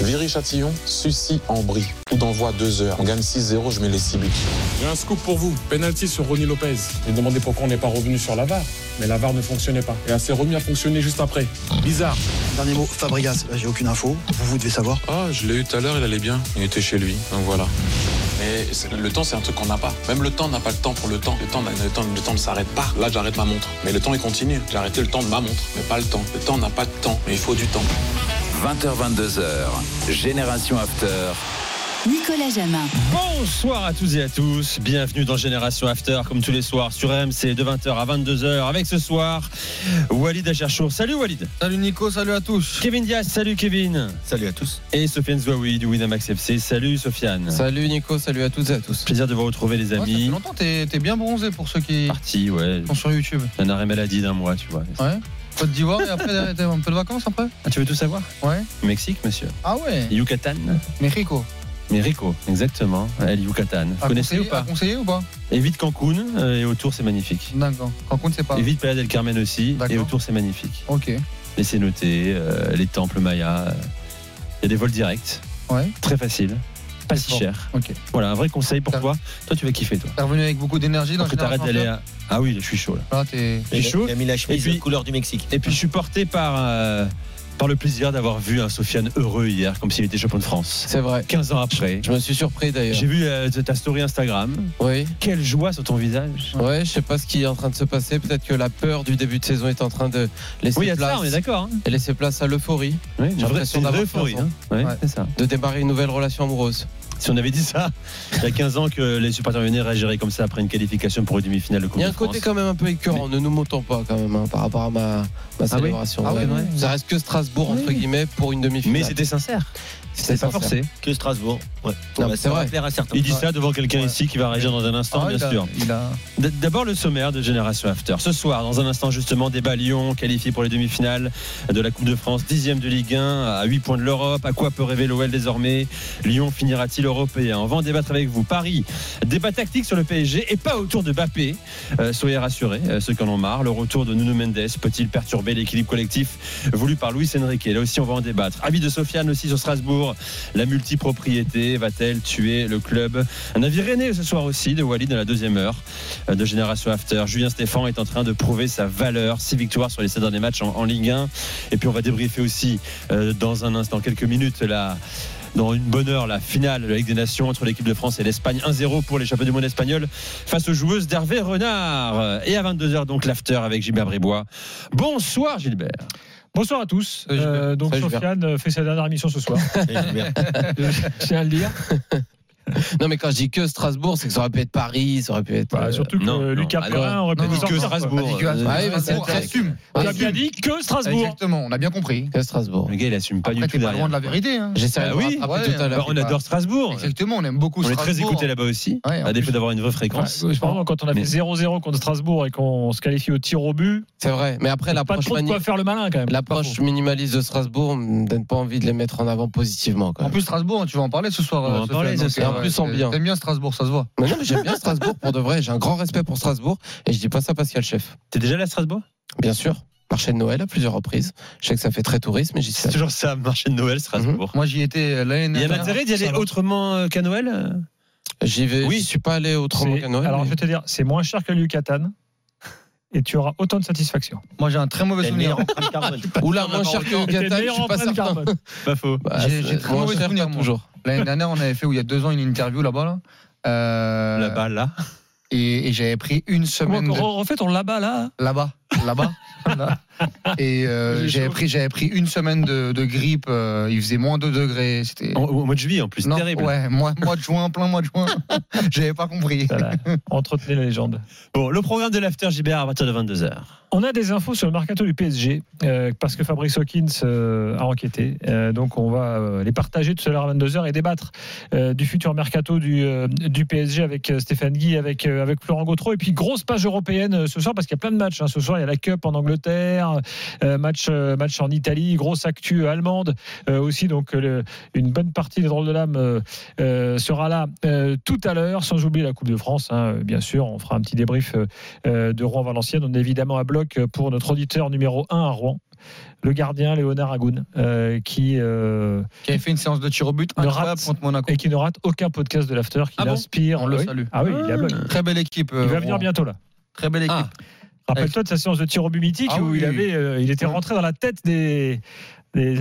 Viry-Châtillon, Sucy en brie. Coup d'envoi 2 heures. On gagne 6-0, je mets les 6 buts. J'ai un scoop pour vous. Penalty sur Ronnie Lopez. J'ai demandé pourquoi on n'est pas revenu sur la VAR. Mais la VAR ne fonctionnait pas. Et elle s'est remis à fonctionner juste après. Bizarre. Dernier mot, Fabregas, là j'ai aucune info. Vous, vous devez savoir. Ah, je l'ai eu tout à l'heure, il allait bien. Il était chez lui, donc voilà. Mais le temps, c'est un truc qu'on n'a pas. Même le temps n'a pas le temps pour le temps. Le temps, le temps, le temps ne s'arrête pas. Là, j'arrête ma montre. Mais le temps, il continue. J'ai arrêté le temps de ma montre, mais pas le temps. Le temps n'a pas de temps, mais il faut du temps. 20h, 22h. Génération After. Nicolas Jamin. Bonsoir à tous et à tous, bienvenue dans Génération After comme tous les soirs sur RMC de 20h à 22h avec ce soir Walid Acharchour. Salut Walid. Salut Nico, salut à tous. Kevin Diaz, salut Kevin. Salut à tous. Et Sofiane Zouaoui du Winamax FC. Salut Sofiane. Salut Nico, salut à toutes et à tous. Plaisir de vous retrouver les Ouais, ça fait amis. longtemps, t'es t'es bien bronzé pour ceux qui Parti, ouais. sont sur YouTube. Un arrêt maladie d'un mois, tu vois. Ouais. Côte d'Ivoire et après t'as un peu de vacances après? Ah, tu veux tout savoir? Ouais. Mexique, monsieur. Ah ouais? Yucatan. Mexico. Mais Rico, exactement. El Yucatan. Vous connaissez ou pas conseiller ou pas? Évite Cancun euh, et autour c'est magnifique. D'accord. Cancun c'est pas. Évite Playa del Carmen aussi et autour c'est magnifique. Ok. Laissez noter euh, les temples mayas. euh, Il y a des vols directs, Ouais. très facile, pas si cher. Ok. Voilà, un vrai conseil pour toi. Toi, tu vas kiffer, toi. T'es revenu avec beaucoup d'énergie dans t'arrêtes d'aller à. Ah oui, je suis chaud là. Là, t'es. Chaud. Il a mis la chemise puis- couleur du Mexique. Et puis je suis porté par, euh, par le plaisir d'avoir vu un Sofiane heureux hier, comme s'il était champion de France. C'est vrai. 15 ans après. Je me suis surpris d'ailleurs. J'ai vu euh, ta story Instagram. Oui. Quelle joie sur ton visage. Ouais, je sais pas ce qui est en train de se passer. Peut-être que la peur du début de saison est en train de laisser Oui, il y a de place ça, on est d'accord. hein. et laisser place à l'euphorie, Oui, J'ai l'impression d'avoir euphorie. 15 ans. hein. Ouais, Ouais. c'est ça. de démarrer une nouvelle relation amoureuse. Si on avait dit ça il y a 15 ans que les supporters lyonnais réagiraient comme ça après une qualification pour une demi-finale de Coupe Il y a un côté quand même un peu écœurant. Ne nous montons pas quand même hein, par rapport à ma, ma célébration. Ah oui, Ouais. ouais. Ça reste que Strasbourg entre guilles pour une demi-finale. Mais c'était sincère. C'était pas forcé. Que Strasbourg. Ouais. Non, c'est va vrai. plaire à certains. Il dit ça devant quelqu'un Ouais. ici qui va réagir dans un instant, Ah, bien il a- sûr. Il a. D'abord le sommaire de Génération After. Ce soir, dans un instant justement, débat Lyon qualifié pour les demi-finales de la Coupe de France, dixième de Ligue 1, à 8 points de l'Europe. À quoi peut rêver l'OL désormais? Lyon finira-t-il européen? On va en débattre avec vous. Paris, débat tactique sur le PSG et pas autour de Bappé. Euh, soyez rassurés, euh, ceux qui en ont marre. Le retour de Nuno Mendes peut-il perturber l'équilibre collectif voulu par Luis Enrique? Là aussi, on va en débattre. Avis de Sofiane aussi sur Strasbourg. La multipropriété va-t-elle tuer le club Un avis René ce soir aussi de Walid dans la deuxième heure euh, de Génération After. Julien Stéphan est en train de prouver sa valeur. Six victoires sur les sept derniers matchs en, Ligue 1. Et puis on va débriefer aussi euh, dans un instant, quelques minutes, dans une bonne heure la finale de la Ligue des Nations entre l'équipe de France et l'Espagne 1-0 pour les champions du monde espagnol face aux joueuses d'Hervé Renard et à 22h donc l'after avec Gilbert Bribois bonsoir Gilbert Bonsoir à tous. Euh, donc. Sofiane euh, fait sa dernière émission ce soir. Je tiens à le dire. Non, mais quand je dis que Strasbourg, c'est que ça aurait pu être Paris, ça aurait pu être. Bah, surtout que non, euh, non. Lucas Ah, Perrin aurait pu Non, nous non, que Strasbourg euh, Ouais, mais c'est On assume. Assume. bien dit que Strasbourg. Exactement, on a bien compris. Que Strasbourg. le gars il assume pas Après, du tout pas loin de la vérité. hein. J'essaierai Bah de me oui. rattraper Ouais, tout à l'heure. on adore Strasbourg Exactement, on aime beaucoup on est très Strasbourg. écouté là-bas aussi à défaut d'avoir une vraie fréquence quand on a fait 0-0 contre Strasbourg et qu'on se qualifie au tir au but, C'est vrai. Mais après, pas l'approche trop de quoi faire le malin quand même. l'approche minimaliste de Strasbourg me donne pas envie de les mettre en avant positivement. En plus, Strasbourg, tu vas en parler ce soir. On va euh, en parler ce soir. Plus, en bien. T'aimes bien Strasbourg, ça se voit. Mais non, mais j'aime bien Strasbourg pour de vrai. J'ai un grand respect pour Strasbourg et je dis pas ça parce qu'il y a le chef. t'es déjà allé à Strasbourg? Bien sûr. Marché de Noël à plusieurs reprises. Je sais que ça fait très tourisme, mais j'y suis c'est toujours ça marché de Noël Strasbourg Moi, j'y étais euh, l'année il y a dernière. intérêt d'y aller autrement euh, qu'à Noël? J'y vais. Oui. Je suis pas allé autrement qu'à Noël. Alors mais- je vais te dire, c'est moins cher que le Yucatan et tu auras autant de satisfaction. Moi, j'ai un très mauvais souvenir. Oula, moins cher que Qatar, je suis pas certain. carbone. pas faux Bah, J'ai- très mauvais souvenir, toujours. L'année dernière, on avait fait, où il y a deux ans, une interview là-bas. Là. Euh, là-bas là Et, j'avais pris une semaine on de- refait ton là-bas là là-bas. là-bas. Et euh, j'avais pris, j'avais pris une semaine de, de grippe. euh, il faisait moins 2 degrés. C'était. Au, au mois de juillet en plus, Non, terrible. ouais, mois, mois de juin, plein mois de juin. J'avais pas compris. Voilà. Entretenez la légende. Bon, le programme de l'After JBR à partir de 22h. On a des infos sur le mercato du PSG euh, parce que Fabrice Hawkins euh, a enquêté. Euh, donc on va euh, les partager tout à l'heure à 22h et débattre euh, du futur mercato du, euh, du PSG avec euh, Stéphane Guy, avec, euh, avec Florent Gautreau. Et puis grosse page européenne euh, ce soir parce qu'il y a plein de matchs. hein. Ce soir il y a la Cup en Angleterre, euh, match, euh, match en Italie, grosse actu allemande euh, aussi. Donc le- une bonne partie des drôles de l'âme sera là euh, tout à l'heure, sans oublier la Coupe de France. hein, bien sûr, on fera un petit débrief de Rouen-Valenciennes. On est évidemment à bloc pour notre auditeur numéro 1 à Rouen, le gardien Léonard Agoun, euh, qui, euh, Qui avait fait une séance de tir au but Ne incroyable rate- contre Monaco. et qui ne rate aucun podcast de l'After, qui Ah bon? l'inspire. On le Oui. salue. Ah oui, il est à bloc. Très belle équipe. Il va venir bientôt là. Très belle équipe. Rappelle-toi de sa séance de tir au but mythique Ah où oui. il, avait, euh, il était rentré dans la tête des, des.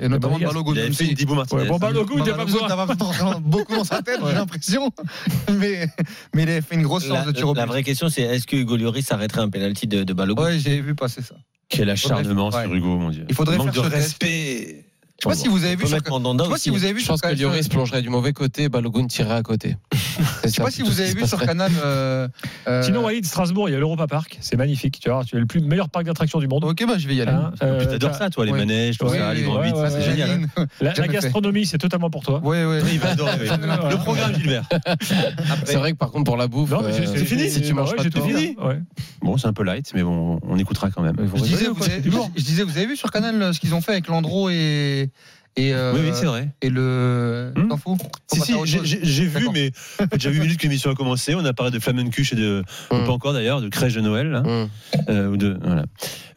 Et notamment. Balogun. Il fait une Dibou Martinez. Ouais, bon, Balogun, il n'y a pas besoin. pas besoin- beaucoup dans sa tête, j'ai l'impression. Mais, mais il avait fait une grosse séance La, de tir au la but. vraie question, c'est est-ce que Hugo Lloris arrêterait un penalty de, de Balogun? Ouais, j'ai vu passer ça. Quel acharnement Faudrait- sur Hugo, mon Dieu. Il faudrait Manque faire de ce respect. Je sais pas si vous avez vu sur. Mandanda Je sais pas aussi. si vous avez vu Je sur pense que Canal- Lloris plongerait du mauvais côté et Balogun tirerait à côté. Je sais pas si vous avez vu sur Canal. euh, euh, Sinon, Walid, Strasbourg, il y a l'Europa Park. C'est magnifique. Tu vois, tu es le plus le meilleur parc d'attractions du monde. Ok, bah je vais y aller. Hein, euh, Puis t'adores ça, toi, les ouais. manèges, tout Oui, ça, les grands c'est ouais. génial. La, gastronomie, c'est totalement pour toi. Oui, oui. Il va adorer. Le programme, Gilbert. C'est vrai que par contre, pour la bouffe, Non, mais euh, c'est- c'est fini, si tu bah manges pas porc. fini. Bon, c'est un peu light, mais bon, on écoutera quand même. Je disais, vous avez, vu sur Canal euh, ce qu'ils ont fait avec Landreau et. Et, euh, Oui, oui, c'est vrai. et le. Hmm. T'en fous Faut Si, si, j'ai- j'ai j'ai vu, mais fait déjà 8 minutes que l'émission a commencé. On a parlé de Flamencuche et de. ou Mm. Pas encore d'ailleurs, de crèche de Noël. là. Hum. Euh, ou de, voilà.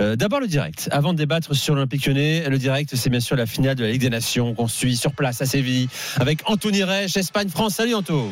Euh, D'abord le direct. Avant de débattre sur l'Olympique lyonnais, le direct, c'est bien sûr la finale de la Ligue des Nations qu'on suit sur place à Séville avec Anthony Reich, Espagne-France. Salut Anto.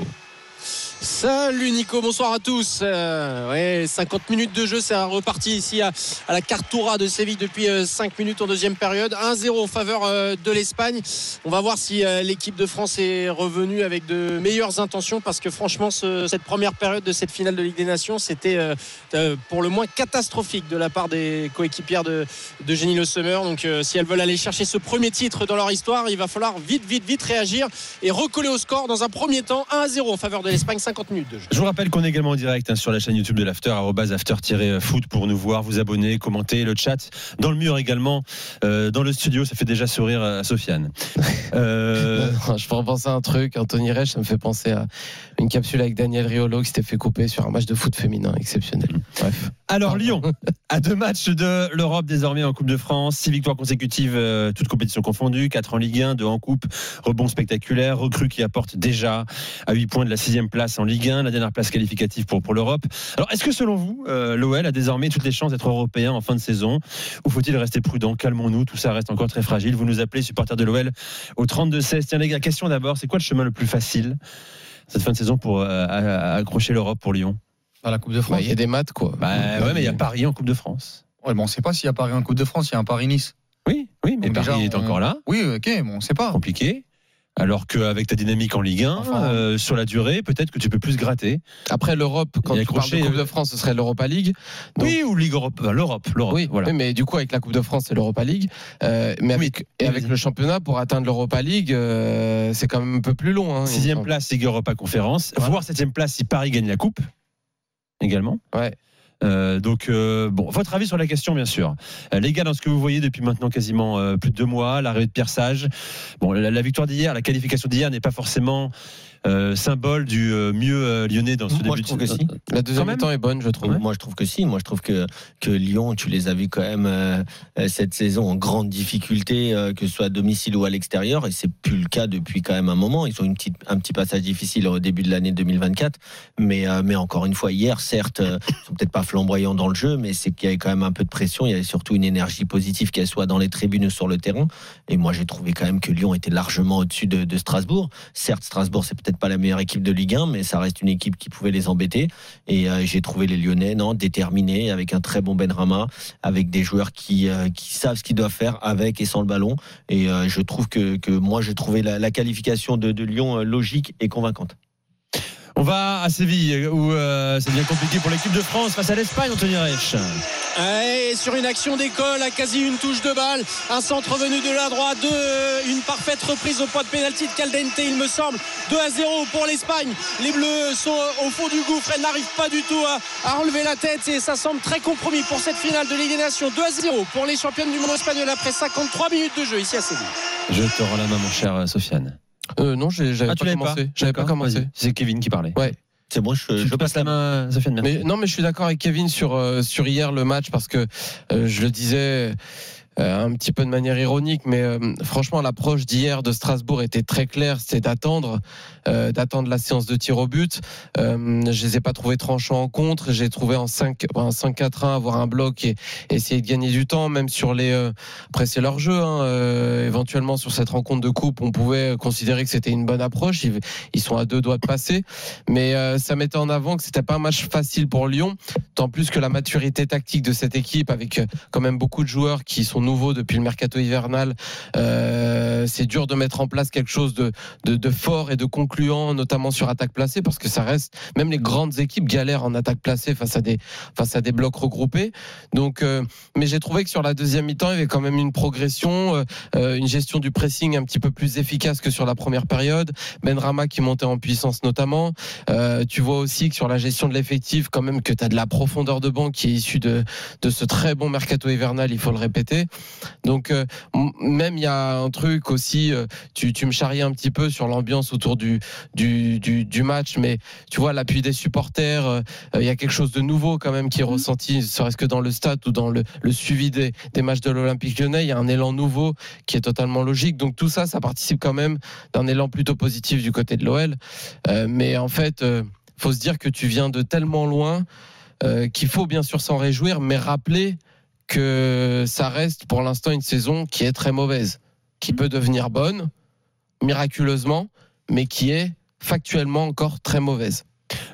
Salut Nico, bonsoir à tous. Euh, ouais, 50 minutes de jeu, c'est reparti ici à, la Cartoura de Séville depuis euh, 5 minutes en deuxième période. 1-0 en faveur euh, de l'Espagne. On va voir si euh, l'équipe de France est revenue avec de meilleures intentions parce que franchement, ce- cette première période de cette finale de Ligue des Nations, c'était euh, euh, pour le moins catastrophique de la part des coéquipières de, de Jenny Le Sommer. Donc euh, si elles veulent aller chercher ce premier titre dans leur histoire, il va falloir vite, vite, vite réagir et recoller au score dans un premier temps 1-0 en faveur de l'Espagne, 50 minutes de jeu. Je vous rappelle qu'on est également en direct hein, sur la chaîne YouTube de l'After, arrobase after-foot pour nous voir, vous abonner, commenter le chat. Dans le mur également, euh, dans le studio, ça fait déjà sourire à Sofiane. Euh, Non, je pourrais penser à un truc. Anthony Reich, ça me fait penser à une capsule avec Daniel Riolo qui s'était fait couper sur un match de foot féminin exceptionnel. Bref. Alors Lyon, à deux matchs de l'Europe désormais en Coupe de France, six victoires consécutives, euh, toutes compétitions confondues, quatre en Ligue 1, deux en Coupe, rebond spectaculaire, recrue qui apporte déjà à 8 points de la sixième place en Ligue 1, la dernière place qualificative pour, pour l'Europe. Alors est-ce que selon vous, euh, l'OL a désormais toutes les chances d'être européen en fin de saison ou faut-il rester prudent? Calmons-nous, tout ça reste encore très fragile. Vous nous appelez supporters de l'OL au 32-16. Tiens les gars, question d'abord, c'est quoi le chemin le plus facile? Cette fin de saison pour euh, accrocher l'Europe pour Lyon À la Coupe de France. Il y a des maths, quoi. Bah ouais, mais il y a Paris en Coupe de France. Ouais, bon, on sait pas s'il y a Paris en Coupe de France, il y a un Paris-Nice. Oui, oui, mais Donc Paris déjà, est on- encore là, Oui, ok, bon, on sait pas. compliqué. Alors qu'avec ta dynamique en Ligue 1, Enfin, euh, sur la durée, peut-être que tu peux plus gratter. Après l'Europe, quand tu parles de accroché, Coupe euh, de France, ce serait l'Europa League. Donc- oui, ou Ligue Europe, enfin, l'Europe, l'Europe. Oui, voilà. oui, mais du coup, avec la Coupe de France, c'est l'Europa League. Euh, mais avec, et avec le championnat, pour atteindre l'Europa League, euh, c'est quand même un peu plus long. Hein, Sixième place, Ligue Europa Conférence. Voilà. Voire septième place si Paris gagne la Coupe. Également. Ouais. Euh, donc, euh, bon, votre avis sur la question, bien sûr. Euh, les gars, dans ce que vous voyez depuis maintenant quasiment plus de deux mois, l'arrivée de Pierre Sage, la victoire d'hier, la qualification d'hier n'est pas forcément euh, symbole du euh, mieux euh, lyonnais dans ce Moi, début je trouve de que si. La deuxième mi-temps est bonne, je trouve. Moi, je trouve que si. Moi, je trouve que, que Lyon, tu les as vus quand même euh, cette saison en grande difficulté, euh, que ce soit à domicile ou à l'extérieur, et c'est plus le cas depuis quand même un moment. Ils ont une petite, un petit passage difficile au début de l'année 2024, mais, euh, mais encore une fois, hier, certes, euh, ils sont peut-être pas flamboyants dans le jeu, mais c'est qu'il y avait quand même un peu de pression. Il y avait surtout une énergie positive, qu'elle soit dans les tribunes ou sur le terrain. Et moi, j'ai trouvé quand même que Lyon était largement au-dessus de, de Strasbourg. Certes, Strasbourg, c'est peut-être pas la meilleure équipe de Ligue 1, mais ça reste une équipe qui pouvait les embêter. Et euh, j'ai trouvé les Lyonnais non déterminés, avec un très bon Benrama, avec des joueurs qui, euh, qui savent ce qu'ils doivent faire avec et sans le ballon. Et euh, je trouve que, moi, j'ai trouvé la, qualification de, Lyon logique et convaincante. On va à Séville où euh, c'est bien compliqué pour l'équipe de France face à l'Espagne, Anthony Reich. Et sur une action d'école, à quasi une touche de balle, un centre venu de la droite, de, une parfaite reprise au point de pénalty de Caldente, il me semble. 2 à 0 pour l'Espagne. Les Bleus sont au fond du gouffre, elles n'arrivent pas du tout à, à, relever la tête et ça semble très compromis pour cette finale de Ligue des Nations. 2 à 0 pour les championnes du monde espagnol après 53 minutes de jeu ici à Séville. Je te rends la main, mon cher Sofiane. Euh, non, j'avais Ah, pas commencé. J'avais pas commencé. C'est Kevin qui parlait. Ouais. C'est bon, je, passe la main Sofiane. Mais non, mais je suis d'accord avec Kevin sur euh, sur hier le match parce que euh, je le disais un petit peu de manière ironique, mais euh, franchement l'approche d'hier de Strasbourg était très claire, c'était d'attendre euh, d'attendre la séance de tir au but. Euh, je les ai pas trouvés tranchants en contre, j'ai trouvé en 5 en 5-4-1 avoir un bloc et, essayer de gagner du temps, même sur les euh, après c'est leur jeu. Hein, euh, éventuellement sur cette rencontre de coupe, on pouvait considérer que c'était une bonne approche. Ils, ils sont à deux doigts de passer, mais euh, ça mettait en avant que c'était pas un match facile pour Lyon, tant plus que la maturité tactique de cette équipe, avec euh, quand même beaucoup de joueurs qui sont nouveaux depuis le mercato hivernal. Euh, c'est dur de mettre en place quelque chose de, fort et de concluant, notamment sur attaque placée, parce que ça reste même les grandes équipes galèrent en attaque placée face à des blocs regroupés. Donc, euh, mais j'ai trouvé que sur la deuxième mi-temps, il y avait quand même une progression, euh, une gestion du pressing un petit peu plus efficace que sur la première période. Benrama qui montait en puissance notamment. Tu vois aussi que sur la gestion de l'effectif, quand même que tu as de la profondeur de banc qui est issue de ce très bon mercato hivernal, il faut le répéter. Donc euh, même il y a un truc aussi, euh, tu, tu me charriais un petit peu sur l'ambiance autour du, du, du, du match, mais tu vois l'appui des supporters, euh, il y a quelque chose de nouveau quand même qui est ressenti, serait-ce que dans le stade ou dans le, le suivi des, des matchs de l'Olympique lyonnais, il y a un élan nouveau qui est totalement logique. Donc tout ça, ça participe quand même d'un élan plutôt positif du côté de l'OL. Mais en fait, faut se dire que tu viens de tellement loin qu'il faut bien sûr s'en réjouir, mais rappeler que ça reste pour l'instant une saison qui est très mauvaise, qui peut devenir bonne, miraculeusement, mais qui est factuellement encore très mauvaise.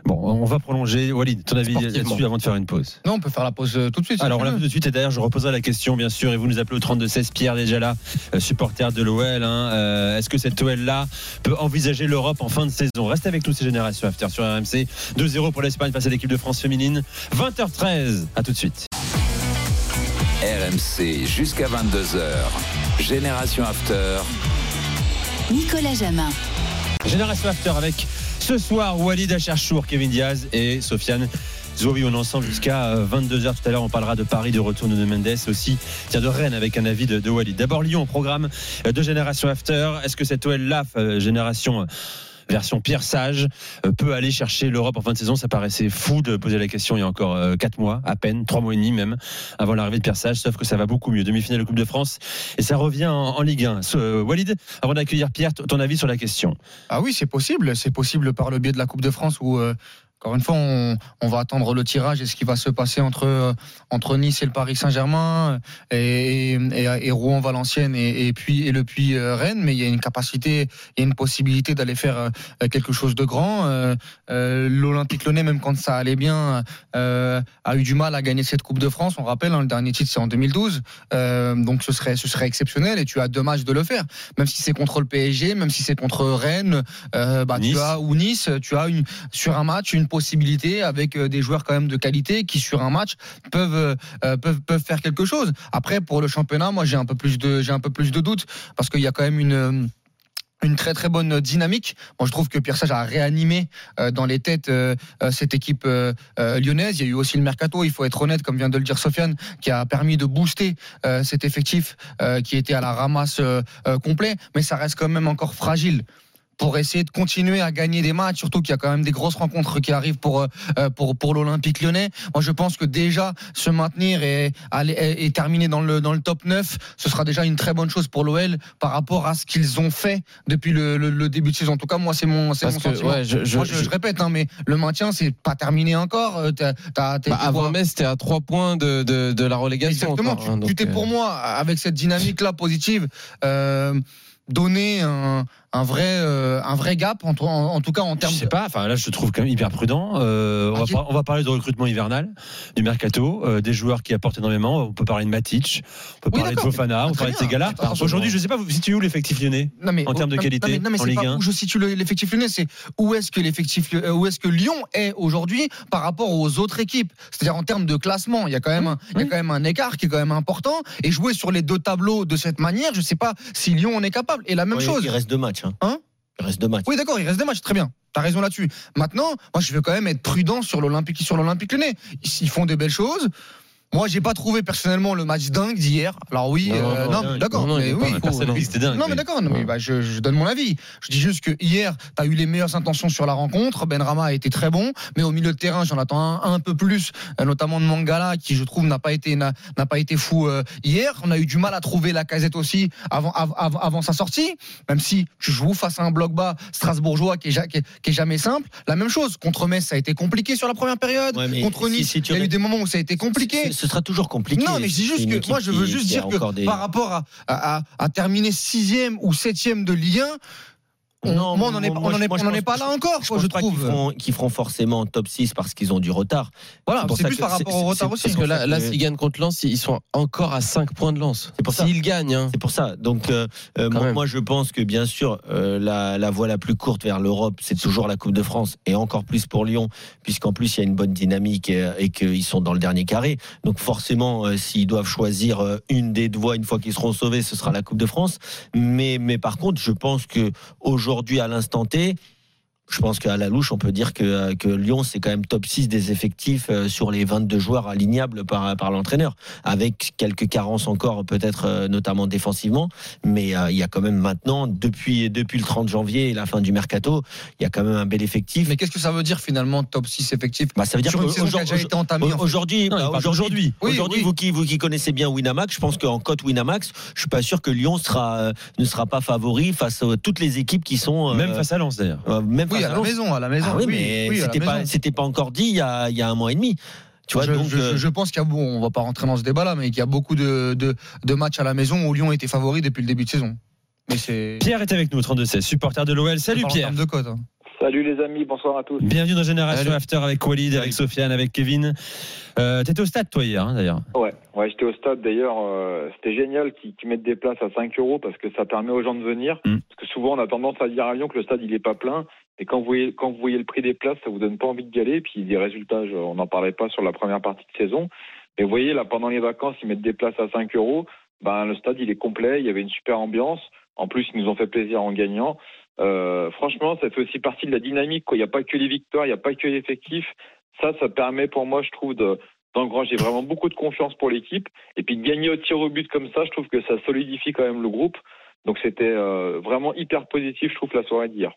Bon, on va prolonger. Walid, ton avis là-dessus avant de faire une pause. Non, on peut faire la pause euh, tout de suite. si Alors, on l'a vu tout de suite, et d'ailleurs, je reposerai la question, bien sûr, et vous nous appelez au 32-16, Pierre déjà là, euh, supporter de l'OL. hein. Euh, Est-ce que cette OL-là peut envisager l'Europe en fin de saison? Restez avec nous, ces générations After sur RMC. 2-0 pour l'Espagne face à l'équipe de France féminine. 20h13, à tout de suite. RMC jusqu'à 22h. Génération After. Nicolas Jamin. Génération After avec ce soir Walid Acharchour, Kevin Diaz et Sofiane. Zouavi, on est ensemble jusqu'à 22h tout à l'heure. On parlera de Paris, de retour de Mendes aussi. Tiens, de Rennes avec un avis de, de Walid. D'abord, Lyon, programme de Génération After. Est-ce que cette OL-là, euh, Génération euh, version Pierre Sage, euh, peut aller chercher l'Europe en fin de saison Ça paraissait fou de poser la question il y a encore 4 mois, à peine, 3 mois et demi même, avant l'arrivée de Pierre Sage. Sauf que ça va beaucoup mieux. Demi-finale de Coupe de France et ça revient en, Ligue 1. Ce- euh, Walid, avant d'accueillir Pierre, ton avis sur la question? Ah oui, c'est possible. C'est possible par le biais de la Coupe de France où, euh, encore une fois, on, on va attendre le tirage et ce qui va se passer entre, entre Nice et le Paris Saint-Germain euh, et, et, et Rouen, Valenciennes et, et puis et le Puy euh, Rennes. Mais il y a une capacité, il y a une possibilité d'aller faire euh, quelque chose de grand. Euh, euh, L'Olympique Lyonnais, même quand ça allait bien, euh, a eu du mal à gagner cette Coupe de France. On rappelle, hein, le dernier titre c'est en 2012. Euh, donc ce serait, ce serait exceptionnel et tu as deux matchs de le faire. Même si c'est contre le PSG, même si c'est contre Rennes, bah, Nice. tu as ou Nice, tu as une sur un match une possibilité avec euh, des joueurs quand même de qualité qui sur un match peuvent euh, peuvent peuvent faire quelque chose. Après pour le championnat, moi j'ai un peu plus de j'ai un peu plus de doutes parce qu'il y a quand même une euh, une très très bonne dynamique. Moi, je trouve que Pierre Sage a réanimé euh, dans les têtes euh, euh, cette équipe euh, euh, lyonnaise. Il y a eu aussi le mercato, il faut être honnête, comme vient de le dire Sofiane, qui a permis de booster euh, cet effectif euh, qui était à la ramasse euh, euh, complet, mais ça reste quand même encore fragile pour essayer de continuer à gagner des matchs, surtout qu'il y a quand même des grosses rencontres qui arrivent pour euh, euh, pour pour l'Olympique Lyonnais. Moi, je pense que déjà se maintenir et aller et, terminer dans le dans le top 9, ce sera déjà une très bonne chose pour l'OL par rapport à ce qu'ils ont fait depuis le, le- le début de saison. En tout cas, moi, c'est mon c'est mon que, sentiment. ouais, je- je- Moi, je, répète, hein, mais le maintien, c'est pas terminé encore. Euh, t'as- t'as- t'es- Bah, tu avant vois- Metz, c'était à 3 points de, de, de la relégation. Exactement. encore, hein, tu tu t'es euh, pour moi avec cette dynamique-là positive. Euh, donner un, un vrai, euh, un vrai gap en, en tout cas en termes. Je sais pas. Enfin, là, je te trouve quand même hyper prudent. Euh, on, va, par- on va parler de recrutement hivernal, du mercato, euh, des joueurs qui apportent énormément. On peut parler de Matic, on peut Oui, parler de. Fofana, on peut parler de ces gars-là. Aujourd'hui, je sais pas, vous situez où l'effectif lyonnais Non, mais, en termes de non, qualité non, mais, non, mais en Ligue pas 1 où je situe le- l'effectif lyonnais, c'est où est-ce que l'effectif, où est-ce que Lyon est aujourd'hui par rapport aux autres équipes? C'est-à-dire en termes de classement, il y a quand même, il y a quand même un écart qui est quand même important. Et jouer sur les deux tableaux de cette manière, je sais pas si Lyon en est capable. Et la même chose. Il reste deux matchs. Hein. Hein il reste deux matchs. Oui, d'accord, il reste des matchs, très bien. T'as raison là-dessus. Maintenant, moi, je veux quand même être prudent sur l'Olympique, sur l'Olympique Lyonnais. Ils font des belles choses. Moi, j'ai pas trouvé personnellement le match dingue d'hier. Alors oui, Non, euh, non, d'accord, mais oui, c'était dingue. non, mais d'accord, mais bah, je, je donne mon avis. Je dis juste que hier, tu as eu les meilleures intentions sur la rencontre. Ben Rama a été très bon, mais au milieu de terrain, j'en attends un, un peu plus, euh, notamment de Mangala, qui je trouve n'a pas été n'a n'a pas été fou euh, hier. On a eu du mal à trouver la casette aussi avant av- av- avant sa sortie, même si tu joues face à un bloc bas strasbourgeois qui est, ja- qui est, qui est jamais simple. La même chose contre Metz, ça a été compliqué sur la première période. Ouais, contre Nice, si il y a eu des moments où ça a été compliqué. Ce sera toujours compliqué. Non, mais C'est juste que moi, je veux juste dire que des- par rapport à, à, à- à terminer sixième ou septième de Ligue 1, on, Non, moi, on n'en est, moi, on en est, on pas là encore, Je quoi, pense je pas qu'ils trouve. feront, qu'ils feront forcément top 6 parce qu'ils ont du retard. Voilà, c'est plus que par rapport au retard aussi. Parce que là, s'ils gagnent contre Lens, ils sont encore à 5 points de Lens. C'est pour ça. S'ils gagnent, hein. C'est pour ça. Donc, euh, euh, moi, je pense que bien sûr, euh, la, la voie la plus courte vers l'Europe, c'est toujours la Coupe de France, et encore plus pour Lyon, puisqu'en plus il y a une bonne dynamique et, et qu'ils sont dans le dernier carré. Donc, forcément, euh, s'ils doivent choisir une des deux voies une fois qu'ils seront sauvés, ce sera la Coupe de France. Mais, mais par contre, je pense que aujourd'hui, à l'instant T. Je pense qu'à la louche, on peut dire que, euh, que Lyon, c'est quand même top 6 des effectifs euh, sur les 22 joueurs alignables par, par l'entraîneur, avec quelques carences encore, peut-être euh, notamment défensivement. Mais euh, il y a quand même maintenant, depuis, depuis le 30 janvier et la fin du mercato, il y a quand même un bel effectif. Mais qu'est-ce que ça veut dire finalement top 6 effectif Bah, ça veut dire qu'aujourd'hui-. Aujourd'hui, bah, aujourd'hui, aujourd'hui, oui. vous qui vous qui connaissez bien Winamax, je pense qu'en cote Winamax, je suis pas sûr que Lyon sera euh, ne sera pas favori face à toutes les équipes qui sont euh, Même face à Lens d'ailleurs. euh, même Oui, face à la maison, à la maison. Ah oui, mais oui, c'était pas maison. c'était pas encore dit il y a il y a un mois et demi. Tu vois je, donc je- euh, je pense qu'il y a, bon, on va pas rentrer dans ce débat-là, mais qu'il y a beaucoup de, de, de matchs à la maison où Lyon était favori depuis le début de saison. Mais c'est. Pierre est avec nous, 32-16, supporter de l'OL. Salut Pierre. de cote. hein. Salut les amis, bonsoir à tous. Bienvenue dans Génération Salut. After avec Walid, avec Sofiane, avec Kevin. Euh, T'étais au stade toi hier hein, d'ailleurs. Ouais, ouais j'étais au stade d'ailleurs. euh, C'était génial qu'ils qu'ils mettent des places à 5 euros parce que ça permet aux gens de venir. Mm. Parce que souvent on a tendance à dire à Lyon que le stade il est pas plein. Et quand vous voyez, quand vous voyez le prix des places, ça vous donne pas envie de y aller. Puis des résultats, je- on n'en parlait pas sur la première partie de saison. Mais vous voyez là, pendant les vacances, ils mettent des places à 5 euros. Ben le stade il est complet. Il y avait une super ambiance. En plus, ils nous ont fait plaisir en gagnant. Euh, franchement, ça fait aussi partie de la dynamique. quoi. Il n'y a pas que les victoires, il n'y a pas que l'effectif. Ça, ça permet pour moi, je trouve, de d'engranger vraiment beaucoup de confiance pour l'équipe. Et puis de gagner au tir au but comme ça, je trouve que ça solidifie quand même le groupe. Donc c'était euh, vraiment hyper positif, je trouve, la soirée d'hier.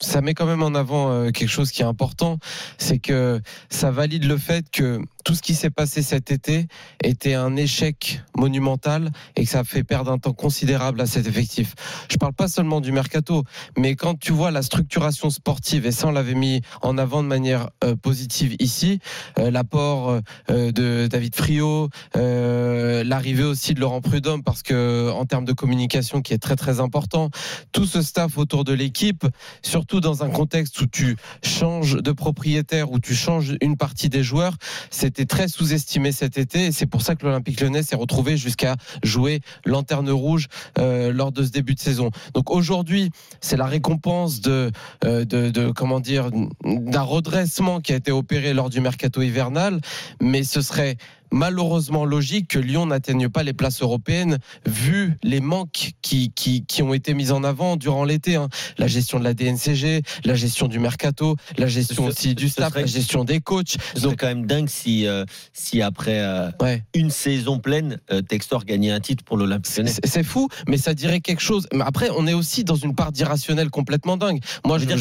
Ça met quand même en avant euh, quelque chose qui est important, c'est que ça valide le fait que tout ce qui s'est passé cet été était un échec monumental et que ça fait perdre un temps considérable à cet effectif. Je parle pas seulement du mercato, mais quand tu vois la structuration sportive, et ça on l'avait mis en avant de manière euh, positive ici, euh, l'apport de David Friot, euh, l'arrivée aussi de Laurent Prudhomme, parce que en termes de communication qui est très très important, tout ce staff autour de l'équipe, surtout dans un contexte où tu changes de propriétaire, où tu changes une partie des joueurs, c'était très sous-estimé cet été et c'est pour ça que l'Olympique lyonnais s'est retrouvé jusqu'à jouer lanterne rouge euh, lors de ce début de saison. Donc aujourd'hui, c'est la récompense de, euh, de, de comment dire d'un redressement qui a été opéré lors du mercato hivernal, mais ce serait malheureusement logique que Lyon n'atteigne pas les places européennes vu les manques qui, qui, qui ont été mis en avant durant l'été. hein. La gestion de la DNCG, la gestion du mercato, la gestion Ce- aussi du ce staff, serait- la gestion des coachs. Serait quand même dingue si, euh, si après euh, une saison pleine, euh, Textor gagnait un titre pour l'Olympique. C'est fou, mais ça dirait quelque chose. Mais après, on est aussi dans une part d'irrationnel complètement dingue. Moi, Je fait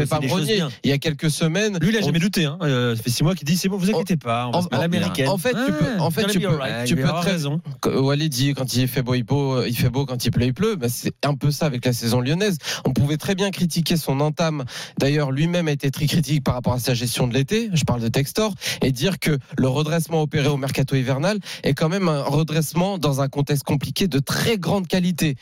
vais pas me renier. Il y a quelques semaines, Lui, il a on- jamais douté. Hein. Euh, ça fait six mois qu'il dit c'est bon, vous inquiétez pas, on va en, se mettre à en- l'américaine. en fait, tu peux, en fait, tu peux, tu peux très, raison. Wally dit quand il fait beau, euh, il, fait beau, quand il pleut, il pleut. Bah, c'est un peu ça avec la saison lyonnaise. On pouvait très bien critiquer son entame. D'ailleurs, lui-même a été très critique par rapport à sa gestion de l'été. Je parle de Textor et dire que le redressement opéré au mercato hivernal est quand même un redressement dans un contexte compliqué de très grande qualité.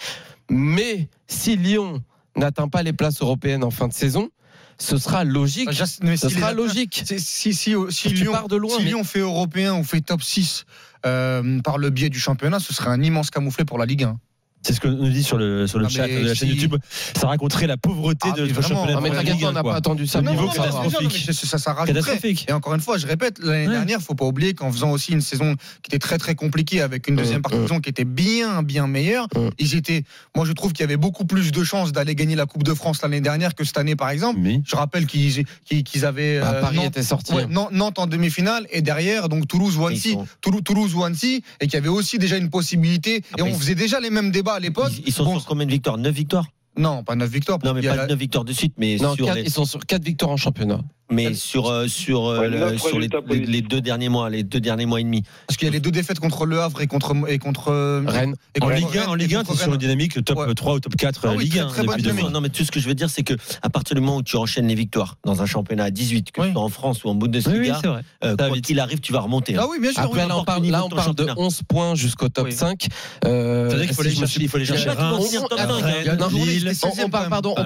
Mais si Lyon n'atteint pas les places européennes en fin de saison, ce sera logique. Ah, ce si sera logique. Si, si, si Lyon, de loin, si mais... Lyon fait européen, on fait top 6 euh, par le biais du championnat, ce serait un immense camouflet pour la Ligue 1. C'est ce que nous dit sur le, sur le chat de la chaîne. YouTube. Ça raconterait la pauvreté ah, de championnat. Mais on n'a pas attendu ça. Non, catastrophique. Ça, ça. Et encore une fois, je répète, l'année ouais. dernière, faut pas oublier qu'en faisant aussi une saison qui était très très compliquée avec une deuxième mm, partie de mm. saison qui était bien bien meilleure, mm. ils étaient. Moi, je trouve qu'il y avait beaucoup plus de chances d'aller gagner la Coupe de France l'année dernière que cette année, par exemple. Je rappelle qu'ils avaient. Bah, euh, Paris Nantes, était sorti. Hein. Nantes en demi-finale et derrière donc Toulouse ou Annecy, Toulouse, Toulouse et qu'il y avait aussi déjà une possibilité. et ah, on faisait déjà les mêmes débats ils, sont sur combien de victoires? 9 victoires? Non, pas 9 victoires. Non, mais pas 9 victoires de suite, mais sur 4, ils sont sur 4 victoires en championnat. Mais euh, sur, euh, sur, ouais, le, sur les, les, les, deux derniers mois, les deux derniers mois et demi. Parce qu'il y a les deux défaites contre Le Havre et contre, et contre euh, Rennes. Et contre en Ligue 1, en Ligue 1, t'es sur une dynamique top ouais. 3 ou top 4 ah oui, Ligue 1. Très, très depuis non, mais tout ce que je veux dire, c'est que à partir du moment où tu enchaînes les victoires dans un championnat à 18, que oui. tu sois en France ou en Bundesliga, oui, euh, quand il arrive, tu vas remonter. Hein. Ah oui, bien sûr. Après, là, on parle, là, on parle de 11 points jusqu'au top 5. C'est-à-dire qu'il faut les chercher. Il faut les chercher. On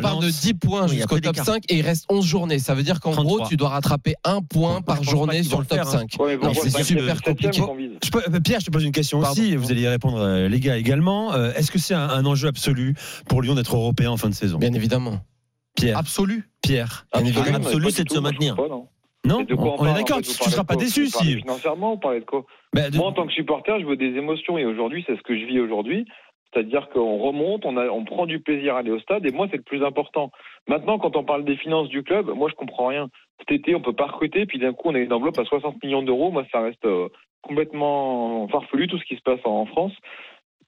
parle de 10 points jusqu'au top 5 et il reste 11 journées. Ça veut dire qu'en gros, tu dois rattraper un point par journée sur le top 5. Hein. C'est super compliqué. Euh, Pierre, je te pose une question aussi. Vous allez y répondre, euh, les gars, également. Euh, est-ce que c'est un, enjeu absolu pour Lyon d'être européen en fin de saison? Bien évidemment. Pierre. Absolu. Pierre. Absolu, c'est de se maintenir. Non, on, est d'accord. Tu ne seras pas déçu si. Financièrement, on parlait de quoi bah, Moi, en tant que supporter, je veux des émotions et aujourd'hui, c'est ce que je vis aujourd'hui. C'est-à-dire qu'on remonte, on prend du plaisir à aller au stade, et moi, c'est le plus important. Maintenant, quand on parle des finances du club, moi, je comprends rien. Cet été, on peut pas recruter, puis d'un coup, on a une enveloppe à 60 millions d'euros. Moi, ça reste euh, complètement farfelu tout ce qui se passe en France.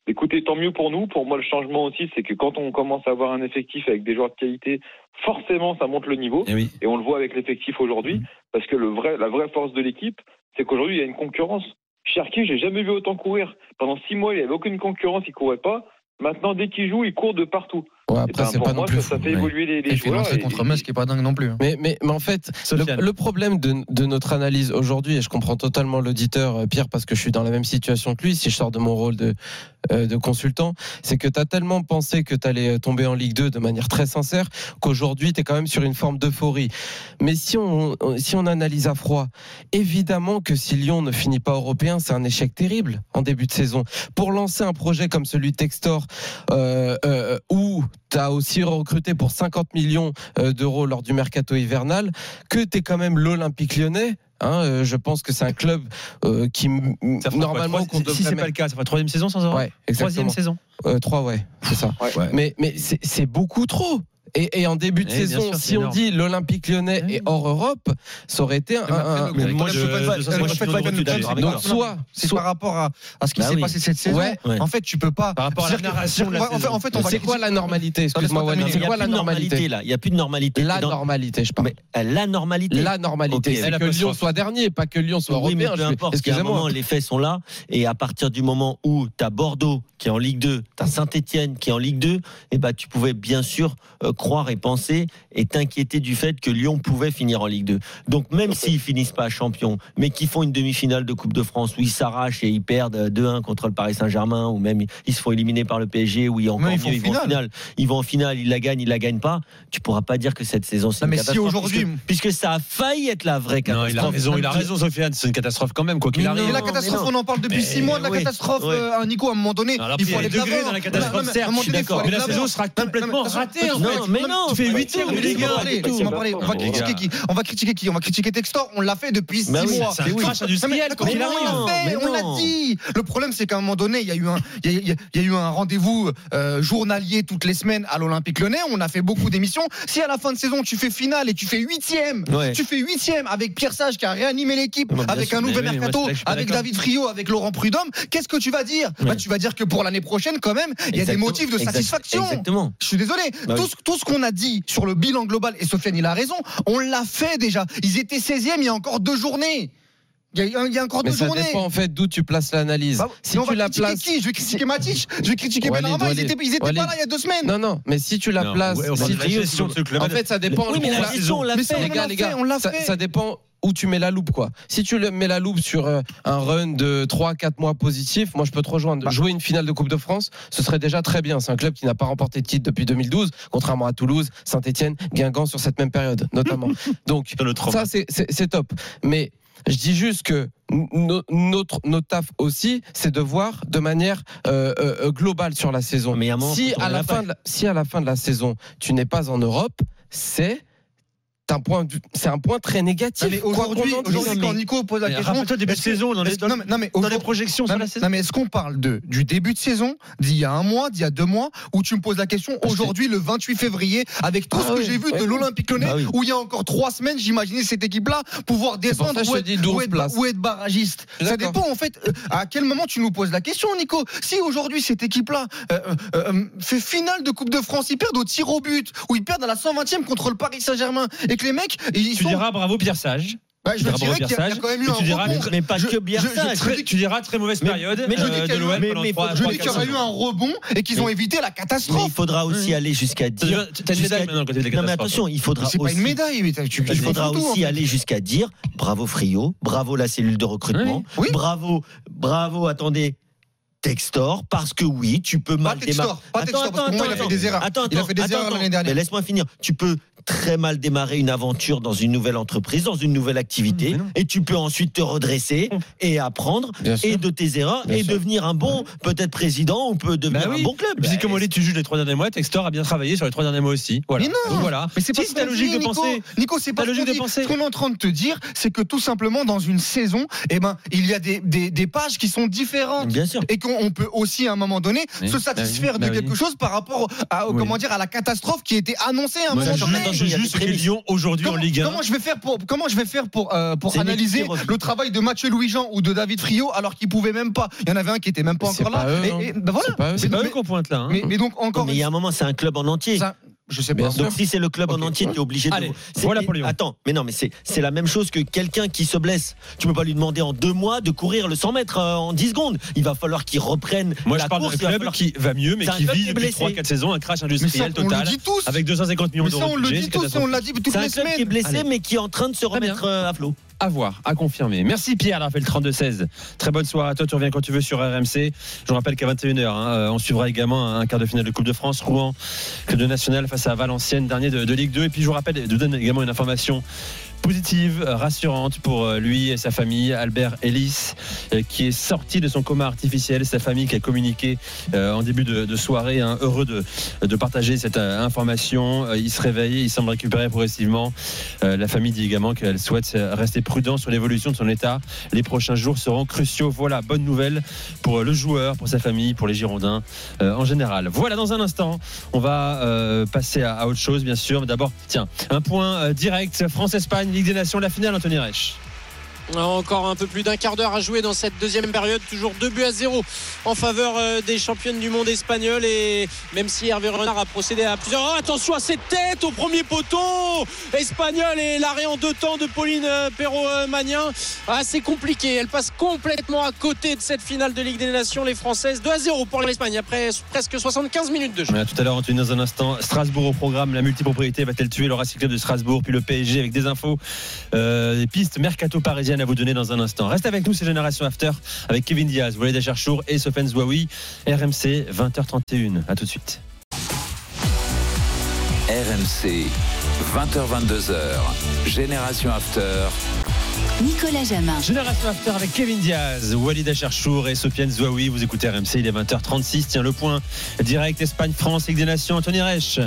Écoutez, tant mieux pour nous. Pour moi, le changement aussi, c'est que quand on commence à avoir un effectif avec des joueurs de qualité, forcément, ça monte le niveau. Eh Et, on le voit avec l'effectif aujourd'hui, parce que le vrai, la vraie force de l'équipe, c'est qu'aujourd'hui, il y a une concurrence. Cherki, j'ai jamais vu autant courir. Pendant six mois, il n'y avait aucune concurrence, il courait pas. Maintenant, dès qu'il joue, il court de partout. Ouais, eh après, ben, c'est pas non plus. Ça, fou, ça fait évoluer les, les joueurs. Et... contre Metz qui est pas dingue non plus. Mais, mais, mais en fait, le, problème de, de notre analyse aujourd'hui, et je comprends totalement l'auditeur, euh, Pierre, parce que je suis dans la même situation que lui, si je sors de mon rôle de, euh, de consultant, c'est que tu as tellement pensé que tu allais euh, tomber en Ligue 2 de manière très sincère qu'aujourd'hui, tu es quand même sur une forme d'euphorie. Mais si on, si on analyse à froid, évidemment que si Lyon ne finit pas européen, c'est un échec terrible en début de saison. Pour lancer un projet comme celui Textor, euh, où tu as aussi recruté pour 50 millions euh, d'euros lors du mercato hivernal, que tu es quand même l'Olympique lyonnais. Hein, euh, je pense que c'est un club euh, qui normalement quoi, 3, qu si, si c'est pas le cas, ça fera troisième saison sans erreur. Ouais, troisième saison. Trois, ouais, c'est ça. Ouais. Mais mais c'est beaucoup trop. Et, en début de eh, saison, si on dit l'Olympique lyonnais eh est hors Europe, ça aurait été un. mais moi, je, Donc, soit, par rapport à, ce qui bah s'est passé cette saison. En fait, tu peux pas. Par rapport à la narration. En fait, C'est quoi la normalité Excuse-moi, C'est quoi la normalité là Il n'y a plus de normalité. La normalité, je parle. Euh, la normalité. La normalité. C'est que Lyon soit dernier, pas que Lyon soit européen. Peu importe, les faits sont là. Et à partir du moment où tu as Bordeaux qui est en Ligue 2, tu as Saint-Etienne qui est en Ligue 2, eh ben, tu pouvais bien sûr euh, croire et penser est inquiété du fait que Lyon pouvait finir en Ligue 2. Donc même s'ils finissent pas champion, mais qu'ils font une demi-finale de Coupe de France où ils s'arrachent et ils perdent euh, 2-1 contre le Paris Saint-Germain, ou même ils se font éliminer par le PSG, ou ils, encore vont en finale. Ils vont en finale, ils la gagnent, ils la gagnent pas. Tu pourras pas dire que cette saison c'est. Mais si aujourd'hui, puisque, ça a failli être la vraie catastrophe. Non, il a raison, il a raison, Sofiane, c'est une catastrophe quand même quoi qu'il arrive. la catastrophe, on en parle depuis 6 mois de la catastrophe. Oui. Euh, Nico, à un moment donné, Alors, il faut aller de dans la catastrophe. Certes, je suis d'accord, la saison sera complètement ratée. Mais non, tu fais 8 tirs, les gars. On va critiquer qui? On va critiquer Textor. On l'a fait depuis bah 6 mois. C'est un crash industriel. On l'a fait, on l'a dit. Le problème, c'est qu'à un moment donné, il y a eu un, rendez-vous euh, journalier toutes les semaines à l'Olympique Lyonnais. On a fait beaucoup d'émissions. Si à la fin de saison, tu fais finale et tu fais huitième, tu fais huitième avec Pierre Sage qui a réanimé l'équipe, avec un nouvel mercato, avec David Frio, avec Laurent Prudhomme. Qu'est-ce que tu vas dire? Bah, tu vas dire que pour l'année prochaine, quand même, il y a des motifs de satisfaction. Exactement. Je suis désolé. Bah Tout ce ce qu'on a dit sur le bilan global, et Sofiane, il a raison, on l'a fait déjà. Ils étaient 16e il y a encore deux journées. Il y, a, il y a, encore Mais deux ça journées. dépend en fait d'où tu places l'analyse. Bah, si tu la places, qui? Je vais critiquer Matich, je vais critiquer ouais, Benarama, ils étaient, pas là il y a deux semaines. Non non, mais si tu la places, ouais, si la en fait ça dépend. Oui, mais la gestion, on l'a fait, les gars, les gars, ça dépend où tu mets la loupe quoi. Si tu mets la loupe sur euh, un run de 3 4 mois positif, moi je peux te rejoindre. Jouer une finale de Coupe de France, ce serait déjà très bien. C'est un club qui n'a pas remporté de titre depuis 2012, contrairement à Toulouse, Saint-Etienne, Guingamp sur cette même période notamment. Donc ça c'est- top. Mais je dis juste que no- notre notre taf aussi, c'est de voir de manière euh, euh, globale sur la saison. Mais à un moment, si faut à tourner la la fin page. de la, si à la fin de la saison tu n'es pas en Europe, c'est un point, du- c'est un point très négatif. Aujourd'hui, quand Nico pose la Mais question, rappelle-toi, début de saison, dans les- est-ce que- non, mais- non, mais dans les projections non, sur mais- la saison. Non, mais est-ce qu'on parle de du début de saison, d'il y a un mois, d'il y a deux mois, où tu me poses la question aujourd'hui, le 28 février, avec tout Ah ce que oui, j'ai vu de l'Olympique Lyonnais, Ah oui. où il y a encore trois semaines, j'imaginais cette équipe-là pouvoir descendre ou être, dis 12 ou être- places. ou être barragiste. Ça dépend en fait. euh, à quel moment tu nous poses la question, Nico Si aujourd'hui cette équipe-là euh, euh, fait finale de Coupe de France, ils perdent au tir au but, ou ils perdent à la 120e contre le Paris Saint-Germain, et que les mecs, ils Tu sont diras bravo Pierre Sage. Bah, je Tu diras a- quand même eu Sage, un tu diras- mais pas Je- que Biarritz. je- je- Très- tu diras très mauvaise période mais euh, de l'OM mais- faut- Je dis qu'il y aurait eu un rebond et qu'ils ont évité la Mais catastrophe. il faudra aussi aller jusqu'à dire. Tu as une médaille maintenant dis les Non mais attention, il faudra C'est pas aussi. une médaille, mais tu, tu Il faudra tout, aussi en fait. aller jusqu'à dire bravo Frio, bravo la cellule de recrutement, Oui. Oui. bravo, bravo, attendez, Textor, parce que oui, tu peux mal démarrer. pas Textor, parce que pour moi, il a fait des erreurs. Attends, Il a attends, fait des attends, erreurs attends. l'année dernière. Mais laisse-moi finir. Tu peux très mal démarrer une aventure dans une nouvelle entreprise, dans une nouvelle activité, et tu peux ensuite te redresser et apprendre Bien sûr. et de tes erreurs Bien et sûr. devenir un bon, peut-être président ou peut devenir Bah oui. un bon club. Puis si, Bah, comme on dit, tu juges les trois derniers mois, Textor a bien travaillé sur les trois derniers mois aussi. Voilà. Mais non Donc voilà. Mais c'est pas Si, ta logique dit, de Nico. penser. Nico, c'est pas Ta logique de penser. Ce qu'on est en train de te dire, c'est que tout simplement, dans une saison, eh ben, il y a des, des, des pages qui sont différentes. Bien sûr. Et qu'on on peut aussi, à un moment donné, Oui. se satisfaire Bah de oui. quelque chose par rapport à, Oui. comment dire, à la catastrophe qui était annoncée à un Moi, moment je donné. je juge ce qu'est. Lyon aujourd'hui en Comment, Ligue 1. comment je vais faire pour comment je vais faire pour euh, pour analyser le travail de Mathieu Louis Jean ou de David Friot alors qu'ils pouvaient même pas? Il y en avait un qui était même pas encore pas là eux, et, non. et- ben voilà C'est pas eux. Qu'on pointe là. hein. mais, mais donc encore mais il y a un moment, c'est un club en entier. ça, je sais Bien sûr. Donc si c'est le club en entier, tu es obligé de. Allez, c'est- voilà pour Lyon. Attends, mais non, mais c'est c'est la même chose que quelqu'un qui se blesse. Tu peux pas lui demander en deux mois de courir le 100 mètres euh, en 10 secondes. Il va falloir qu'il reprenne Moi, la je parle course. d'un club falloir- qui va mieux, mais C'est un qui vit depuis blessé. 3-4 saisons un crash ça industriel on le total dit tous avec 250 millions ça d'euros. on le dit c'est tous et on l'a dit toutes C'est un les club qui est semaines blessé, Allez. mais qui est en train de se remettre euh, à flot. À voir, à confirmer. Merci Pierre, rappel 32-16. Très bonne soirée à toi, tu reviens quand tu veux sur RMC. Je vous rappelle qu'à 21h, hein, euh, on suivra également un quart de finale de Coupe de France, Rouen, que de National face à Valenciennes, dernier de, de Ligue 2. Et puis je vous rappelle, je vous donne également une information positive, rassurante pour euh, lui et sa famille, Albert Ellis, euh, qui est sorti de son coma artificiel. Sa famille qui a communiqué euh, en début de, soirée, hein, heureux de, partager cette information. Il se réveille, il semble récupérer progressivement. La famille dit également qu'elle souhaite rester prudent sur l'évolution de son état. Les prochains jours seront cruciaux. Voilà, bonne nouvelle pour le joueur, pour sa famille, pour les Girondins en général. Voilà, dans un instant, on va passer à, autre chose, bien sûr. D'abord, tiens, un point direct France-Espagne, Ligue des Nations, la finale, Anthony Reich. Encore un peu plus d'un quart d'heure à jouer dans cette deuxième période. Toujours 2 buts à 0 en faveur euh, des championnes du monde espagnol. Et même si Hervé Renard a procédé à plusieurs. Oh, attention à cette tête au premier poteau espagnol et l'arrêt en deux temps de Pauline euh, Perrault-Magnin. Ah, c'est compliqué. Elle passe complètement à côté de cette finale de Ligue des Nations. Les Françaises 2 à 0 pour l'Espagne après presque 75 minutes de jeu. Tout à l'heure, Anthony, dans un instant, Strasbourg au programme. La multipropriété va-t-elle tuer le Racing de Strasbourg? Puis le PSG avec des infos, euh, des pistes mercato parisiennes à vous donner dans un instant. Reste avec nous, c'est Génération After avec Kevin Diaz, Walid Acharchour et Sofiane Zouaoui. RMC, 20h31. À tout de suite. RMC, 20h22h, Génération After. Nicolas Jamin. Génération After avec Kevin Diaz, Walid Acharchour et Sofiane Zouaoui. Vous écoutez RMC, il est 20h36. Tiens, le point direct Espagne-France, Ligue des Nations. Anthony Reich.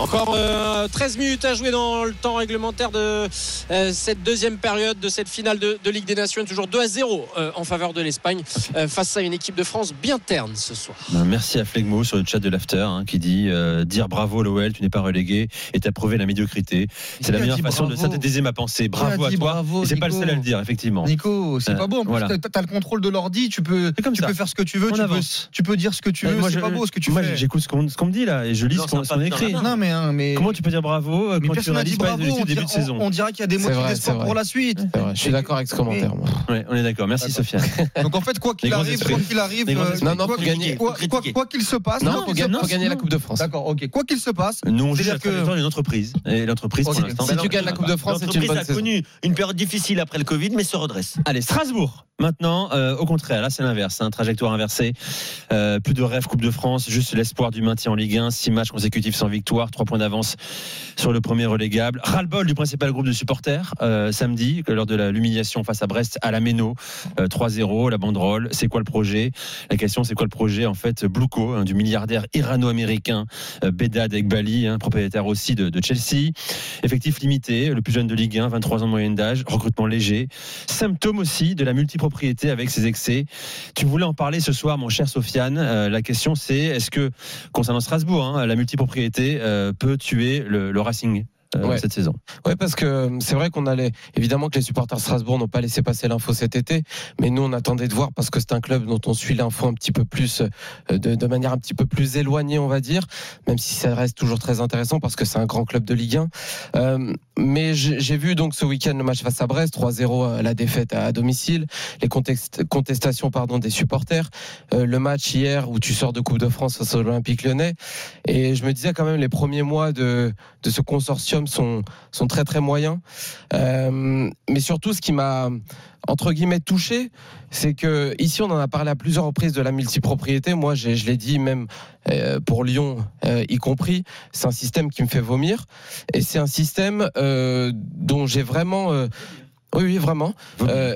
Encore euh, 13 minutes à jouer dans le temps réglementaire de euh, cette deuxième période de cette finale de, de Ligue des Nations. Toujours 2 à 0 euh, en faveur de l'Espagne euh, face à une équipe de France bien terne ce soir. Ben, Merci à Flegmo sur le chat de l'After hein, qui dit euh, dire bravo l'OL, tu n'es pas relégué et t'as prouvé la médiocrité. C'est la meilleure façon de bravo synthétiser ma pensée. Bravo à toi. bravo, et c'est pas le Nico seul à le dire, effectivement. Nico, c'est Euh, pas beau. En plus, voilà. t'as t'as le contrôle de l'ordi, tu peux, C'est comme tu ça. peux faire ce que tu veux, tu peux, avance. tu peux dire ce que tu veux. moi, C'est je- pas beau ce que tu moi, fais. j'écoute ce qu'on ce qu'on me dit là et je lis Non, ce qu'on écrit. Non, mais jamais. Hein, mais Comment tu peux dire bravo euh, mais quand tu personne n'a dit réalises pas bravo. les On, début dira- de saison on- on dira qu'il y a des motifs d'espoir pour la suite. Je suis d'accord avec ce commentaire. moi. Ouais, on est d'accord. Merci Sofiane. Donc en fait, quoi qu'il arrive, quoi qu'il arrive, euh. Non, non, quoi qu'il- se passe, Non, qu'il gagner, la Coupe de France. D'accord, ok. Quoi qu'il se passe, Nous, on juge que- d'une entreprise. Et l'entreprise, pour l'instant. Si tu gagnes la Coupe de France, c'est une L'entreprise bonne a connu une période difficile après le Covid, mais se redresse. Allez, Strasbourg. Maintenant, euh, au contraire, là c'est l'inverse, c'est un trajectoire inversée. Euh, plus de rêve Coupe de France, juste l'espoir du maintien en Ligue 1, six matchs consécutifs sans victoire, trois points d'avance sur le premier relégable. Ras-le-bol du principal groupe de supporters euh, samedi, lors de l'humiliation face à Brest à la Méno, euh, 3-0, la banderole. C'est quoi le projet? La question, c'est quoi le projet En fait, Blouko, hein, du milliardaire irano-américain euh, Bedad Ekbali, hein, propriétaire aussi de, Chelsea. Effectif limité, le plus jeune de Ligue 1, 23 ans de moyenne d'âge, recrutement léger. Symptôme aussi de la multipropriété avec ses excès. Tu voulais en parler ce soir, mon cher Sofiane. Euh, la question c'est est-ce que, concernant Strasbourg, hein, la multipropriété euh, peut tuer le, le Racing euh, Ouais. cette saison Ouais, parce que euh, c'est vrai qu'on allait évidemment que les supporters de Strasbourg n'ont pas laissé passer l'info cet été, mais nous on attendait de voir parce que c'est un club dont on suit l'info un petit peu plus euh, de, de manière un petit peu plus éloignée, on va dire, même si ça reste toujours très intéressant parce que c'est un grand club de Ligue 1. Euh, mais j'ai vu donc ce week-end le match face à Brest, 3-0 euh, la défaite à, à domicile, les contest- contestations pardon des supporters, euh, le match hier où tu sors de Coupe de France face à l'Olympique Lyonnais, et je me disais quand même les premiers mois de de ce consortium sont, sont très très moyens. Euh, mais surtout, ce qui m'a entre guillemets touché, c'est que ici on en a parlé à plusieurs reprises de la multipropriété. Moi, je l'ai dit même euh, pour Lyon, euh, y compris, c'est un système qui me fait vomir et c'est un système dont j'ai vraiment, oui, oui, vraiment. Euh,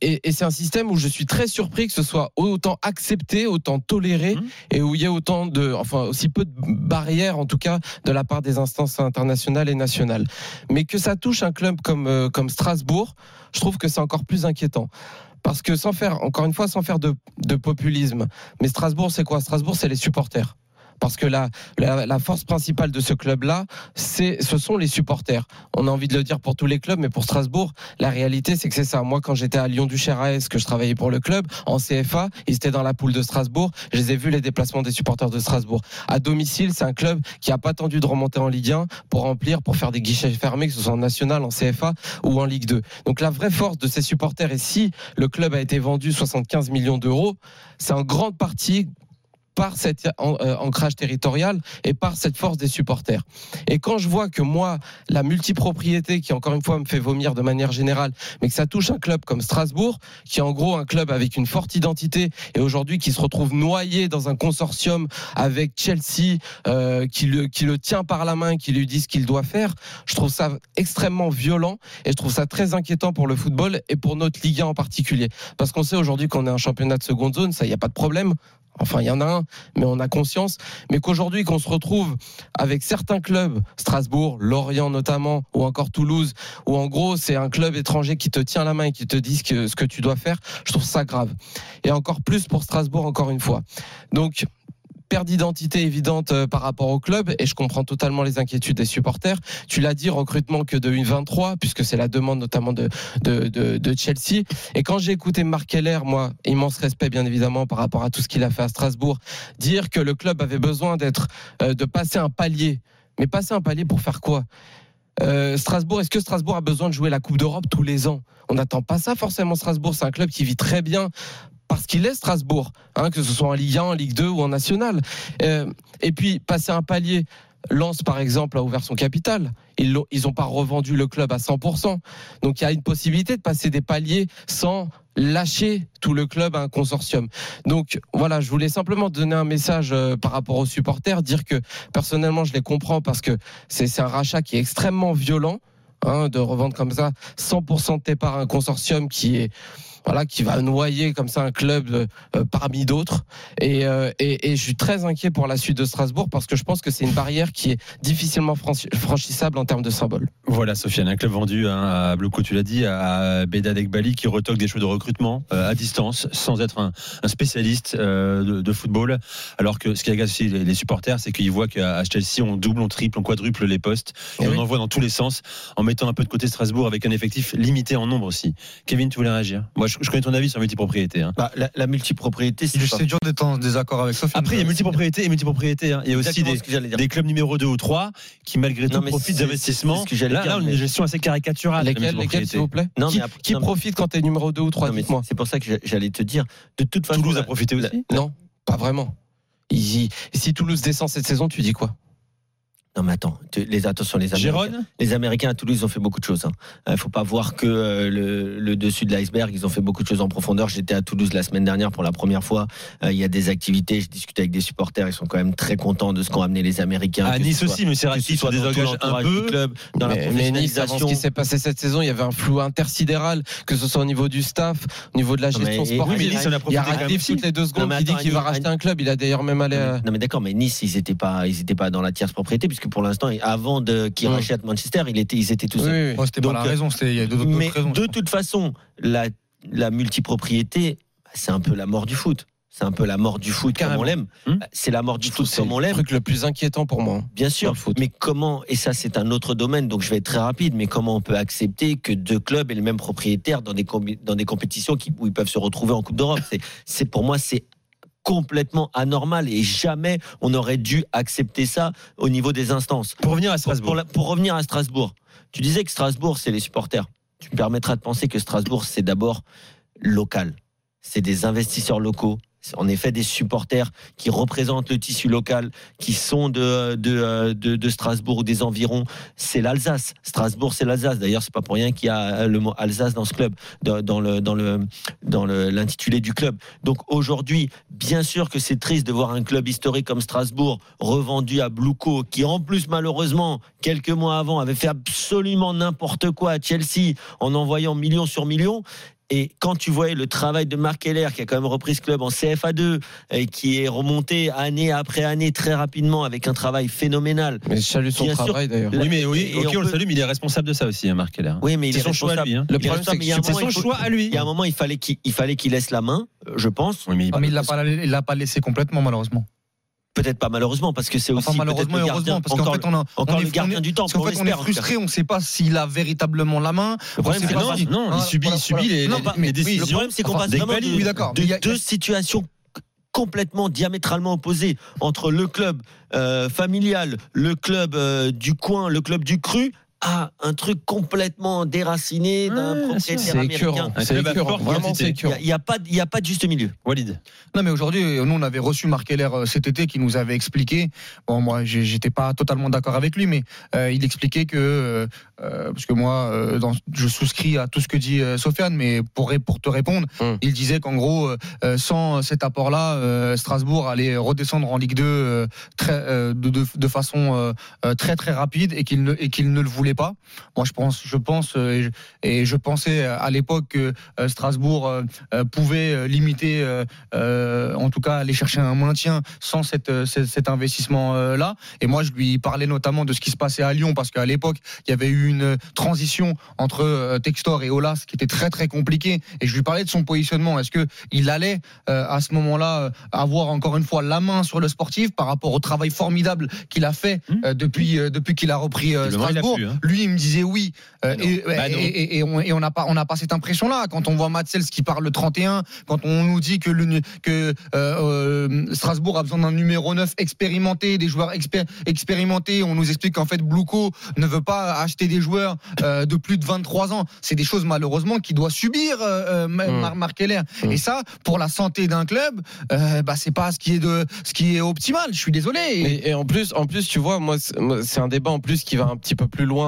et, et c'est un système où je suis très surpris que ce soit autant accepté, autant toléré, et où il y ait autant de, enfin aussi peu de barrières en tout cas de la part des instances internationales et nationales. Mais que ça touche un club comme euh, comme Strasbourg, je trouve que c'est encore plus inquiétant. Parce que sans faire, encore une fois, sans faire de, de populisme, mais Strasbourg, c'est quoi? Strasbourg, c'est les supporters. Parce que la, la, force principale de ce club-là, ce sont les supporters. On a envie de le dire pour tous les clubs, mais pour Strasbourg, la réalité, c'est que c'est ça. Moi, quand j'étais à Lyon-Duchère AS, que je travaillais pour le club, en CFA, ils étaient dans la poule de Strasbourg. Je les ai vus les déplacements des supporters de Strasbourg. À domicile, c'est un club qui a pas attendu de remonter en Ligue 1 pour remplir, pour faire des guichets fermés, que ce soit en national, en CFA ou en Ligue 2. Donc la vraie force de ces supporters, et si le club a été vendu 75 millions d'euros, c'est en grande partie par cet euh, ancrage territorial et par cette force des supporters. Et quand je vois que moi, la multipropriété, qui encore une fois me fait vomir de manière générale, mais que ça touche un club comme Strasbourg, qui est en gros un club avec une forte identité et aujourd'hui qui se retrouve noyé dans un consortium avec Chelsea, euh, qui, le, qui le tient par la main, qui lui dit ce qu'il doit faire, je trouve ça extrêmement violent et je trouve ça très inquiétant pour le football et pour notre Ligue 1 en particulier. Parce qu'on sait aujourd'hui qu'on est un championnat de seconde zone, ça, il n'y a pas de problème. Enfin, il y en a un, mais on a conscience. Mais qu'aujourd'hui, qu'on se retrouve avec certains clubs, Strasbourg, Lorient notamment, ou encore Toulouse, où en gros, c'est un club étranger qui te tient la main et qui te dit ce que, ce que tu dois faire, je trouve ça grave. Et encore plus pour Strasbourg, encore une fois. Donc, perte d'identité évidente euh, par rapport au club et je comprends totalement les inquiétudes des supporters. Tu l'as dit, recrutement que de une 23 puisque c'est la demande notamment de Chelsea. Et quand j'ai écouté Marc Keller, moi, immense respect bien évidemment par rapport à tout ce qu'il a fait à Strasbourg, dire que le club avait besoin d'être, euh, de passer un palier. Mais passer un palier pour faire quoi? Euh, Strasbourg, est-ce que Strasbourg a besoin de jouer la Coupe d'Europe tous les ans? On n'attend pas ça forcément. Strasbourg, c'est un club qui vit très bien parce qu'il est Strasbourg, hein, que ce soit en Ligue 1, en Ligue 2 ou en National. Euh, et puis passer un palier. Lens, par exemple, a ouvert son capital. Ils n'ont pas revendu le club à 100%. Donc il y a une possibilité de passer des paliers sans lâcher tout le club à un consortium. Donc voilà, je voulais simplement donner un message euh, par rapport aux supporters, dire que personnellement je les comprends parce que c'est un rachat qui est extrêmement violent. hein, de revendre comme ça 100% de tes parts à un consortium qui est voilà qui va noyer comme ça un club euh, euh, parmi d'autres et, euh, et, et je suis très inquiet pour la suite de Strasbourg parce que je pense que c'est une barrière qui est difficilement franchi- franchissable en termes de symbole. Voilà, Sofiane, un club vendu hein, à Blocco, tu l'as dit, à Bedad Ekbali qui retoque des choix de recrutement euh, à distance, sans être un, un spécialiste euh, de, de football. Alors que ce qui agace aussi les, les supporters, c'est qu'ils voient qu'à à Chelsea, on double, on triple, on quadruple les postes et, Eh on oui. envoie dans tous les sens en mettant un peu de côté Strasbourg avec un effectif limité en nombre aussi. Kevin, tu voulais réagir? Moi, je je, je connais ton avis sur la multipropriété. hein. Bah, la, la multipropriété, c'est pas- C'est dur d'être en désaccord avec Sophie. Après, il y a multipropriété et multipropriété. hein. Il y a aussi des, clubs numéro 2 ou 3 qui, malgré tout, profitent d'investissements. Là, dire, là, on a une gestion assez caricaturale. Lesquels, s'il vous plaît Non, Qui, mais après- qui non, mais- profite quand t'es numéro 2 ou 3 Non, mais Dites-moi. c'est pour ça que j'a- j'allais te dire. De toute façon, Toulouse a profité aussi. Non, pas vraiment. Si Toulouse descend cette saison, tu dis quoi? Non, mais attends, les attention, les Américains. Gérone Les Américains à Toulouse ils ont fait beaucoup de choses. Il ne faut pas voir que euh, le, le dessus de l'iceberg. Ils ont fait beaucoup de choses en profondeur. J'étais à Toulouse la semaine dernière pour la première fois. Euh, Il y a des activités. Je discutais avec des supporters. Ils sont quand même très contents de ce qu'ont amené les Américains. À Nice soit- aussi, mais c'est se désengagent un peu. du club, dans la mais, mais Nice, avant ce qui s'est passé cette saison, il y avait un flou intersidéral, que ce soit au niveau du staff, au niveau de la Non, gestion mais- sportive. oui, mais Nice, on a il y a Radcliffe toutes les deux Non, secondes mais qui dit qu'il va racheter un club. Il a d'ailleurs même allé. Non, mais- Non mais d'accord, mais Nice ils étaient pas, ils étaient pas dans la tierce propriété puisque pour l'instant, avant de qu'ils Ouais. rachètent Manchester, il était, ils étaient tous. Oui, oui, oui. Ouais, C'était pas la euh, raison, c'était- il y a d'autres raisons. de toute façon, la, la multipropriété, c'est un peu la mort du foot. C'est un peu la mort du foot comme Carrément. on l'aime. Hum. C'est la mort du foot c'est comme on le l'aime. truc le plus inquiétant pour moi. Bien sûr, le foot. mais comment, et ça c'est un autre domaine, donc je vais être très rapide, mais comment on peut accepter que deux clubs aient le même propriétaire dans des, dans des compétitions qui, où ils peuvent se retrouver en Coupe d'Europe? C'est, c'est Pour moi, c'est complètement anormal et jamais on aurait dû accepter ça au niveau des instances. Pour revenir à Pour, Strasbourg. pour la- pour revenir à Strasbourg, tu disais que Strasbourg, c'est les supporters. Tu me permettras de penser que Strasbourg, c'est d'abord local. C'est des investisseurs locaux. En effet des supporters qui représentent le tissu local, qui sont de, de, de, Strasbourg ou des environs. C'est l'Alsace. Strasbourg, c'est l'Alsace. D'ailleurs, c'est pas pour rien qu'il y a le mot Alsace dans ce club, dans, le dans le dans l'intitulé du club. Donc aujourd'hui, bien sûr que c'est triste de voir un club historique comme Strasbourg revendu à Bluco, qui en plus malheureusement quelques mois avant avait fait absolument n'importe quoi à Chelsea en envoyant millions sur millions. Et quand tu voyais le travail de Marc Keller, qui a quand même repris ce club en CFA2, et qui est remonté année après année très rapidement avec un travail phénoménal. Mais je salue son travail d'ailleurs. Oui, mais oui, et ok, on on le salue, mais il est responsable de ça aussi, hein, Marc Keller. Oui, mais il C'est est son choix à lui. hein. Le problème, c'est son faut- choix à lui. Il y a un moment, il fallait qu'il il fallait qu'il laisse la main, je pense. Oui, mais il- Ah, pas, il l'a pas laissé complètement, malheureusement. Peut-être pas malheureusement, parce que c'est aussi Enfin, malheureusement le gardien, heureusement, parce qu'en fait, on a. encore on le est- gardien on est- du temps. Parce qu'en fait, on est frustré, on ne sait pas s'il a véritablement la main. Le problème, c'est non, il subit- il subit les- non, les- mais- les oui, décisions. Le problème, c'est qu'on Enfin, passe vraiment de, oui, d'accord. de a- deux situations complètement diamétralement opposées entre le club euh, familial, le club euh, du coin, le club du cru, à un truc complètement déraciné d'un Ouais, propriétaire C'est américain. C'est écœurant. Vraiment, c'est Il n'y a, pas- il y a pas de juste milieu. Walid. Non, mais aujourd'hui, nous, on avait reçu Marc Keller euh, cet été qui nous avait expliqué. Bon, moi, j'étais pas totalement d'accord avec lui, mais euh, il expliquait que, euh, parce que moi, euh, dans- je souscris à tout ce que dit euh, Sofiane, mais pour, pour te répondre, Hum. il disait qu'en gros, sans cet apport-là, euh, Strasbourg allait redescendre en Ligue 2 euh, très, euh, de, de, de façon très très rapide et qu'il ne, et qu'il ne le voulait pas. Moi, je pense, je pense, euh, et je, et je pensais à l'époque que euh, Strasbourg euh, pouvait limiter, euh, en tout cas, aller chercher un maintien sans cette, cet, investissement-là. Et moi, je lui parlais notamment de ce qui se passait à Lyon, parce qu'à l'époque, il y avait eu une transition entre Textor et Olas qui était très très compliquée. Et je lui parlais de son positionnement. Est-ce que il allait à ce moment-là avoir encore une fois la main sur le sportif par rapport au travail formidable qu'il a fait euh, depuis depuis qu'il a repris Strasbourg pu, hein. Lui, il me disait oui. Euh, et, Bah et- on et on n'a pas on n'a pas cette impression là quand on voit Matsels qui parle le 31 quand on nous dit que le que euh, euh, Strasbourg a besoin d'un numéro 9 expérimenté des joueurs expé- expérimentés on nous explique qu'en fait Blouco ne veut pas acheter des joueurs euh, de plus de 23 ans. C'est des choses malheureusement qu'il doit subir Mm. Mar- Marc Keller Mm. et ça pour la santé d'un club bah c'est pas ce qui est de ce qui est optimal. Je suis désolé. Et, en plus, en plus, tu vois, moi, c'est un débat en plus qui va un petit peu plus loin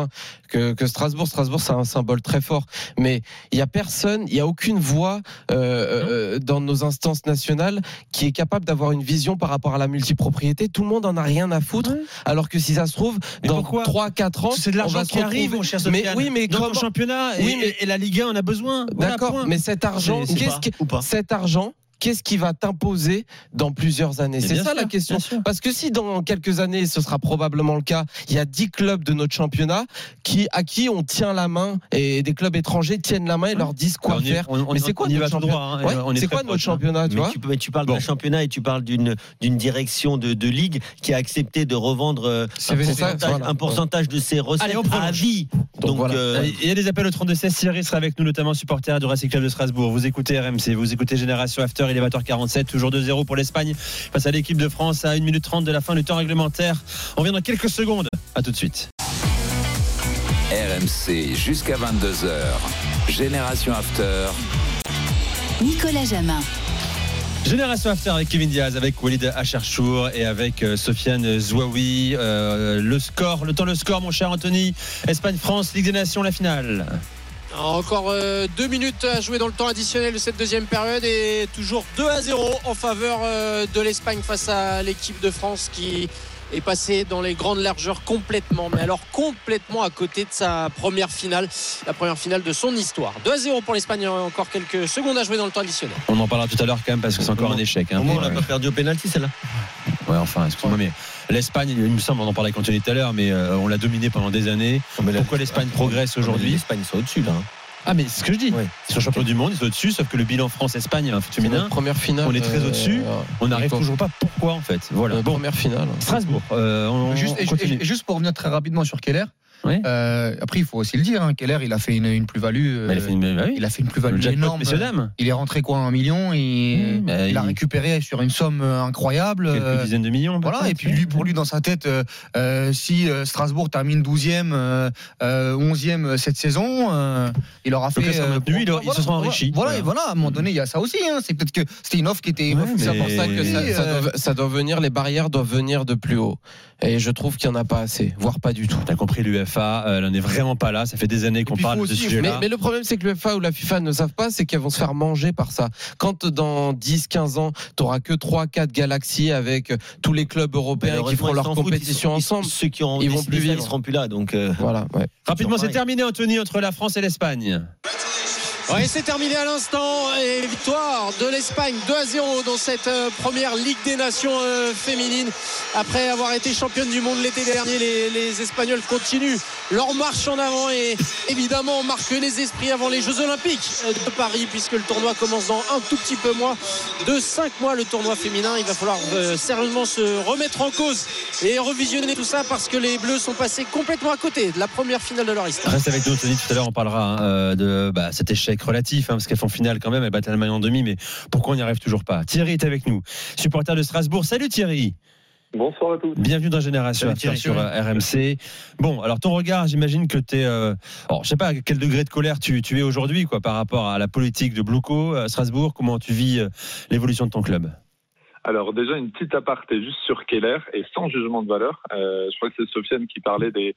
que, que Strasbourg. Strasbourg, c'est un symbole très fort, mais il y a personne, il y a aucune voix euh, euh, dans nos instances nationales qui est capable d'avoir une vision par rapport à la multipropriété. Tout le monde en a rien à foutre, alors que si ça se trouve, Mais dans pourquoi 3-4 ans, C'est de l'argent qui arrive, mon cher Mais Sofiane. oui, mais Dans comment le championnat Oui, et, mais- et la Ligue 1, on a besoin. D'accord, mais cet argent, qu'est-ce que cet argent qu'est-ce qui va t'imposer dans plusieurs années C'est ça sûr, la question. Parce que si dans quelques années, ce sera probablement le cas, il y a 10 clubs de notre championnat qui, à qui on tient la main et des clubs étrangers tiennent la main et leur disent quoi On y- faire. on- on- mais c'est quoi on notre championnat droit, hein, Ouais, on est quoi notre proche, hein. championnat, tu Mais vois tu, mais tu parles d'un championnat et tu parles d'une direction de, de ligue qui a accepté de revendre euh, un, ça, pourcentage, voilà. un pourcentage de ses recettes Allez, on à vie. Donc, voilà. euh, Il y a des appels au 32 16 Thierry sera avec nous, notamment supporter du Racing Club de Strasbourg. Vous écoutez RMC, vous écoutez Génération After, il est 20h47, toujours 2-0 pour l'Espagne face à l'équipe de France à 1 minute 30 de la fin du temps réglementaire. On vient dans quelques secondes. À tout de suite. RMC jusqu'à 22h. Génération After. Nicolas Jamin. Génération After avec Kevin Diaz, avec Walid Acharchour et avec euh, Sofiane Zouaoui. Euh, le score, le temps, le score, mon cher Anthony. Espagne-France, Ligue des Nations, la finale. Encore euh, deux minutes à jouer dans le temps additionnel de cette deuxième période et toujours 2 à 0 en faveur euh, de l'Espagne face à l'équipe de France qui est passée dans les grandes largeurs complètement, mais alors complètement à côté de sa première finale, la première finale de son histoire. 2 à 0 pour l'Espagne, encore quelques secondes à jouer dans le temps additionnel. On en parlera tout à l'heure quand même parce que c'est encore un échec. hein. au moins, on n'a Ouais. pas perdu au pénalty, celle-là. Ouais, enfin, excuse-moi, mais l'Espagne, il me semble, on en parlait avec Anthony tout à l'heure, mais euh, on l'a dominé pendant des années. Pourquoi l'Espagne progresse aujourd'hui L'Espagne, sont au-dessus, là. hein. Ah, mais c'est ce que je dis. Ils sont champions du monde, ils sont au-dessus, sauf que le bilan France-Espagne, un foot féminin, première finale, on est très euh, au-dessus. euh, On n'arrive toujours pas. Pourquoi en fait? Voilà. Bon, première finale. Strasbourg. euh, on, Juste, on et- continue. et- et juste pour revenir très rapidement sur Keller. Ouais. euh, après, il faut aussi le dire. Hein, Keller, il a fait une, une plus-value. euh, Bah, il a fait une- bah oui. plus-value jackpot, énorme. dames. Il est rentré quoi un million et Mmh, bah, il a récupéré sur une somme euh, incroyable. Quelques euh, dizaines de millions. Voilà, et puis lui, pour lui, dans sa tête, euh, euh, si euh, Strasbourg termine 12e, euh, euh, 11e cette saison, euh, il aura fait. euh, maintenu, il ils se sont voilà, enrichis. Voilà, Voilà. et voilà, à un moment donné, il y a ça aussi. hein, c'est peut-être que c'était une offre qui était Ouais, refusée. mais- C'est pour ça que ça, ça euh, doit, ça doit venir, les barrières doivent venir de plus haut. Et je trouve qu'il n'y en a pas assez, voire pas du tout. T'as compris, l'UFA, euh, elle n'en est vraiment pas là. Ça fait des années qu'on parle de ce Mais, sujet-là. mais le problème, c'est que l'UEFA ou la FIFA ne savent pas, c'est qu'elles vont se faire manger par ça. Quand dans 10, 15 ans, tu n'auras que 3, 4 galaxies avec tous les clubs européens qui feront leur foutent, compétition ils sont- ensemble. Ceux qui ont ils vont plus vivre. ils seront plus là. Donc, euh, Voilà, ouais. Rapidement, c'est terminé, Anthony, entre la France et l'Espagne. Ouais, c'est terminé à l'instant et victoire de l'Espagne 2 à 0 dans cette euh, première Ligue des Nations euh, féminine. Après avoir été championne du monde l'été dernier, les, Espagnols continuent leur marche en avant et évidemment marquent les esprits avant les Jeux Olympiques euh, de Paris puisque le tournoi commence dans un tout petit peu moins de 5 mois le tournoi féminin. Il va falloir sérieusement se remettre en cause et revisionner tout ça parce que les Bleus sont passés complètement à côté de la première finale de leur histoire. Reste avec nous, Anthony. Tout à l'heure, on parlera hein, de bah, cet échec relatif, hein, parce qu'elles font finale quand même. Elles battent l'Allemagne en demi, mais pourquoi on n'y arrive toujours pas? Thierry est avec nous, supporter de Strasbourg. Salut Thierry. Bonsoir à tous. Bienvenue dans Génération After Thierry. sur euh, RMC. Bon, alors ton regard, j'imagine que tu es. Euh, alors, je sais pas à quel degré de colère tu, tu es aujourd'hui quoi, par rapport à la politique de Blouco à Strasbourg. Comment tu vis euh, l'évolution de ton club? Alors déjà une petite aparté juste sur Keller et sans jugement de valeur. Euh, je crois que c'est Sofiane qui parlait des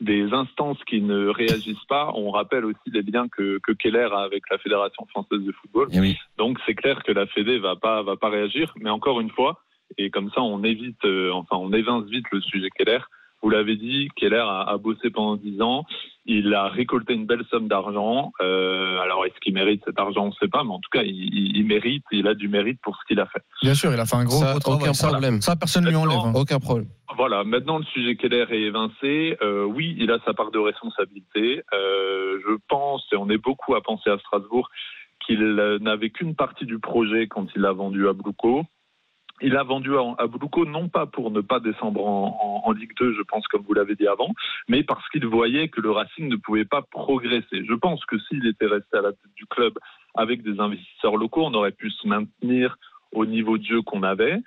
des instances qui ne réagissent pas. On rappelle aussi les liens que, que Keller a avec la Fédération française de football. Eh oui. Donc c'est clair que la Fédé va pas va pas réagir. Mais encore une fois, et comme ça on évite, euh, enfin on évince vite le sujet Keller. Vous l'avez dit, Keller a, a bossé pendant 10 ans. Il a récolté une belle somme d'argent. Euh, alors, est-ce qu'il mérite cet argent? On ne sait pas, mais en tout cas, il, il- il mérite. Il a du mérite pour ce qu'il a fait. Bien sûr, il a fait un gros, Ça, gros travail. aucun Ça, problème. Ça, personne ne lui enlève. hein. Aucun problème. Voilà, maintenant le sujet Keller est évincé. Euh, oui, il a sa part de responsabilité. Euh, je pense, et on est beaucoup à penser à Strasbourg, qu'il n'avait qu'une partie du projet quand il l'a vendu à Blouco. Il a vendu à, Blouco non pas pour ne pas descendre en, en- en Ligue 2, je pense, comme vous l'avez dit avant, mais parce qu'il voyait que le Racing ne pouvait pas progresser. Je pense que s'il était resté à la tête du club avec des investisseurs locaux, on aurait pu se maintenir au niveau de jeu qu'on avait.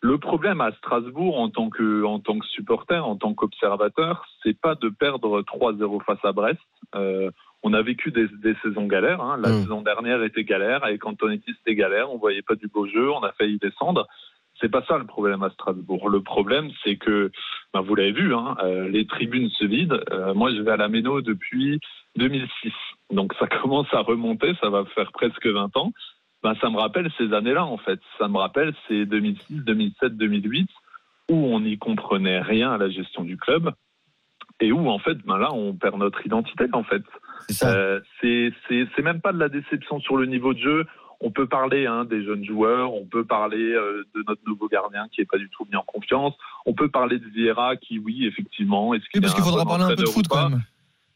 Le problème à Strasbourg en tant que, en tant que supporter, en tant qu'observateur, c'est pas de perdre 3-0 face à Brest. Euh, on a vécu des, des saisons galères. hein. La Mm. saison dernière était galère. Avec Antonetti, c'était galère. On voyait pas du beau jeu. On a failli descendre. C'est pas ça le problème à Strasbourg. Le problème, c'est que, ben, vous l'avez vu, hein, euh, les tribunes se vident. Euh, moi, je vais à la Méno depuis 2006. Donc ça commence à remonter. Ça va faire presque 20 ans ben, ça me rappelle ces années-là, en fait. Ça me rappelle ces 2006, 2007, 2008, où on n'y comprenait rien à la gestion du club et où, en fait, ben là, on perd notre identité, en fait. C'est. Euh, même pas de la déception sur le niveau de jeu. On peut parler hein, des jeunes joueurs, on peut parler euh, de notre nouveau gardien qui est pas du tout mis en confiance, on peut parler de Vieira qui, oui, effectivement, est-ce Oui, parce qu'il faudra parler un peu de foot quand même.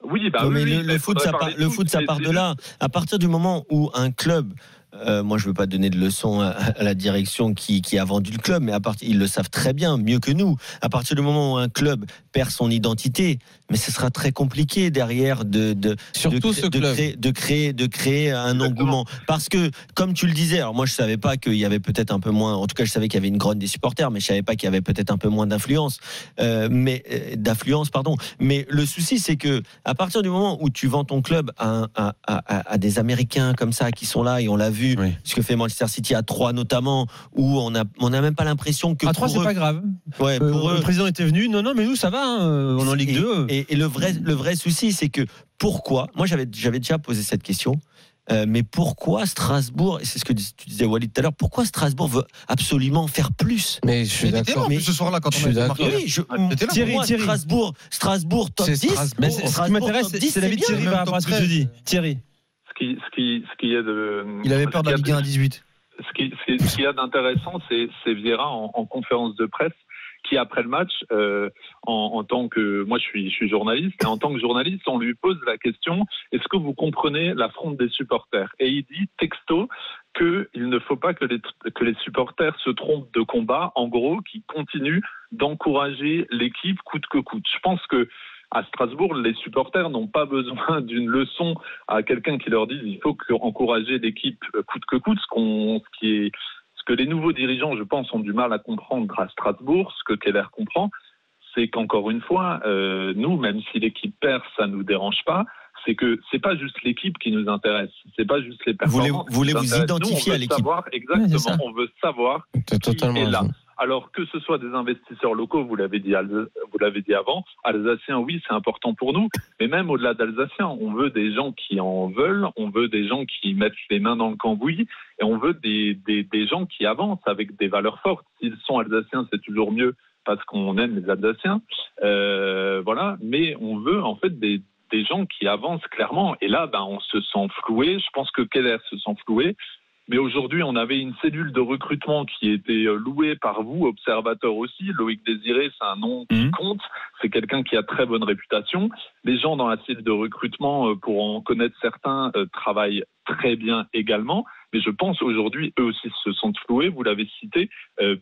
Oui, bah Non, oui, mais oui, le, foot, ça part, le foot, ça part de là. À partir du moment où un club, euh, moi je veux pas donner de leçons à, à la direction qui, qui a vendu le club, mais à partir, ils le savent très bien, mieux que nous. À partir du moment où un club perd son identité, mais ce sera très compliqué derrière de de Surtout de, ce de club. créer, de créer de créer un engouement. Parce que comme tu le disais, alors moi je savais pas qu'il y avait peut-être un peu moins. En tout cas, je savais qu'il y avait une grogne des supporters, mais je savais pas qu'il y avait peut-être un peu moins d'influence, euh, mais euh, d'affluence, pardon. Mais le souci, c'est que à partir du moment où tu vends ton club à, à- à des Américains comme ça qui sont là et on l'a vu, Oui. ce que fait Manchester City à 3 notamment, où on a on a même pas l'impression que À 3, pour c'est pas grave. Ouais, Euh, pour eux, le président était venu. Non, non, mais nous, ça va. hein, On est en Ligue et, 2. Et, et le vrai, le vrai souci, c'est que pourquoi Moi, j'avais, j'avais déjà posé cette question. euh, mais pourquoi Strasbourg, et c'est ce que dis- tu disais Walid tout à l'heure, pourquoi Strasbourg veut absolument faire plus? Mais je suis Mais d'accord. plus, ce soir-là quand Je on suis a marqué. Oui, je, T'étais là. Thierry, moi, Thierry. Strasbourg, Strasbourg top C'est 10. Strasbourg. Mais c'est- ce qui Strasbourg, m'intéresse, c'est 10, c'est l'avis de Thierry par rapport à ce que tu dis. Thierry. Ce qui, ce qui, ce qui est de. Il avait peur de la ce Ligue qu'il y 1 a à 18. ce qui, ce qui- y a d'intéressant, c'est, c'est Vieira en, en conférence de presse qui, après le match, euh, en, en tant que moi, je suis, je suis journaliste, et en tant que journaliste, on lui pose la question est-ce que vous comprenez la des supporters? Et il dit texto qu'il ne faut pas que les, que les supporters se trompent de combat, en gros, qui continuent d'encourager l'équipe coûte que coûte. Je pense que à Strasbourg, les supporters n'ont pas besoin d'une leçon à quelqu'un qui leur dise il faut encourager l'équipe euh, coûte que coûte, ce, qu'on, ce qui est ce que les nouveaux dirigeants, je pense, ont du mal à comprendre à Strasbourg, ce que Keller comprend, c'est qu'encore une fois, euh, nous, même si l'équipe perd, ça nous dérange pas. C'est que c'est pas juste l'équipe qui nous intéresse, c'est pas juste les performances. qui voulez vous intéressent. Nous, identifier on à veut l'équipe? savoir- Exactement, on veut savoir qui est là. Alors que ce soit des investisseurs locaux, vous l'avez dit, vous l'avez dit avant, Alsaciens, oui, c'est important pour nous, mais même au-delà d'Alsaciens, on veut des gens qui en veulent, on veut des gens qui mettent les mains dans le cambouis, et on veut des, des, des gens qui avancent avec des valeurs fortes. S'ils sont Alsaciens, c'est toujours mieux parce qu'on aime les Alsaciens, euh, voilà. Mais on veut en fait des des gens qui avancent clairement. Et là, ben, on se sent floué. Je pense que Keller se sent floué. Mais aujourd'hui, on avait une cellule de recrutement qui était euh, louée par vous, observateurs aussi. Loïc Désiré, c'est un nom qui Mhm. compte. C'est quelqu'un qui a très bonne réputation. Les gens dans la cellule de recrutement, euh, pour en connaître certains, euh, travaillent très bien également. Mais je pense aujourd'hui, eux aussi se sentent floués. Vous l'avez cité, euh,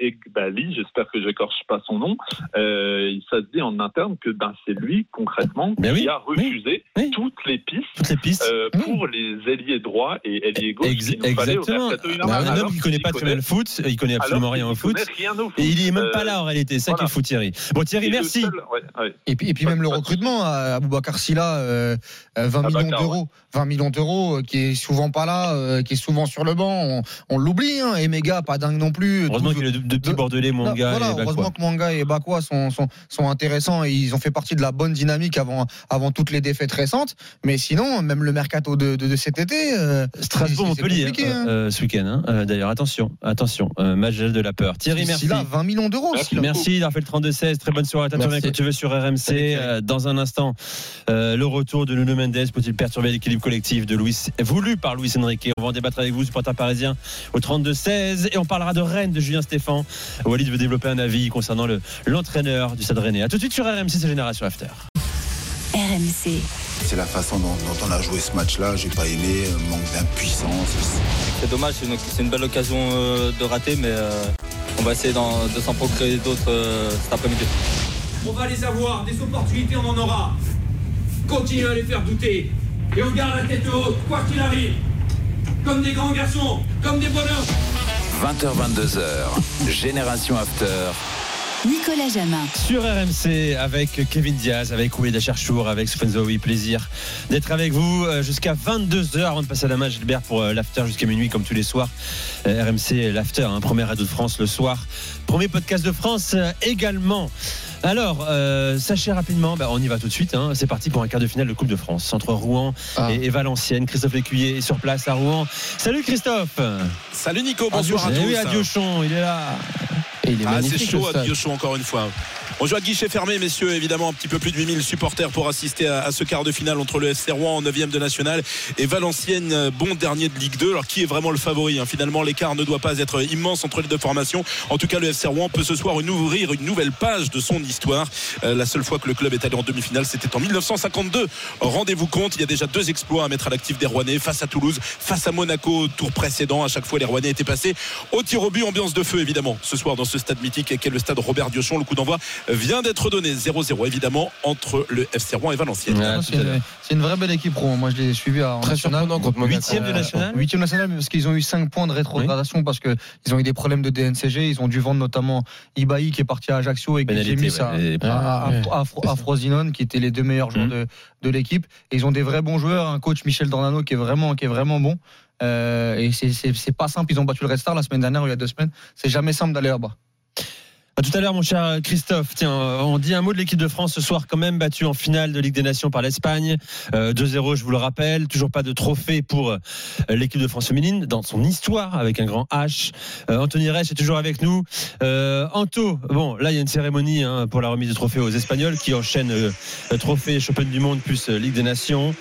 Egbali, j'espère que j'écorche pas son nom. Euh, ça se dit en interne que ben, c'est lui, concrètement, qui oui, a refusé oui. toutes les pistes Toutes les pistes. euh, pour les ailiers droits et ailiers gauche. Ex- qu'il au exactement. Bah, un homme qui connaît qu'il pas très bien le foot, il connaît absolument rien au qu'il foot. connaît rien au foot. Et il est même Euh, pas là en réalité, c'est ça qui voilà. est fou Thierry. Bon Thierry, et merci. seul- ouais, ouais. Et puis, et puis même le recrutement, à Aboubacar Silla, euh, euh, 20 millions d'euros, 20 millions d'euros, euh, qui est souvent pas là, euh, qui est souvent sur le banc. On, on l'oublie, hein. Et méga, pas dingue non plus. Heureusement qu'il y a deux, deux petits de- bordelais, voilà, et Bakwa. heureusement que Mwanga et Bakwa sont, sont, sont intéressants et ils ont fait partie de la bonne dynamique avant, avant toutes les défaites récentes. Mais sinon, même le mercato de, de, de cet été. euh, Strasbourg Montpellier hein, hein. euh, ce week-end. hein. Euh, D'ailleurs attention, attention, euh, match de la peur. Thierry, merci. 20 millions d'euros. Merci. D'avoir fait le 32-16. Très bonne soirée. Quand tu veux sur RMC. Euh, dans un instant, euh, le retour de Nuno Mendes peut-il perturber l'équilibre collectif de Luis, voulu par Luis Enrique On va en débattre avec vous, supporter parisien, au 32-16. Et on parlera de Rennes de Julien Stéphan. Walid veut développer un avis concernant le- l'entraîneur du Stade Rennais. A tout de suite sur RMC, c'est Génération After. RMC. C'est la façon dont, dont on a joué ce match-là. J'ai pas aimé, euh, manque d'impuissance. C'est dommage, c'est une, belle occasion euh, de rater, mais euh, on va essayer de s'en procurer d'autres euh, cet après-midi. On va les avoir, des opportunités, on en aura. Continuez à les faire douter. Et on garde la tête haute, quoi qu'il arrive. Comme des grands garçons, comme des bonheurs. 20h, 22h, Génération After. Nicolas Jamin. Sur RMC avec Kevin Diaz, avec Oueda Cherchour, avec Stéphane Zoui. Plaisir d'être avec vous euh, jusqu'à 22h avant de passer à la main Gilbert pour euh, l'after jusqu'à minuit comme tous les soirs. Euh, RMC l'after, hein, première radio de France le soir. Premier podcast de France également. Alors, euh, sachez rapidement, bah, on y va tout de suite. hein. C'est parti pour un quart de finale de Coupe de France entre Rouen Ah. et, et Valenciennes. Christophe Lécuyer est sur place à Rouen. Salut Christophe. Salut Nico, bonsoir à Eh tous. oui, à Diochon, il est là. Et il est Ah, c'est chaud à. Diochon encore une fois. On joue à guichet fermé, messieurs. Évidemment, un petit peu plus de 8000 supporters pour assister à, ce quart de finale entre le FC Rouen en 9e de national et Valenciennes, euh, bon dernier de Ligue 2. Alors, qui est vraiment le favori hein? Finalement, l'écart ne doit pas être immense entre les deux formations. En tout cas, le FC Rouen peut ce soir ouvrir une nouvelle page de son histoire. Euh, la seule fois que le club est allé en demi-finale, c'était en 1952. Rendez-vous compte, il y a déjà deux exploits à mettre à l'actif des Rouennais face à Toulouse, face à Monaco tour précédent. À chaque fois, les Rouennais étaient passés au tir au but, ambiance de feu évidemment. Ce soir, dans ce stade mythique qu'est le stade Robert Diochon, le coup d'envoi vient d'être donné 0-0 évidemment entre le FC Rouen et Valenciennes. C'est une, vraie belle équipe, Rouen. Moi, je l'ai suivi en Très national. surprenant contre Monaco. Huitième de national Huitième national, parce qu'ils ont eu 5 points de rétrogradation parce que ils ont eu des problèmes de DNCG. Ils ont dû vendre notamment Ibaï qui est parti à Ajaccio et qui j'ai mis ouais, à, à- ouais. à à Frosinone, qui étaient les deux meilleurs joueurs Mhm. de, de l'équipe. Et ils ont des vrais bons joueurs. Un coach Michel Dornano qui est vraiment, qui est vraiment bon. Euh, et c'est pas simple. Ils ont battu le Red Star la semaine dernière ou il y a deux semaines. C'est jamais simple d'aller là-bas. Tout à l'heure, mon cher Christophe. Tiens, euh, on dit un mot de l'équipe de France ce soir, quand même battue en finale de Ligue des Nations par l'Espagne. Euh, 2-0, je vous le rappelle. Toujours pas de trophée pour euh, l'équipe de France féminine dans son histoire avec un grand H. Euh, Anthony Reich est toujours avec nous. Euh, Anto, bon, là, il y a une cérémonie hein, pour la remise de trophée aux Espagnols qui enchaînent euh, trophée championne du monde plus euh, Ligue des Nations.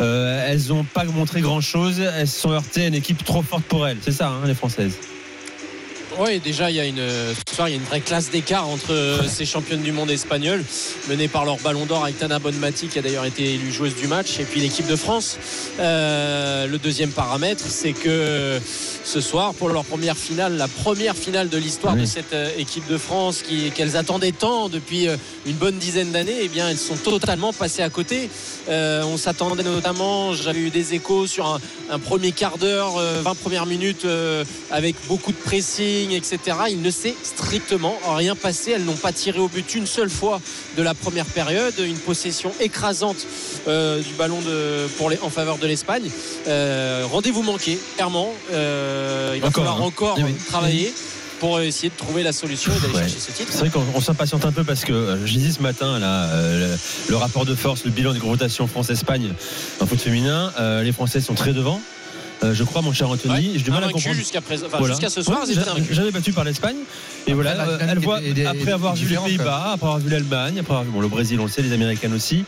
Euh, elles n'ont pas montré grand chose. Elles se sont heurtées à une équipe trop forte pour elles. C'est ça, hein, les Françaises. Oui, déjà, il y a une, ce soir, il y a une vraie classe d'écart entre euh, ces championnes du monde espagnoles, menées par leur ballon d'or avec Tana Bonmati, qui a d'ailleurs été élue joueuse du match, et puis l'équipe de France. Euh, le deuxième paramètre, c'est que ce soir, pour leur première finale, la première finale de l'histoire Oui. de cette euh, équipe de France, qui- qu'elles attendaient tant depuis une bonne dizaine d'années, eh bien, elles sont totalement passées à côté. Euh, on s'attendait notamment, j'avais eu des échos sur un, un premier quart d'heure, euh, 20 premières minutes, avec beaucoup de pressing, etc. Il ne s'est strictement rien passé. Elles n'ont pas tiré au but une seule fois de la première période. Une possession écrasante euh, du ballon de, pour les, en faveur de l'Espagne. Euh, Rendez-vous manqué, clairement. Euh, il va Encore, falloir hein. encore Eh oui. travailler pour essayer de trouver la solution et d'aller Ouais. chercher ce titre. C'est vrai qu'on on s'impatiente un peu parce que je disais ce matin là, le, rapport de force, le bilan des confrontations France-Espagne en foot féminin, les Français sont très devant. Euh, je crois, mon cher Anthony, j'ai du mal à comprendre. jusqu'à présent, enfin, Voilà. jusqu'à ce soir, Ouais, elles étaient ja- invaincues. Jamais battu par l'Espagne. Et voilà, euh, elle voit, après avoir vu les Pays-Bas, après avoir vu l'Allemagne, après avoir vu bon, le Brésil, on le sait, les Américaines aussi.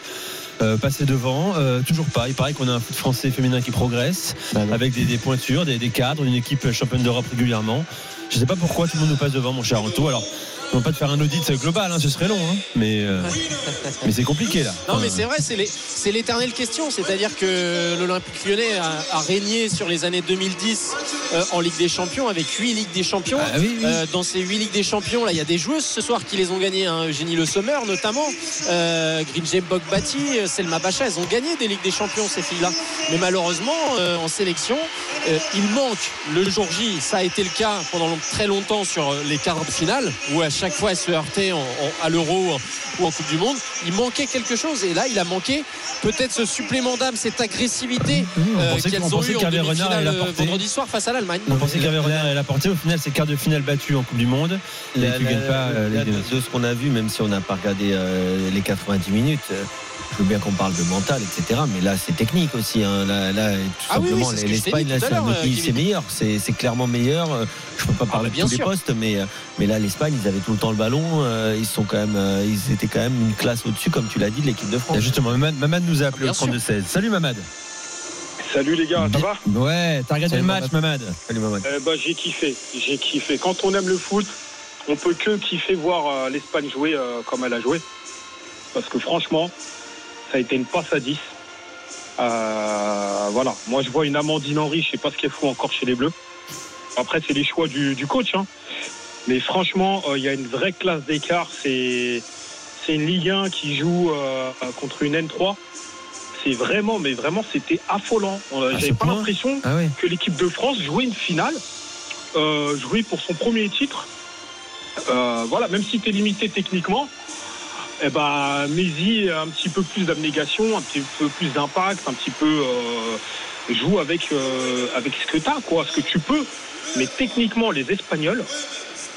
euh, passer devant, euh, toujours pas. Il paraît qu'on a un foot français féminin qui progresse, avec des, des pointures, des, des cadres, une équipe championne d'Europe régulièrement. Je sais pas pourquoi tout le monde nous passe devant, mon cher Anto. Alors, on va pas de faire un audit global, hein, ce serait long, hein, mais, euh, mais c'est compliqué là. Non, mais c'est vrai, c'est l'éternelle question. C'est-à-dire que l'Olympique lyonnais a, a régné sur les années 2010 euh, en Ligue des Champions avec 8 Ligues des Champions. Ah oui, oui. Euh, dans ces 8 Ligues des Champions, là, il y a des joueuses ce soir qui les ont gagnées. Hein. Eugénie Le Sommer, notamment. Grinjem Bogbati, Selma Bacha. Elles ont gagné des Ligues des Champions, ces filles-là. Mais malheureusement, en sélection, il manque le jour J. Ça a été le cas pendant long- très longtemps sur les quarts de finale, où à chaque fois elles se en- en- à l'Euro ou en Coupe du Monde. Il manquait quelque chose. Et là, il a manqué peut-être ce supplément d'âme, cette agressivité on euh, pensait- qu'elles on ont eu en demi-finale euh, vendredi soir face à l'Allemagne. On pensait qu'Hervé Renard allait l'apporter. Au final, c'est quart de finale battu en Coupe du Monde. Et La- tu la- gagnes pas euh, la Nations. de ce qu'on a vu, même si on n'a pas regardé euh, les 90 minutes, euh, je veux bien qu'on parle de mental, etc. Mais là, c'est technique aussi. hein. Là, là, tout Ah oui, oui, simplement, l'Espagne, là, c'est un l'heure, autre pays, c'est Kevin. meilleur. C'est clairement meilleur. Euh, Je peux pas parler bah, bien de tous sûr. les postes, mais, euh, mais là, l'Espagne, ils avaient tout le temps le ballon. euh, Ils sont quand même, ils étaient quand même une classe au-dessus, comme tu l'as dit, de l'équipe de France. Et Justement, Mamad, nous a appelé Bien au 32-16. Salut Mamad. Salut les gars, ça va Ouais, t'as regardé Salut, le match, Mamad. Salut, Mamad. Eh ben, J'ai kiffé, j'ai kiffé. Quand on aime le foot, on peut que kiffer voir euh, l'Espagne jouer euh, comme elle a joué. Parce que franchement, ça a été une passe à 10. Euh, voilà, moi je vois une Amandine Henry, je sais pas ce qu'elle fout encore chez les Bleus. Après, c'est les choix du, du coach. hein. Mais franchement, euh, il y a une vraie classe d'écart. C'est c'est une Ligue 1 qui joue euh, contre une N3. C'est vraiment, mais vraiment, c'était affolant. J'avais pas l'impression Ah oui. que l'équipe de France jouait une finale, jouait pour son premier titre. Voilà, même si tu es limité techniquement, eh ben, Messi a un petit peu plus d'abnégation, un petit peu plus d'impact, un petit peu euh, joue avec, euh, avec ce que tu as, quoi, ce que tu peux. Mais techniquement, les Espagnols,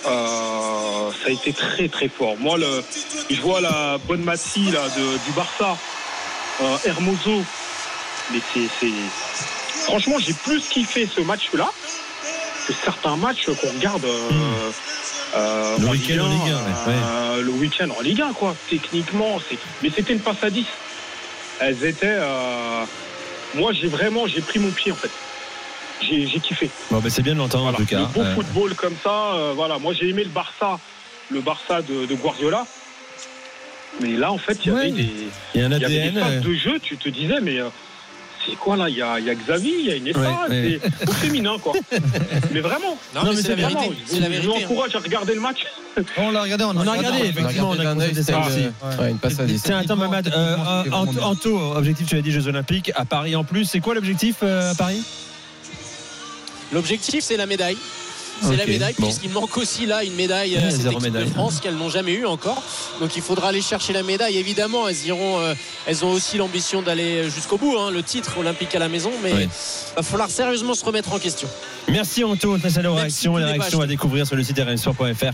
euh, ça a été très très fort. Moi, je vois la bonne Mati là, du Barça, Hermoso, mais c'est, franchement, j'ai plus kiffé ce match-là que certains matchs qu'on regarde euh, Euh, Le en week-end en 1, Ligue 1, ouais, euh, Le week-end en Ligue 1, quoi. Techniquement, c'est. Mais c'était une passe à 10. Elles étaient. euh, Moi, j'ai vraiment, j'ai pris mon pied en fait. J'ai j'ai kiffé. Bon, ben, c'est bien de l'entendre en tout cas. Le beau Euh, football comme ça, euh, voilà. Moi, j'ai aimé le Barça, le Barça de, de Guardiola. Mais là, en fait, il y avait des, il y a un il y avait ADN. des phases euh, de jeu. Tu te disais, mais euh, c'est quoi là? Il y a, y a Xavi, il y a Iniesta, Ouais, ouais. c'est au féminin, quoi. mais vraiment. Non, mais c'est la vérité, Je, la je vous encourage à regarder le match. On l'a regardé, on, On a regardé, effectivement, on a regardé aussi. euh, une passe à 10. Tiens, attends, Mamad, euh, Anto, objectif, tu l'as dit, Jeux Olympiques, à Paris en plus. C'est quoi l'objectif euh, à Paris? L'objectif, c'est la médaille. C'est la médaille, bon. puisqu'il manque aussi là une médaille Ouais, à cette zéro équipe médaille. de France qu'elles n'ont jamais eu encore. Donc il faudra aller chercher la médaille. Évidemment, elles iront, euh, elles ont aussi l'ambition d'aller jusqu'au bout. hein, le titre olympique à la maison, mais Oui. va falloir sérieusement se remettre en question. Merci Anto, on passe à la réaction, tout la n'est pas réaction à découvrir sur le site rmsport.fr.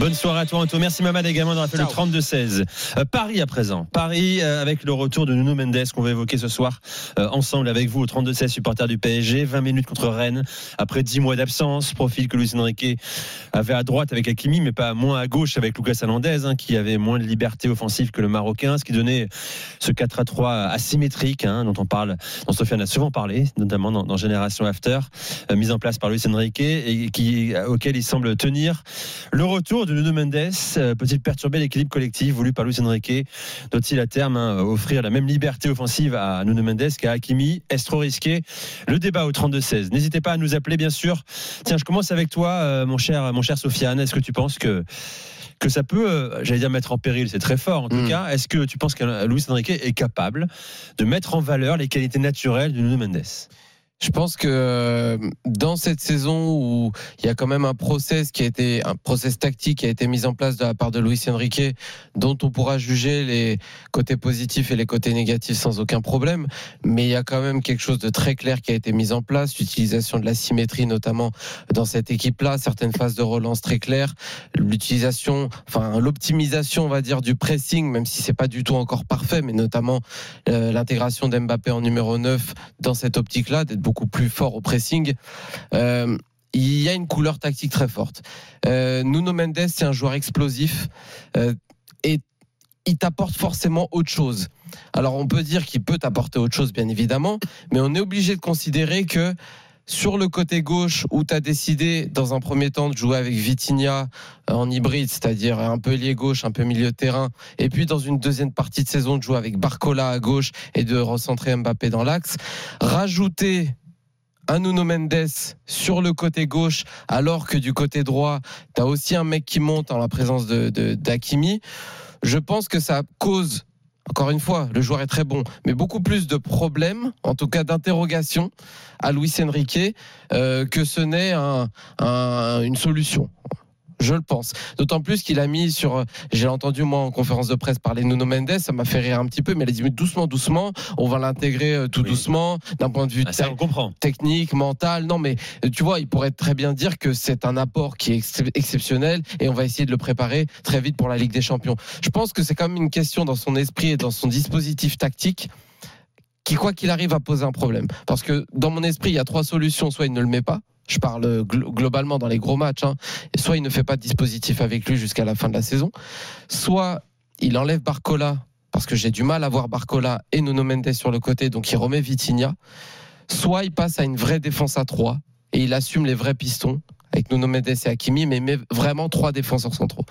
Bonne soirée à toi Anto, merci Mamad également d'avoir fait le 32-16. Euh, Paris à présent, Paris euh, avec le retour de Nuno Mendes qu'on va évoquer ce soir euh, ensemble avec vous au 32-16 supporters du PSG, 20 minutes contre Rennes après 10 mois d'absence, profil que Luis Enrique avait à droite avec Hakimi mais pas moins à gauche avec Lucas Hernandez hein, qui avait moins de liberté offensive que le Marocain, ce qui donnait ce 4 à 3 asymétrique hein, dont on parle, dont Sofiane a souvent parlé, notamment dans, Génération After, euh, mise en place par Luis Enrique et qui, auquel il semble tenir. Le retour de Nuno Mendes euh, peut-il perturber l'équilibre collectif voulu par Luis Enrique? Doit-il à terme hein, offrir la même liberté offensive à Nuno Mendes qu'à Hakimi? Est-ce trop risqué? Le débat au 32-16. N'hésitez pas à nous appeler, bien sûr. Tiens, je commence avec toi, euh, mon cher, mon cher Sofiane. Est-ce que tu penses que que ça peut, euh, j'allais dire mettre en péril, c'est très fort en tout Mm. cas. Est-ce que tu penses que Luis Enrique est capable de mettre en valeur les qualités naturelles de Nuno Mendes? Je pense que euh, dans cette saison où il y a quand même un process qui a été un process tactique qui a été mis en place de la part de Luis Enrique, dont on pourra juger les côtés positifs et les côtés négatifs sans aucun problème, mais il y a quand même quelque chose de très clair qui a été mis en place, l'utilisation de la symétrie notamment dans cette équipe-là, certaines phases de relance très claires, l'utilisation, enfin l'optimisation, on va dire, du pressing, même si c'est pas du tout encore parfait, mais notamment euh, l'intégration d'Mbappé en numéro 9 dans cette optique-là, d'être plus fort au pressing. Euh, il y a une couleur tactique très forte. Euh, Nuno Mendes, c'est un joueur explosif euh, et il t'apporte forcément autre chose. Alors on peut dire qu'il peut t'apporter autre chose, bien évidemment, mais on est obligé de considérer que sur le côté gauche, où tu as décidé dans un premier temps de jouer avec Vitinha en hybride, c'est-à-dire un peu lié gauche, un peu milieu de terrain, et puis dans une deuxième partie de saison de jouer avec Barcola à gauche et de recentrer Mbappé dans l'axe, rajouter Nuno Mendes sur le côté gauche, alors que du côté droit, tu as aussi un mec qui monte en la présence de. Je pense que ça cause, encore une fois, le joueur est très bon, mais beaucoup plus de problèmes, en tout cas d'interrogations, à Luis Enrique, euh, que ce n'est un- un- une solution. Je le pense. D'autant plus qu'il a mis sur. J'ai entendu, moi, en conférence de presse parler de Nuno Mendes, ça m'a fait rire un petit peu, mais il a dit mais doucement, doucement, on va l'intégrer euh, tout doucement, d'un point de vue Ah, Ça, on comprend. technique, mental. Non, mais euh, tu vois, il pourrait très bien dire que c'est un apport qui est ex- exceptionnel et on va essayer de le préparer très vite pour la Ligue des Champions. Je pense que c'est quand même une question dans son esprit et dans son dispositif tactique qui, quoi qu'il arrive, va poser un problème. Parce que dans mon esprit, il y a trois solutions. Soit il ne le met pas. Je parle glo- globalement dans les gros matchs. hein. Soit il ne fait pas de dispositif avec lui jusqu'à la fin de la saison. Soit il enlève Barcola parce que j'ai du mal à voir Barcola et Nuno Mendes sur le côté, donc il remet Vitinha. Soit il passe à une vraie défense à 3 et il assume les vrais pistons avec Nuno Mendes et Hakimi, mais met vraiment trois défenseurs centraux.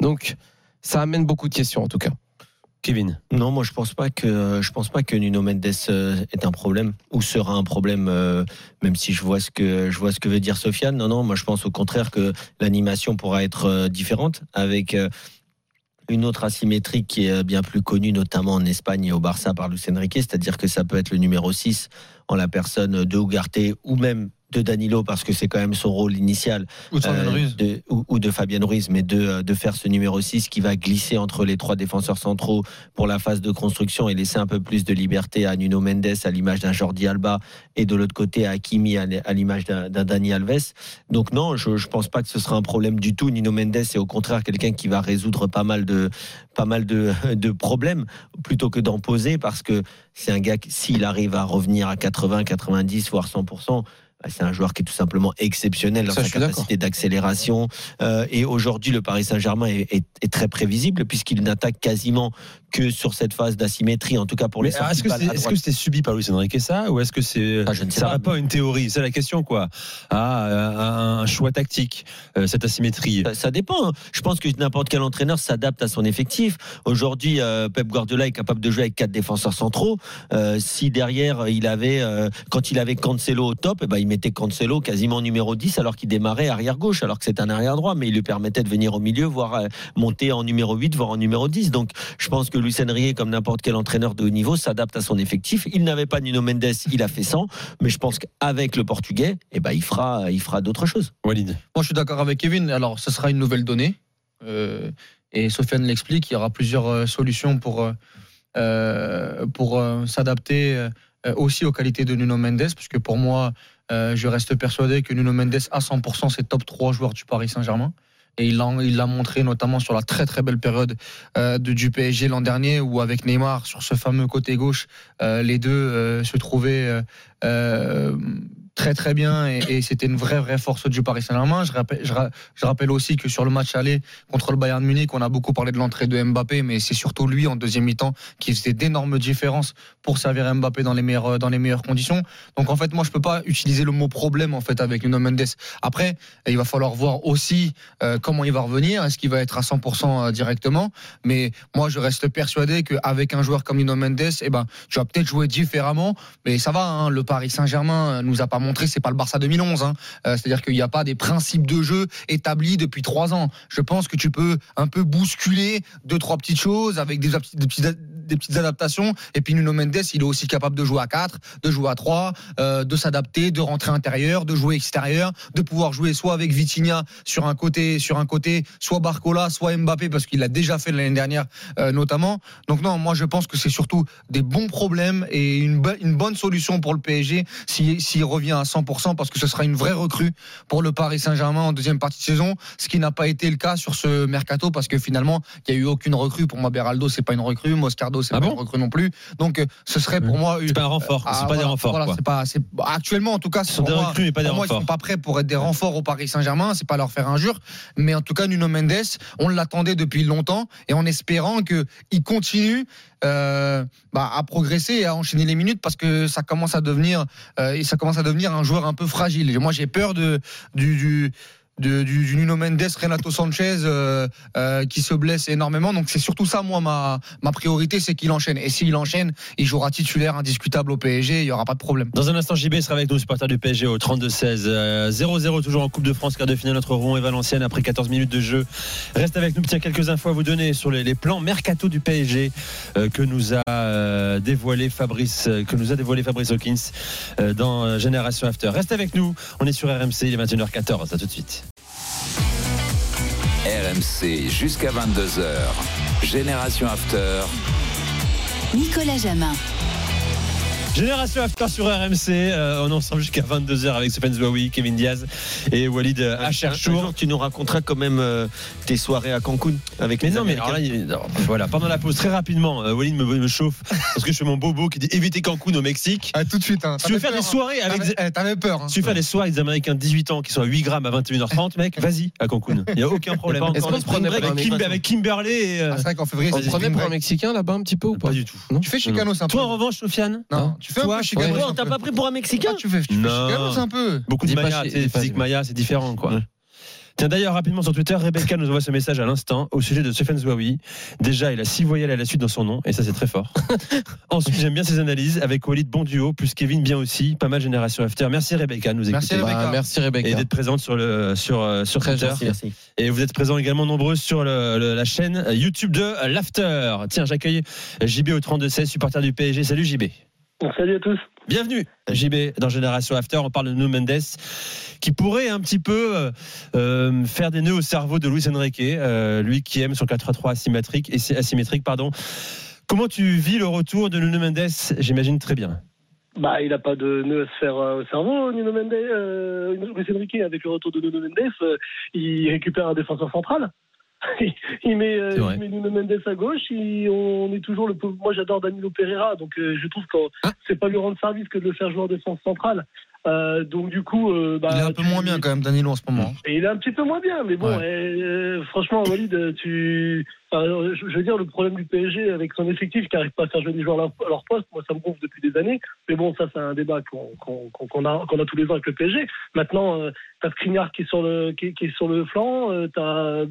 Donc ça amène beaucoup de questions en tout cas. Kevin Non, moi je pense pas que pense pas que Nuno Mendes euh, est un problème ou sera un problème, euh, même si je vois ce que je vois ce que veut dire Sofiane. Non, non, moi je pense au contraire que l'animation pourra être euh, différente avec une autre asymétrie qui est bien plus connue, notamment en Espagne et au Barça par Luis Enrique, c'est-à-dire que ça peut être le numéro 6 en la personne de Ugarte ou même de Danilo parce que c'est quand même son rôle initial Ou de Fabian euh, Ruiz. de- ou, ou de Fabien Ruiz mais de, de faire ce numéro 6 qui va glisser entre les trois défenseurs centraux pour la phase de construction et laisser un peu plus de liberté à Nuno Mendes à l'image d'un Jordi Alba et de l'autre côté à Hakimi à l'image d'un Dani Alves donc non je, je pense pas que ce sera un problème du tout Nuno Mendes est au contraire quelqu'un qui va résoudre pas mal de pas mal de, de problèmes plutôt que d'en poser parce que c'est un gars qui, s'il arrive à revenir à 80 90 voire 100% bah, c'est un joueur qui est tout simplement exceptionnel dans Ça, sa capacité d'accélération. Euh, et aujourd'hui, le Paris Saint-Germain est, est- est très prévisible puisqu'il n'attaque quasiment que sur cette phase d'asymétrie, en tout cas pour les est-ce que c'est subi par Luis Enrique ça ou est-ce que c'est Ah, ça pas, répond à une théorie? C'est la question quoi à un, choix tactique euh, cette asymétrie Ça, ça dépend. hein. Je pense que n'importe quel entraîneur s'adapte à son effectif. Aujourd'hui, euh, Pep Guardiola est capable de jouer avec quatre défenseurs centraux. Euh, si derrière il avait, euh, quand il avait Cancelo au top, eh ben, il mettait Cancelo quasiment numéro 10 alors qu'il démarrait arrière gauche, alors que c'est un arrière droit, mais il lui permettait de venir au milieu, voire euh, monter en numéro 8, voire en numéro 10. Donc, je pense que Luis Enrique, comme n'importe quel entraîneur de haut niveau, s'adapte à son effectif. Il n'avait pas Nuno Mendes, il a fait 100, mais je pense qu'avec le Portugais, eh ben, il fera, il fera d'autres choses. Walid Moi, je suis d'accord avec Kevin. Alors, ce sera une nouvelle donnée. Euh, et Sofiane l'explique. Il y aura plusieurs euh, solutions pour, euh, pour euh, s'adapter euh, aussi aux qualités de Nuno Mendes. Parce que pour moi, euh, je reste persuadé que Nuno Mendes, à 100%, c'est top 3 joueurs du Paris Saint-Germain. Et il l'a montré notamment sur la très très belle période euh, de, du PSG l'an dernier, où avec Neymar, sur ce fameux côté gauche, euh, les deux euh, se trouvaient très très bien et, c'était une vraie vraie force du Paris Saint-Germain. Je rappelle, je, ra- je rappelle aussi que sur le match aller contre le Bayern Munich, on a beaucoup parlé de l'entrée de Mbappé, mais c'est surtout lui en deuxième mi-temps qui faisait d'énormes différences pour servir Mbappé dans les meilleures dans les meilleures conditions. Donc en fait, moi je peux pas utiliser le mot problème en fait avec Nuno Mendes. Après, il va falloir voir aussi euh, comment il va revenir. Est-ce qu'il va être à 100% directement? Mais moi je reste persuadé qu'avec un joueur comme Nuno Mendes, eh ben tu vas peut-être jouer différemment, mais ça va. hein, le Paris Saint-Germain nous a pas montré, c'est pas le Barça 2011. hein. Euh, C'est-à-dire qu'il n'y a pas des principes de jeu établis depuis trois ans. Je pense que tu peux un peu bousculer deux trois petites choses avec des, petites des petites adaptations. Et puis Nuno Mendes, il est aussi capable de jouer à 4, de jouer à 3, euh, de s'adapter, de rentrer intérieur, de jouer extérieur, de pouvoir jouer soit avec Vitinha sur un côté, sur un côté, soit Barcola, soit Mbappé, parce qu'il l'a déjà fait l'année dernière euh, notamment. Donc non, moi je pense que c'est surtout des bons problèmes et une, bo- une bonne solution pour le PSG s'il s'il revient à 100%, parce que ce sera une vraie recrue pour le Paris Saint-Germain en deuxième partie de saison, ce qui n'a pas été le cas sur ce mercato, parce que finalement, il n'y a eu aucune recrue. Pour moi, Beraldo, c'est pas une recrue, Moscardo, c'est pas une recrue non plus. Donc, euh, ce serait pour moi. c'est pas un renfort Ah, c'est pas des voilà, renforts voilà, quoi. pas, actuellement, en tout cas, Ce sont des moi- recrues, mais pas des pour moi, Ils renforts. sont pas prêts pour être des renforts au Paris Saint-Germain. C'est pas leur faire injure. Mais en tout cas, Nuno Mendes, on l'attendait depuis longtemps et en espérant qu'il continue euh, bah, à progresser et à enchaîner les minutes parce que ça commence à devenir, euh, et ça commence à devenir un joueur un peu fragile. Moi, j'ai peur de, du de- du, Nuno Mendes, Renato Sanchez euh, euh, qui se blesse énormément. Donc c'est surtout ça, moi, ma, priorité, c'est qu'il enchaîne. Et s'il enchaîne, il jouera titulaire indiscutable au PSG, il n'y aura pas de problème. Dans un instant, JB sera avec nous, supporter du PSG au 32-16. Euh, 0-0 toujours en Coupe de France, quart de finale entre Rouen et Valenciennes après 14 minutes de jeu. Reste avec nous, tiens, quelques infos à vous donner sur les, plans mercato du PSG euh, que nous a euh, dévoilé Fabrice, euh, que nous a dévoilé Fabrice Hawkins euh, dans euh, Génération After. Reste avec nous, on est sur RMC, il est 21h14. À tout de suite. RMC jusqu'à 22h. Génération After. Nicolas Jamin. Génération After sur RMC, euh, on est ensemble jusqu'à 22h avec Sofiane Zouaoui, Kevin Diaz et Walid Un Acharchour. jour, tu nous raconteras quand même euh, tes soirées à Cancun avec Mais les non, mais alors là, non, voilà, pendant la pause, très rapidement, euh, Walid me, me chauffe parce que je fais mon bobo qui dit éviter Cancun au Mexique. Ah, tout de suite. Hein. Tu veux faire des peur, soirées hein. avec T'avais- des- eh, T'avais peur. hein. Tu veux faire des soirées avec des Américains de 18 ans qui sont à 8 grammes à 21h30, mec, vas-y à Cancun. Il n'y a aucun problème. Est-ce qu'on Avec se prenait Kim- pour un avec Kimberley et. euh, Ah, c'est vrai qu'en février, On c'est prenait pour un. Mexicain là-bas un petit peu ou pas Pas du tout. Tu fais Chicano, c'est. Toi, en revanche, Sofiane? Non, tu fais un peu Chicano. ouais. on t'a pas pris pour un Mexicain Ah, tu fais, tu fais Non. Chicano, c'est un peu. Beaucoup de Maya, physique Maya, c'est différent, quoi. Tiens, d'ailleurs, rapidement sur Twitter, Rebecca nous envoie ce message à l'instant au sujet de Sofiane Zouaoui. Déjà, il a six voyelles à la suite dans son nom, et ça, c'est très fort. Ensuite, j'aime bien ses analyses avec Walid, bon duo, plus Kevin, bien aussi. Pas mal Génération After. Merci Rebecca de nous Merci, écouter. Rebecca. Bah, merci Et Rebecca. d'être présente sur, le, sur, euh, sur Très Twitter. gentil. Merci. Et vous êtes présents également nombreux sur le- le- la chaîne YouTube de l'After. Tiens, j'accueille JB au 32-16, supporter du PSG. Salut JB. Salut à tous. Bienvenue JB dans Génération After. On parle de Nuno Mendes qui pourrait un petit peu euh, euh, faire des nœuds au cerveau de Luis Enrique, euh, lui qui aime son 4-3-3 asymétrique, asymétrique. Pardon. Comment tu vis le retour de Nuno Mendes J'imagine très bien. Bah, il n'a pas de nœud à se faire au cerveau, Nuno Mendes, euh, Luis Enrique, avec le retour de Nuno Mendes, il récupère un défenseur central. il, met, euh, il met Nuno Mendes à gauche, il- on est toujours le pauvre- Moi, j'adore Danilo Pereira, donc euh, je trouve que c'est pas lui rendre service que de le faire jouer en défense centrale. Euh, donc du coup, euh, bah, Il est un peu moins bien quand même, Danilo, en ce moment. et il est un petit peu moins bien, mais bon, Ouais. euh, franchement, Walid, tu, enfin, je veux dire, le problème du PSG avec son effectif qui n'arrive pas à faire jouer des joueurs à leur, poste, moi, ça me gonfle depuis des années. Mais bon, ça, c'est un débat qu'on qu'on a, qu'on a tous les ans avec le PSG. Maintenant, euh, t'as Skriniar qui est sur le, qui, est- qui est sur le flanc, t'as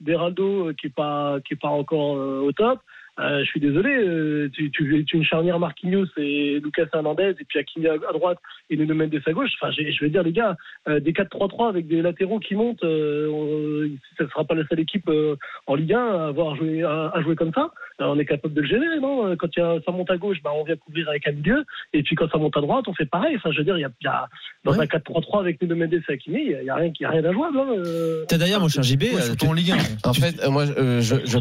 Beraldo euh, qui est pas, qui est pas encore au top. Euh, je suis désolé, euh, tu, tu, tu une charnière Marquinhos et Lucas Hernandez et puis Hakimi à, à droite et Nuno Mendes à gauche. Enfin, je veux dire les gars, euh, des 4-3-3 avec des latéraux qui montent, euh, ça ne sera pas la seule équipe euh, en Ligue 1 à avoir joué à, à jouer comme ça. On est capable de le gérer, non? Quand y a, ça monte à gauche, bah, on vient couvrir avec un milieu, et puis quand ça monte à droite, on fait pareil. Enfin, je veux dire, il y a, y a- dans un 4-3-3 avec Nuno Mendes et Hakimi, il y a rien, il y a rien d'injouable. Hein, euh. T'as d'ailleurs, mon cher JB, Ouais, en Ligue 1. En fait, moi, euh, je, je En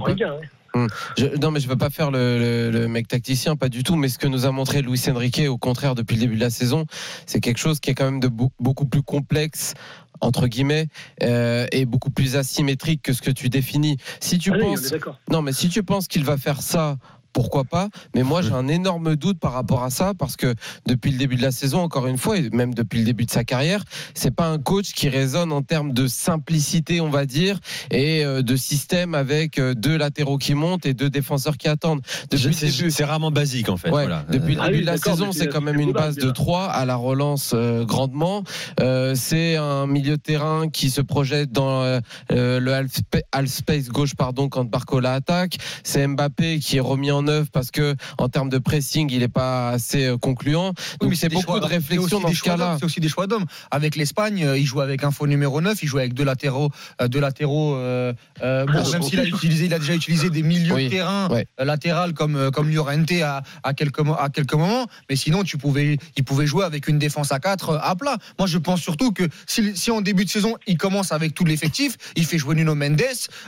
peux- Ligue 1, ouais. Hum. Je- non, mais je veux pas faire le, le- le mec tacticien, pas du tout. Mais ce que nous a montré Luis Enrique, au contraire, depuis le début de la saison, c'est quelque chose qui est quand même de beau- beaucoup plus complexe entre guillemets euh, et beaucoup plus asymétrique que ce que tu définis. Si tu Allez, on penses, non, mais si tu penses qu'il va faire ça. Pourquoi pas Mais moi, j'ai un énorme doute par rapport à ça parce que depuis le début de la saison, encore une fois, et même depuis le début de sa carrière, c'est pas un coach qui résonne en termes de simplicité, on va dire, et euh, de système avec euh, deux latéraux qui montent et deux défenseurs qui attendent. Depuis C'est- début, c'est rarement basique en fait. Ouais, voilà. Depuis le Ah début oui, de la d'accord, saison, c'est quand même une base de déjà. 3 à la relance euh, grandement. Euh, c'est un milieu de terrain qui se projette dans euh, euh, le half, half space gauche pardon quand Barcola attaque. C'est Mbappé qui est remis en œuvre parce que en termes de pressing, il n'est pas assez euh, concluant. Oui, Donc mais c'est beaucoup choix- de réflexion dans ce cas-là. C'est aussi des choix d'hommes. Avec l'Espagne, euh, il joue avec un faux numéro 9, il joue avec deux latéraux, euh, deux latéraux. euh, euh, bon, Ah, même s'il a oui. utilisé, il a déjà utilisé des milieux Oui, de terrain ouais. latéral comme comme Llorente à, à quelques à quelques moments. Mais sinon, tu pouvais, il pouvait jouer avec une défense à 4 à plat. Moi, je pense surtout que si, si en début de saison, il commence avec tout l'effectif, il fait jouer Nuno Mendes,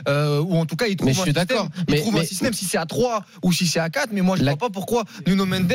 euh, ou en tout cas, il trouve Mais je un suis système. d'accord. Il Mais- trouve un mais- système si c'est à 3 ou si c'est à 4 Mais moi, je ne La- vois pas pourquoi Nuno Mendes,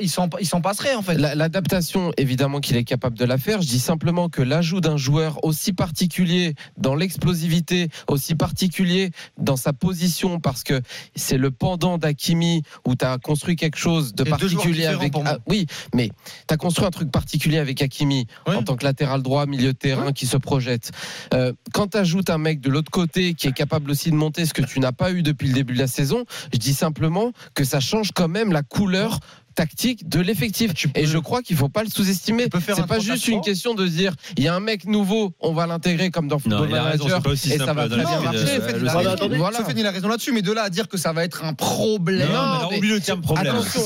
il s'en passerait en fait. La- L'adaptation, évidemment qu'il est capable de la faire. Je dis simplement que l'ajout d'un joueur aussi particulier dans l'explosivité, aussi particulier dans sa position, parce que c'est le pendant d'Akimi où tu as construit quelque chose de particulier avec. pour moi. Ah, oui, mais tu as construit un truc particulier avec Akimi Ouais. en tant que latéral droit, milieu de terrain qui se projette. Euh, quand tu ajoutes un mec de l'autre côté qui est capable aussi de monter ce que tu n'as pas eu depuis le début de la saison, je dis simplement que ça change quand même la couleur tactique de l'effectif. Et je crois qu'il faut pas le sous-estimer. C'est pas juste une 3-4-3. question de dire il y a un mec nouveau, on va l'intégrer comme dans Non, Football il a raison, Manager c'est pas aussi et ça va très bien marcher. Sofiane, il a raison. là-dessus, mais de là à dire que ça va être un problème. Non, mais le terme problème. Attention,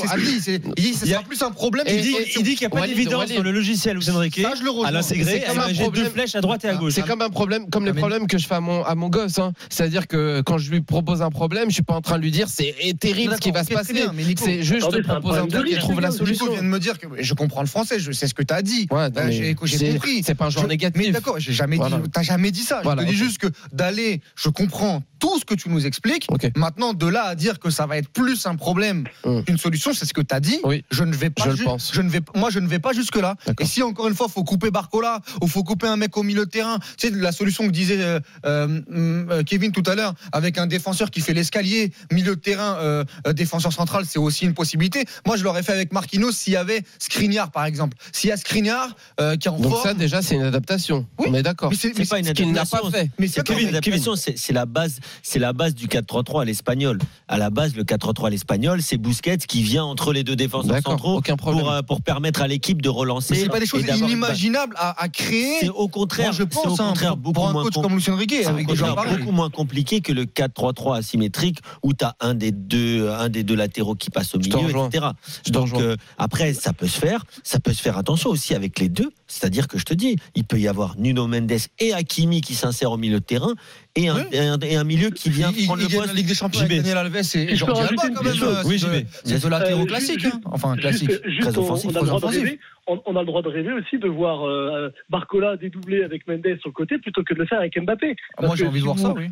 il sera plus un problème. Il dit, qu'il n'y a pas d'évidence dans le logiciel Luis Enrique Ça, je le rejoins. à l'intégrer, imaginer deux flèches à droite et à gauche. C'est comme un problème, comme les Ah, problèmes que je fais à mon, à mon gosse. hein. C'est-à-dire que quand je lui propose un problème, je suis pas en train de lui dire c'est terrible ce qui va se passer. C'est juste te c'est un proposer un problème de truc trouve la solution. Nico vient de me dire que je comprends le français, je sais ce que tu as dit. Ouais, mais j'ai compris. c'est pas un genre Je- négatif. Mais d'accord, j'ai jamais Voilà. dit. T'as jamais dit ça. Voilà, je te dis juste que d'aller, je comprends tout ce que tu nous expliques. Maintenant, de là à dire que ça va être plus un problème Hum. qu'une solution, c'est ce que tu as dit. Oui. Je ne vais pas. Je le ju- pense. Je ne vais. Moi, je ne vais pas jusque là. Et si encore une fois, faut couper Barcola ou faut couper un mec au milieu de terrain, tu sais la solution que disait euh, euh, euh, Kevin tout à l'heure, avec un défenseur qui fait l'escalier, milieu de terrain, défenseur central, c'est aussi une possibilité. Moi, je l'aurais fait avec Marquinhos s'il y avait Skriniar, par exemple. S'il y a Skriniar euh, qui est en Donc forme. ça déjà c'est une adaptation. Oui. On est d'accord. Mais c'est- pas une ce qu'il n'a adaptation. pas fait. mais C'est une adaptation, c'est la base, c'est la base du 4-3-3 à l'espagnol. À la base, le 4-3-3 à l'espagnol, c'est Busquets qui vient entre les deux défenseurs centraux aucun problème. pour, euh, pour permettre à l'équipe de relancer. C'est pas des choses inimaginables à, à créer. C'est au contraire, je pense, au hein, contraire beaucoup pour un moins coach comme Lucien Riquet, avec des gens beaucoup moins compliqué que le 4-3-3 asymétrique où tu as un des deux un des deux latéraux qui passe au milieu, etc. Donc euh, après ça peut se faire, ça peut se faire attention aussi avec les deux, c'est-à-dire que je te dis, il peut y avoir Nuno Mendes et Hakimi qui s'insèrent au milieu de terrain et un, Oui. et un, et un milieu qui vient il, prendre il le gagne poste. la Ligue des Champions avec. Daniel Alves et Jordi Alba quand même. Oui, c'est JB. de- C'est de latéraux Euh, classiques. juste- hein. Enfin, classique. Très on- offensif, on, a très le droit de offensif. rêver. On, on a le droit de rêver aussi de voir euh, Barcola dédoubler avec Mendes sur le côté plutôt que de le faire avec Mbappé. Ah, Moi, Parce j'ai que envie de si voir vous- ça, oui.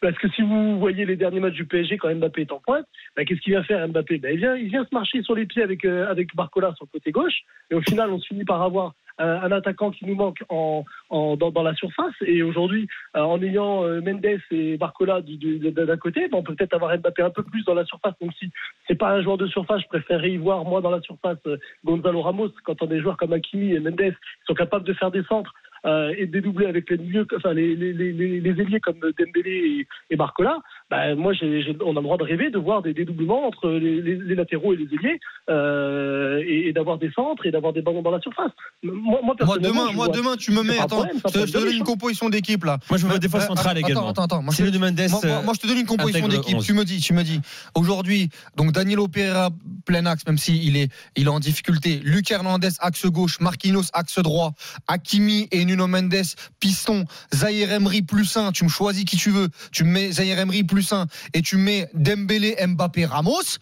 Parce que si vous voyez les derniers matchs du PSG quand Mbappé est en pointe, bah, qu'est-ce qu'il vient faire Mbappé? Bah, il, vient, il vient se marcher sur les pieds avec, euh, avec Barcola sur le côté gauche. Et au final, on se finit par avoir un, un attaquant qui nous manque en, dans, la surface. Et aujourd'hui, euh, en ayant euh, Mendes et Barcola d'un côté, on peut peut-être avoir Mbappé un peu plus dans la surface, même si c'est pas un joueur de surface. Je préférerais y voir moi dans la surface euh, Gonzalo Ramos quand on a des joueurs comme Hakimi et Mendes qui sont capables de faire des centres. Euh, et de dédoubler avec les milieux, enfin les, les, les, les les ailiers comme Dembélé et, et Barcola, ben, moi j'ai, j'ai- on a le droit de rêver de voir des dédoublements entre les, les, les latéraux et les ailiers euh, et, et d'avoir des centres et d'avoir des ballons dans la surface. Moi, moi, Moi demain, moi vois- demain, tu me mets. Attends, problème, je te, je donne une composition d'équipe là. Moi, je me vois défense Euh, centrale attends, également. Attends, attends. Moi, je, de Mendes, moi, moi- moi, je te donne une composition d'équipe. 11. Tu me dis, tu me dis. Aujourd'hui, donc Danilo Pereira plein axe, même s'il est, il est en difficulté. Luc Hernandez axe gauche, Marquinhos axe droit, Hakimi et Nuno Mendes piston, Zahir Emery plus 1. Tu me choisis qui tu veux. Tu me mets Zahir Emery plus 1 et tu mets Dembélé, Mbappé, Ramos.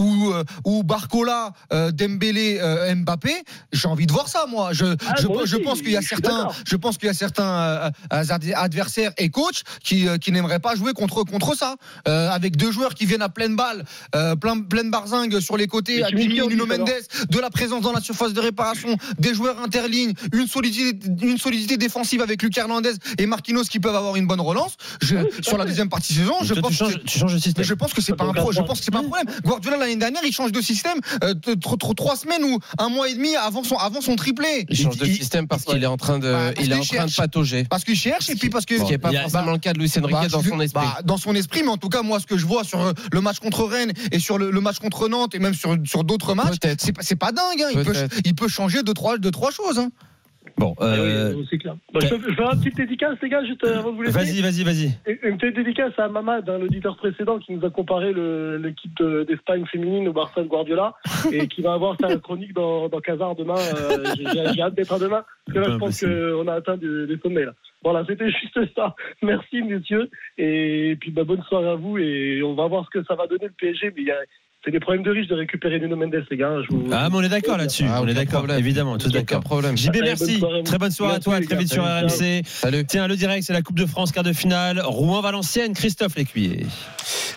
Ou, euh, ou Barcola, euh, Dembélé, euh, Mbappé, j'ai envie de voir ça moi. Je, Ah, je, moi je aussi, pense qu'il y a certains, je pense qu'il y a certains ad- adversaires et coachs qui, euh, qui n'aimeraient pas jouer contre contre ça, Euh, avec deux joueurs qui viennent à pleine balle, euh, plein, pleine barzingue sur les côtés, Hakimi, Nuno Mendes, de la présence dans la surface de réparation, des joueurs interlignes, une solidité, une solidité défensive avec Luc Hernandez et Marquinhos qui peuvent avoir une bonne relance. Je, sur la deuxième partie de saison, je pense tu changes, que tu changes de système. mais je pense que c'est pas un pro, je pense que c'est pas un problème. Guardiola l'année dernière, il change de système euh, trois semaines ou un mois et demi avant son avant son triplé. Il change de Il- système parce qu'il est en train de, Bah, il est en train de patauger. Parce qu'il cherche et puis parce que Ce qui n'est pas Bah, forcément le cas de Luis Enrique bah, dans son esprit. bah, dans son esprit, mais en tout cas, moi, ce que je vois sur euh, le match contre Rennes et sur le, le match contre Nantes et même sur, sur d'autres matchs, c'est pas, pas dingue. hein. Il, peut, Peut-être. il peut changer deux trois, deux, trois choses. hein. Bon, Ah oui, euh, c'est clair. Bah, je, peux, je peux faire une petite dédicace, les gars, juste euh, avant de vous laisser. vas-y, vas-y, vas-y. Une petite dédicace à Mamad, hein, l'auditeur précédent qui nous a comparé l'équipe de- d'Espagne féminine au Barça de Guardiola et qui va avoir sa chronique dans, dans Casar demain. Euh, J'ai hâte d'être à demain parce que là, je pense impossible. qu'on a atteint des, des sommets. Là. Voilà, c'était juste ça. Merci, messieurs. Et puis, bah, bonne soirée à vous et on va voir ce que ça va donner le PSG. Mais il y a- c'est des problèmes de riches de récupérer Nuno Mendes, les gars. Je vous- Ah, mais on est d'accord là-dessus. Ah, on est d'accord, évidemment, tous d'accord. problème. JB, merci. bonne. Très bonne soirée à toi. Très vite sur Salut. RMC. Salut. Tiens, le direct, c'est la Coupe de France, quart de finale. Rouen-Valenciennes, Christophe Lécuyer.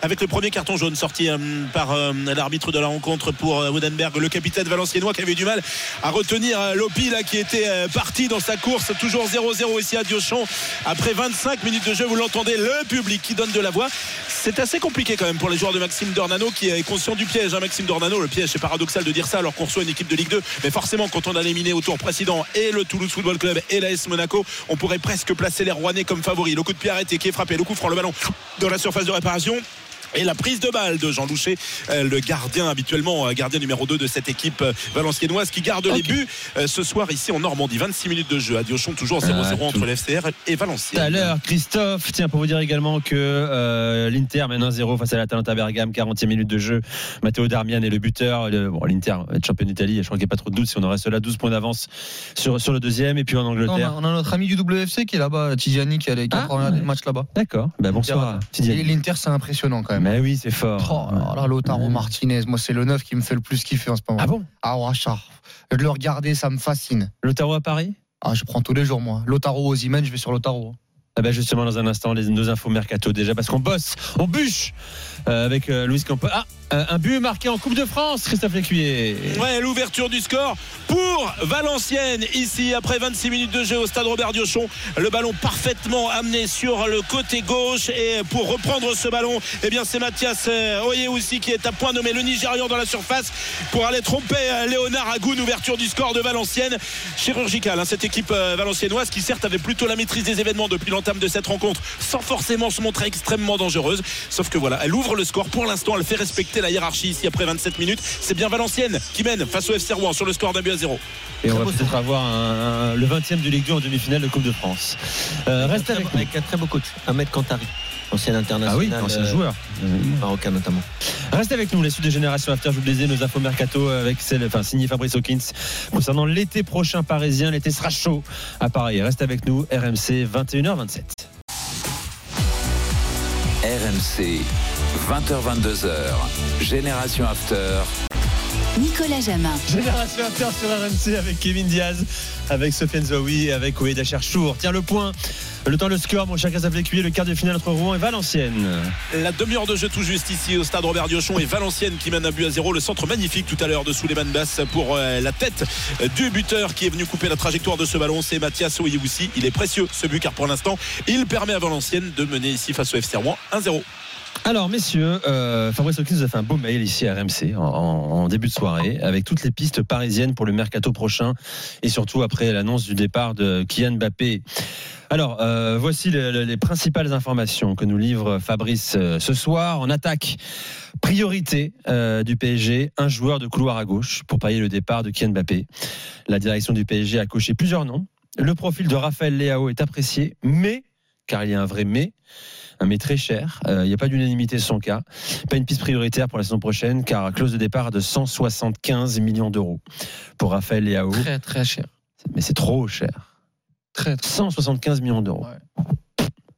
avec le premier carton jaune sorti euh, par euh, l'arbitre de la rencontre pour euh, Wodenberg, le capitaine valenciennois qui avait du mal à retenir euh, Lopi là, qui était parti dans sa course, toujours 0-0 ici à Diochon. Après 25 minutes de jeu, vous l'entendez, le public qui donne de la voix. C'est assez compliqué quand même pour les joueurs de Maxime Dornano qui est conscient du piège. hein, Maxime Dornano, le piège, c'est paradoxal de dire ça alors qu'on reçoit une équipe de Ligue 2. Mais forcément, quand on a éliminé au tour précédent et le Toulouse Football Club et l'AS Monaco, on pourrait presque placer les Rouennais comme favoris. Le coup de pied arrêté qui est frappé, le coup franc, le ballon dans la surface de réparation. Et la prise de balle de Jean Louchet, euh, le gardien habituellement, euh, gardien numéro 2 de cette équipe euh, valenciennoise qui garde les buts ce soir ici en Normandie. 26 minutes de jeu à Diochon, toujours 0-0 Ah, entre tout. l'FCR et Tout Valenciennes. à l'heure, Christophe, tiens, pour vous dire également que euh, l'Inter mène 1-0 face à l'Atalanta Bergame, 40e minute de jeu. Matteo Darmian est le buteur. Le- bon, L'Inter va être champion d'Italie, je crois qu'il n'y a pas trop de doute si on en reste là, 12 points d'avance sur, sur le deuxième. Et puis en Non, on, a, Angleterre. on a notre ami du WFC qui est là-bas, Tiziani, qui a les quatre Ah, derniers matchs là-bas. D'accord, ben, bonsoir. L'Inter, c'est impressionnant quand même. Mais oui, c'est fort. Oh là, Lautaro Martinez, moi c'est le neuf qui me fait le plus kiffer en ce moment. Ah bon? Ah ouais, ça. De le regarder, ça me fascine. Lotaro à Paris? Ah, je prends tous les jours moi. Lautaro aux Imen, je vais sur Lautaro. Ah ben justement dans un instant les, nos infos mercato déjà parce qu'on bosse, on bûche avec euh, Louis Campos. Ah euh, un but marqué en Coupe de France, Christophe Lécuyer. Ouais, l'ouverture du score pour Valenciennes ici après 26 minutes de jeu au stade Robert Diochon. Le ballon parfaitement amené sur le côté gauche et pour reprendre ce ballon, eh bien c'est Mathias euh, Oye aussi qui est à point nommé le Nigérian dans la surface pour aller tromper euh, Léonard Agoun. Ouverture du score de Valenciennes, chirurgicale hein, cette équipe euh, valenciennoise qui certes avait plutôt la maîtrise des événements depuis l'entame de cette rencontre sans forcément se montrer extrêmement dangereuse. Sauf que voilà, elle ouvre le score pour l'instant, elle fait respecter la hiérarchie ici après 27 minutes. C'est bien Valenciennes qui mène face au FC Rouen sur le score d'un but à zéro. Et on va peut-être avoir un- un- le 20e de Ligue 2 en demi-finale de Coupe de France. Euh, reste avec nous. Avec un très beau coach, Ahmed Kantari, ancien Ah international. oui, ancien euh, joueur. Marocain notamment. Reste avec nous, les suites de Génération After, je vous le disais, nos infos mercato avec celle, enfin, signé Fabrice Hawkins concernant l'été prochain parisien. L'été sera chaud à Paris. Reste avec nous, RMC 21h27. RMC, 20h22h, Génération After. Nicolas Jamin. Génération After sur RMC avec Kevin Diaz, avec Sofiane Zouaoui et avec Oeda Cherchour. Tiens, le point Le temps, le score, mon cher Casablanca, le quart de finale entre Rouen et Valenciennes. La demi-heure de jeu tout juste ici au stade Robert Diochon et Valenciennes qui mène un but à zéro. Le centre magnifique tout à l'heure de Souleymane Bass pour euh, la tête du buteur qui est venu couper la trajectoire de ce ballon. C'est Mathias Oyewoussi. Il est précieux ce but car pour l'instant, il permet à Valenciennes de mener ici face au FC Rouen 1-0. Alors, messieurs, euh, Fabrice Hawkins nous a fait un beau mail ici à RMC en, début de soirée avec toutes les pistes parisiennes pour le mercato prochain et surtout après l'annonce du départ de Kylian Mbappé. Alors, euh, voici les, les, principales informations que nous livre Fabrice euh, ce soir. En attaque, priorité du PSG, un joueur de couloir à gauche pour payer le départ de Kylian Mbappé. La direction du PSG a coché plusieurs noms. Le profil de Raphaël Leao est apprécié, mais, car il y a un vrai mais, mais très cher. Il euh, n'y a pas d'unanimité sur son cas. Pas une piste prioritaire pour la saison prochaine, car clause de départ de 175 millions d'euros pour Raphaël Leao. Très très cher. Mais c'est trop cher. Très, très 175 millions d'euros. Ouais.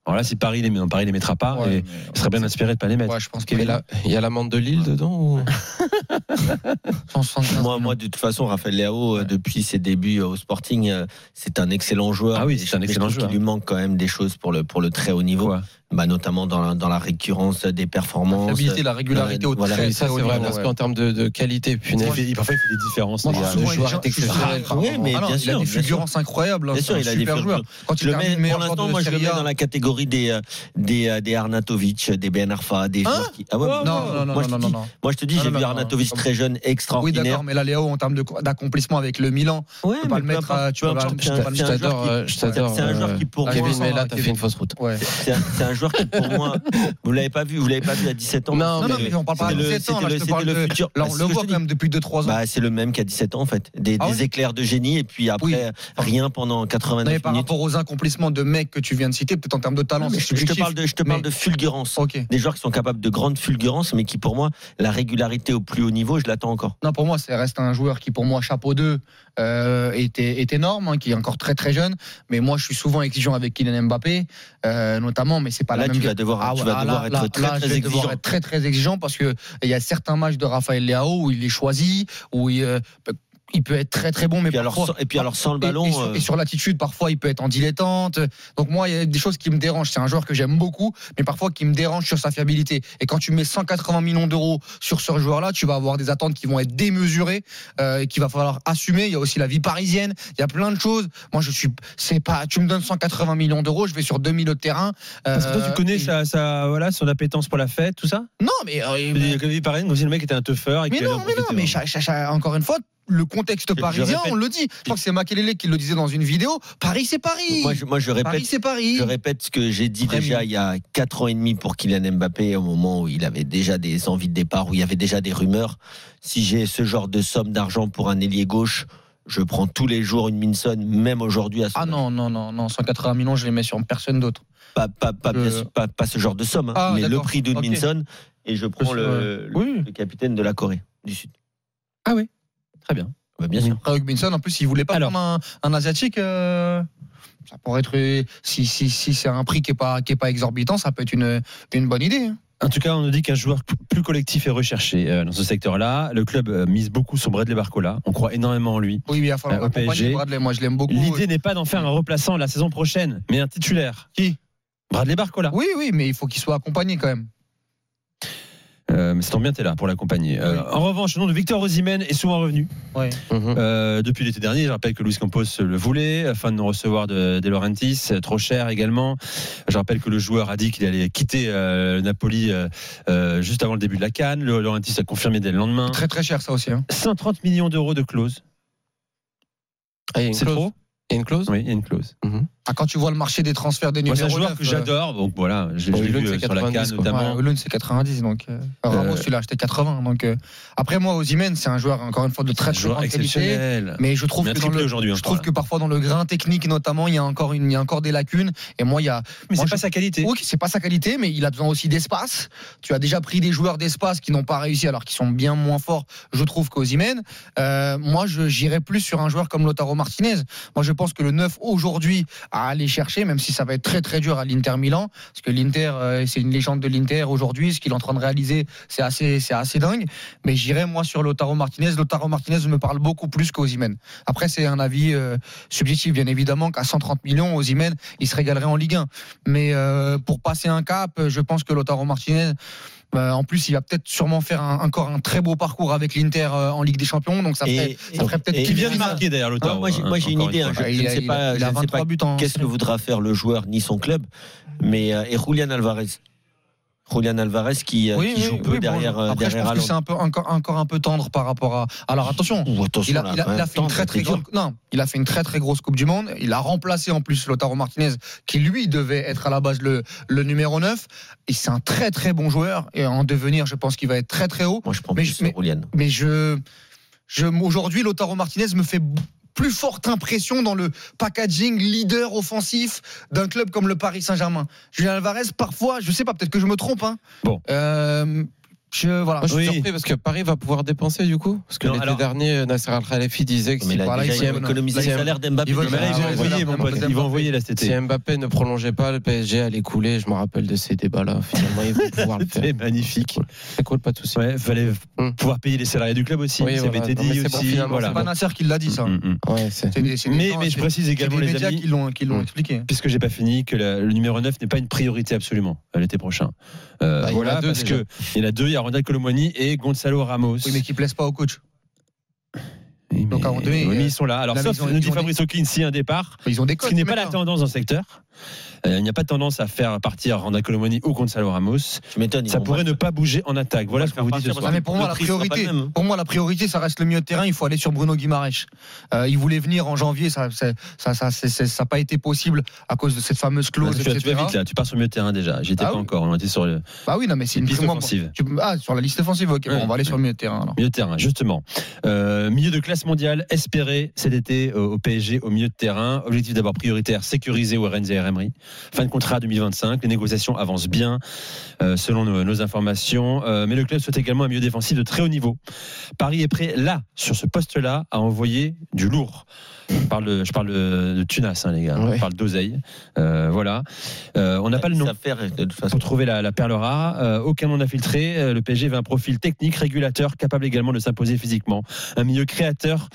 Alors là, si Paris les met, non, Paris les mettra pas, ouais, et il serait bien inspiré de pas les mettre. Ouais, je pense qu'il y a la, l'amende de Lille dedans. Ou... moi, moi, de toute façon, Raphaël Léao, ouais. depuis ses débuts au Sporting, c'est un excellent joueur. Ah oui, c'est un excellent joueur. Il lui manque quand même des choses pour le pour le très haut niveau. Bah, notamment dans la, dans la récurrence des performances. La stabilité, la régularité euh, au voilà, très, ça, c'est vrai, parce qu'en termes de, de qualité, puis parfois il fait des différences. Moi, joueur exceptionnel. Oui, mais ah non, bien il sûr, a des fulgurances incroyables. Bien sûr, il a des joueurs. Quand il le met, pour l'instant, moi, je le mets dans la catégorie des des des Arnatovic, des Ben Arfa, des hein qui... ah ouais, non, non, non, moi, non, non, non. Moi, je te dis, j'ai vu Arnatovic très jeune, extraordinaire. Oui, d'accord, mais là, Léo, en termes d'accomplissement avec le Milan, tu peux pas le mettre. Tu peux pas Je t'adore, je t'adore. C'est un joueur qui pour moi. mais là, t'as fait une fausse route. C'est un joueur qui pour moi vous l'avez pas vu, vous l'avez pas vu à 17 ans. Non, non, mais on parle pas de 17 ans. C'était le, futur. Là, on le voit quand même depuis 2-3 ans. Bah, c'est le même qu'à 17 ans en fait. Des, ah ouais des éclairs de génie et puis après oui. rien pendant 89 non, minutes. Par rapport aux accomplissements de mecs que tu viens de citer, peut-être en termes de talent, je, je, te parle de, je te parle mais... de fulgurance. Okay. Des joueurs qui sont capables de grandes fulgurances, mais qui pour moi, la régularité au plus haut niveau, je l'attends encore. Non, pour moi, ça reste un joueur qui, pour moi, chapeau 2 euh, est, est, énorme, hein, qui est encore très très jeune. Mais moi, je suis souvent exigeant avec Kylian Mbappé, euh, notamment, mais c'est pas là, la même. Tu vas devoir, ah, tu vas ah, devoir là, être là, très là, très je vais exigeant. devoir être très très exigeant parce que il y a certains matchs de Raphaël Leao où il est choisi, où il, euh, il peut être très très bon, mais et puis parfois, alors, et puis alors sans le ballon. Et, et sur, euh... et sur l'attitude, parfois il peut être en dilettante. Donc moi, il y a des choses qui me dérangent. C'est un joueur que j'aime beaucoup, mais parfois qui me dérange sur sa fiabilité. Et quand tu mets 180 millions d'euros sur ce joueur-là, tu vas avoir des attentes qui vont être démesurées euh, et qu'il va falloir assumer. Il y a aussi la vie parisienne. Il y a plein de choses. Moi, je suis, c'est pas, tu me donnes 180 millions d'euros, je vais sur 2000 de terrain. Euh, Parce que toi, tu connais et... sa, sa, voilà, son appétence pour la fête, tout ça? Non, mais euh, il y a vie parisienne, comme si le mec était un teufeur. Et mais non, mais non, mais cha, cha, cha, encore une fois le contexte parisien, on le dit. Je crois que c'est Makelele qui le disait dans une vidéo. Paris, c'est Paris. Moi, je, moi, je répète, Paris, c'est Paris. Je répète ce que j'ai dit déjà il y a 4 ans et demi pour Kylian Mbappé, au moment où il avait déjà des envies de départ, où il y avait déjà des rumeurs. Si j'ai ce genre de somme d'argent pour un ailier gauche, je prends tous les jours une Minson, même aujourd'hui à Ah non, non, non, non, 180 millions, je les mets sur personne d'autre. Pas, pas, pas, pas, pas, ce genre de somme, hein, ah, mais le prix d'une okay. Minson, et je prends le, oui. le capitaine de la Corée du Sud. Ah oui, très bien. Bah, bien sûr. Minson, en plus, il voulait pas Alors. prendre un, un asiatique. Euh, ça pourrait être si, si, si c'est un prix qui est pas qui est pas exorbitant, ça peut être une, une bonne idée. Hein. En tout cas, on nous dit qu'un joueur plus collectif est recherché euh, dans ce secteur-là. Le club euh, mise beaucoup sur Bradley Barcola. On croit énormément en lui. Oui, il va falloir euh, PSG. Bradley. Moi, je l'aime beaucoup. L'idée n'est pas d'en faire un remplaçant la saison prochaine, mais un titulaire. Qui? Bradley Barcola. Oui, oui, mais il faut qu'il soit accompagné quand même. Euh, mais c'est tant bien t'es là pour l'accompagner. Euh, en revanche, le nom de Victor Osimhen est souvent revenu. Ouais. Euh, depuis l'été dernier, je rappelle que Luis Campos le voulait, afin de nous recevoir de, de Laurentiis, trop cher également. Je rappelle que le joueur a dit qu'il allait quitter euh, Napoli euh, juste avant le début de la Cannes. Le Laurentiis a confirmé dès le lendemain. Très très cher ça aussi. Hein. 130 millions d'euros de clause. Ah, c'est trop? Il y a une clause? Oui, il y a une clause. Mm -hmm. Ah, quand tu vois le marché des transferts des numéros. C'est un joueur que euh, j'adore. Donc voilà, j'ai bon, vu euh, sur 90, c'est 90, donc euh, Ramos, euh... il a acheté 80. Donc après moi, Osimhen, c'est un joueur encore une fois de très très grande qualité. Mais je trouve que hein, je trouve que parfois dans le grain technique notamment, il y a encore il y a encore des lacunes. Et moi, il y a. Mais c'est pas sa qualité. Oui, c'est pas sa qualité, mais il a besoin aussi d'espace. Tu as déjà pris des joueurs d'espace qui n'ont pas réussi alors qu'ils sont bien moins forts, je trouve qu'Osimhen. moi, j'irais plus sur un joueur comme Lotaro Martinez. Moi, je pense que le 9 aujourd'hui à aller chercher, même si ça va être très très dur à l'Inter Milan, parce que l'Inter, euh, c'est une légende de l'Inter aujourd'hui, ce qu'il est en train de réaliser, c'est assez, c'est assez dingue. Mais j'irai moi sur Lotaro Martinez. Lotaro Martinez me parle beaucoup plus qu'Ozimène. Après, c'est un avis euh, subjectif, bien évidemment, qu'à 130 millions, Ozimène, il se régalerait en Ligue 1. Mais euh, pour passer un cap, je pense que Lotaro Martinez bah, en plus, il va peut-être sûrement faire encore un très beau parcours avec l'Inter euh, en Ligue des Champions. Donc ça ferait, ferait peut-être. Qui vient de marquer d'ailleurs l'auteur. Moi, j'ai une idée. Hein. Je ne sais pas. Qu'est-ce que voudra faire le joueur ni son club, mais euh, et Julian Alvarez. Julian Alvarez qui, euh, oui, qui oui, joue peu derrière, bon, après, derrière je pense que C'est un peu encore, encore un peu tendre par rapport à. Alors attention, il, a, fait une très très grosse, Coupe du Monde. Il a remplacé en plus Lotaro Martinez qui lui devait être à la base le, le numéro 9. Et c'est un très très bon joueur et en devenir, je pense qu'il va être très très haut. Moi je prends mais, plus mais, mais je, je aujourd'hui Lotaro Martinez me fait plus forte impression dans le packaging leader offensif d'un club comme le Paris Saint-Germain. Julien Alvarez, parfois, je sais pas, peut-être que je me trompe, hein, bon. Euh, je, suis oui. surpris parce que Paris va pouvoir dépenser du coup. Parce que l'été dernier, Nasser Al-Khalifi disait que si Paris économiser le salaire d'Mbappé. Ils, ah, ils vont envoyer là cet Si Mbappé ne prolongeait pas, le PSG allait couler. Je me rappelle de ces débats-là. Finalement, ils vont pouvoir le faire. C'est magnifique. C'est cool, pas de souci. Ouais, fallait mm. pouvoir payer les salariés du club aussi. Oui, ça aussi. C'est pas Nasser qui l'a dit ça. Mais je précise également les médias qui l'ont mm. expliqué. Puisque j'ai pas fini, que le numéro 9 n'est pas une priorité absolument euh, l'été prochain. Euh, bah, voilà, parce qu'il y en a deux à Colomoni et Gonzalo Ramos. Oui, mais qui ne plaisent pas au coach. Mais Donc à un oui, ils sont là. Alors, là, sauf, nous dit Fabrice O'Keefe, si un départ, ils ont ce qui n'est pas la tendance dans le secteur. Euh, il n'y a pas tendance à faire partir Randa Colomoni ou Gonzalo Ramos. Je. Ça pourrait ne pas bouger en attaque. Voilà ce ah, que vous dites. mais pour moi, la priorité, pour moi, la priorité, ça reste le milieu de terrain. Il faut aller sur Bruno Guimaraes. Euh, il voulait venir en janvier. Ça, ça, ça, n'a pas été possible à cause de cette fameuse bah, clause. tu, vas vite là. Tu pars sur le milieu de terrain déjà. J'étais ah pas encore. Hein. On était sur le. Bah oui, non, mais c'est une liste offensive. ah, sur la liste offensive. Ok. on va aller sur le milieu de terrain. Milieu de terrain, justement. Euh, milieu de classe mondiale espéré cet été au PSG au milieu de terrain. Objectif d'abord prioritaire sécuriser Warren et Emery. Fin de contrat 2025. Les négociations avancent bien, euh, selon nos, informations. Euh, mais le club souhaite également un milieu défensif de très haut niveau. Paris est prêt, là, sur ce poste-là, à envoyer du lourd. Je parle de, Tunas, hein, les gars. Hein, je parle d'oseille. Euh, voilà. on n'a pas le nom. Pour trouver la, la perle rare, aucun nom n'a filtré. Le PSG avait un profil technique, régulateur, capable également de s'imposer physiquement. Un milieu créateur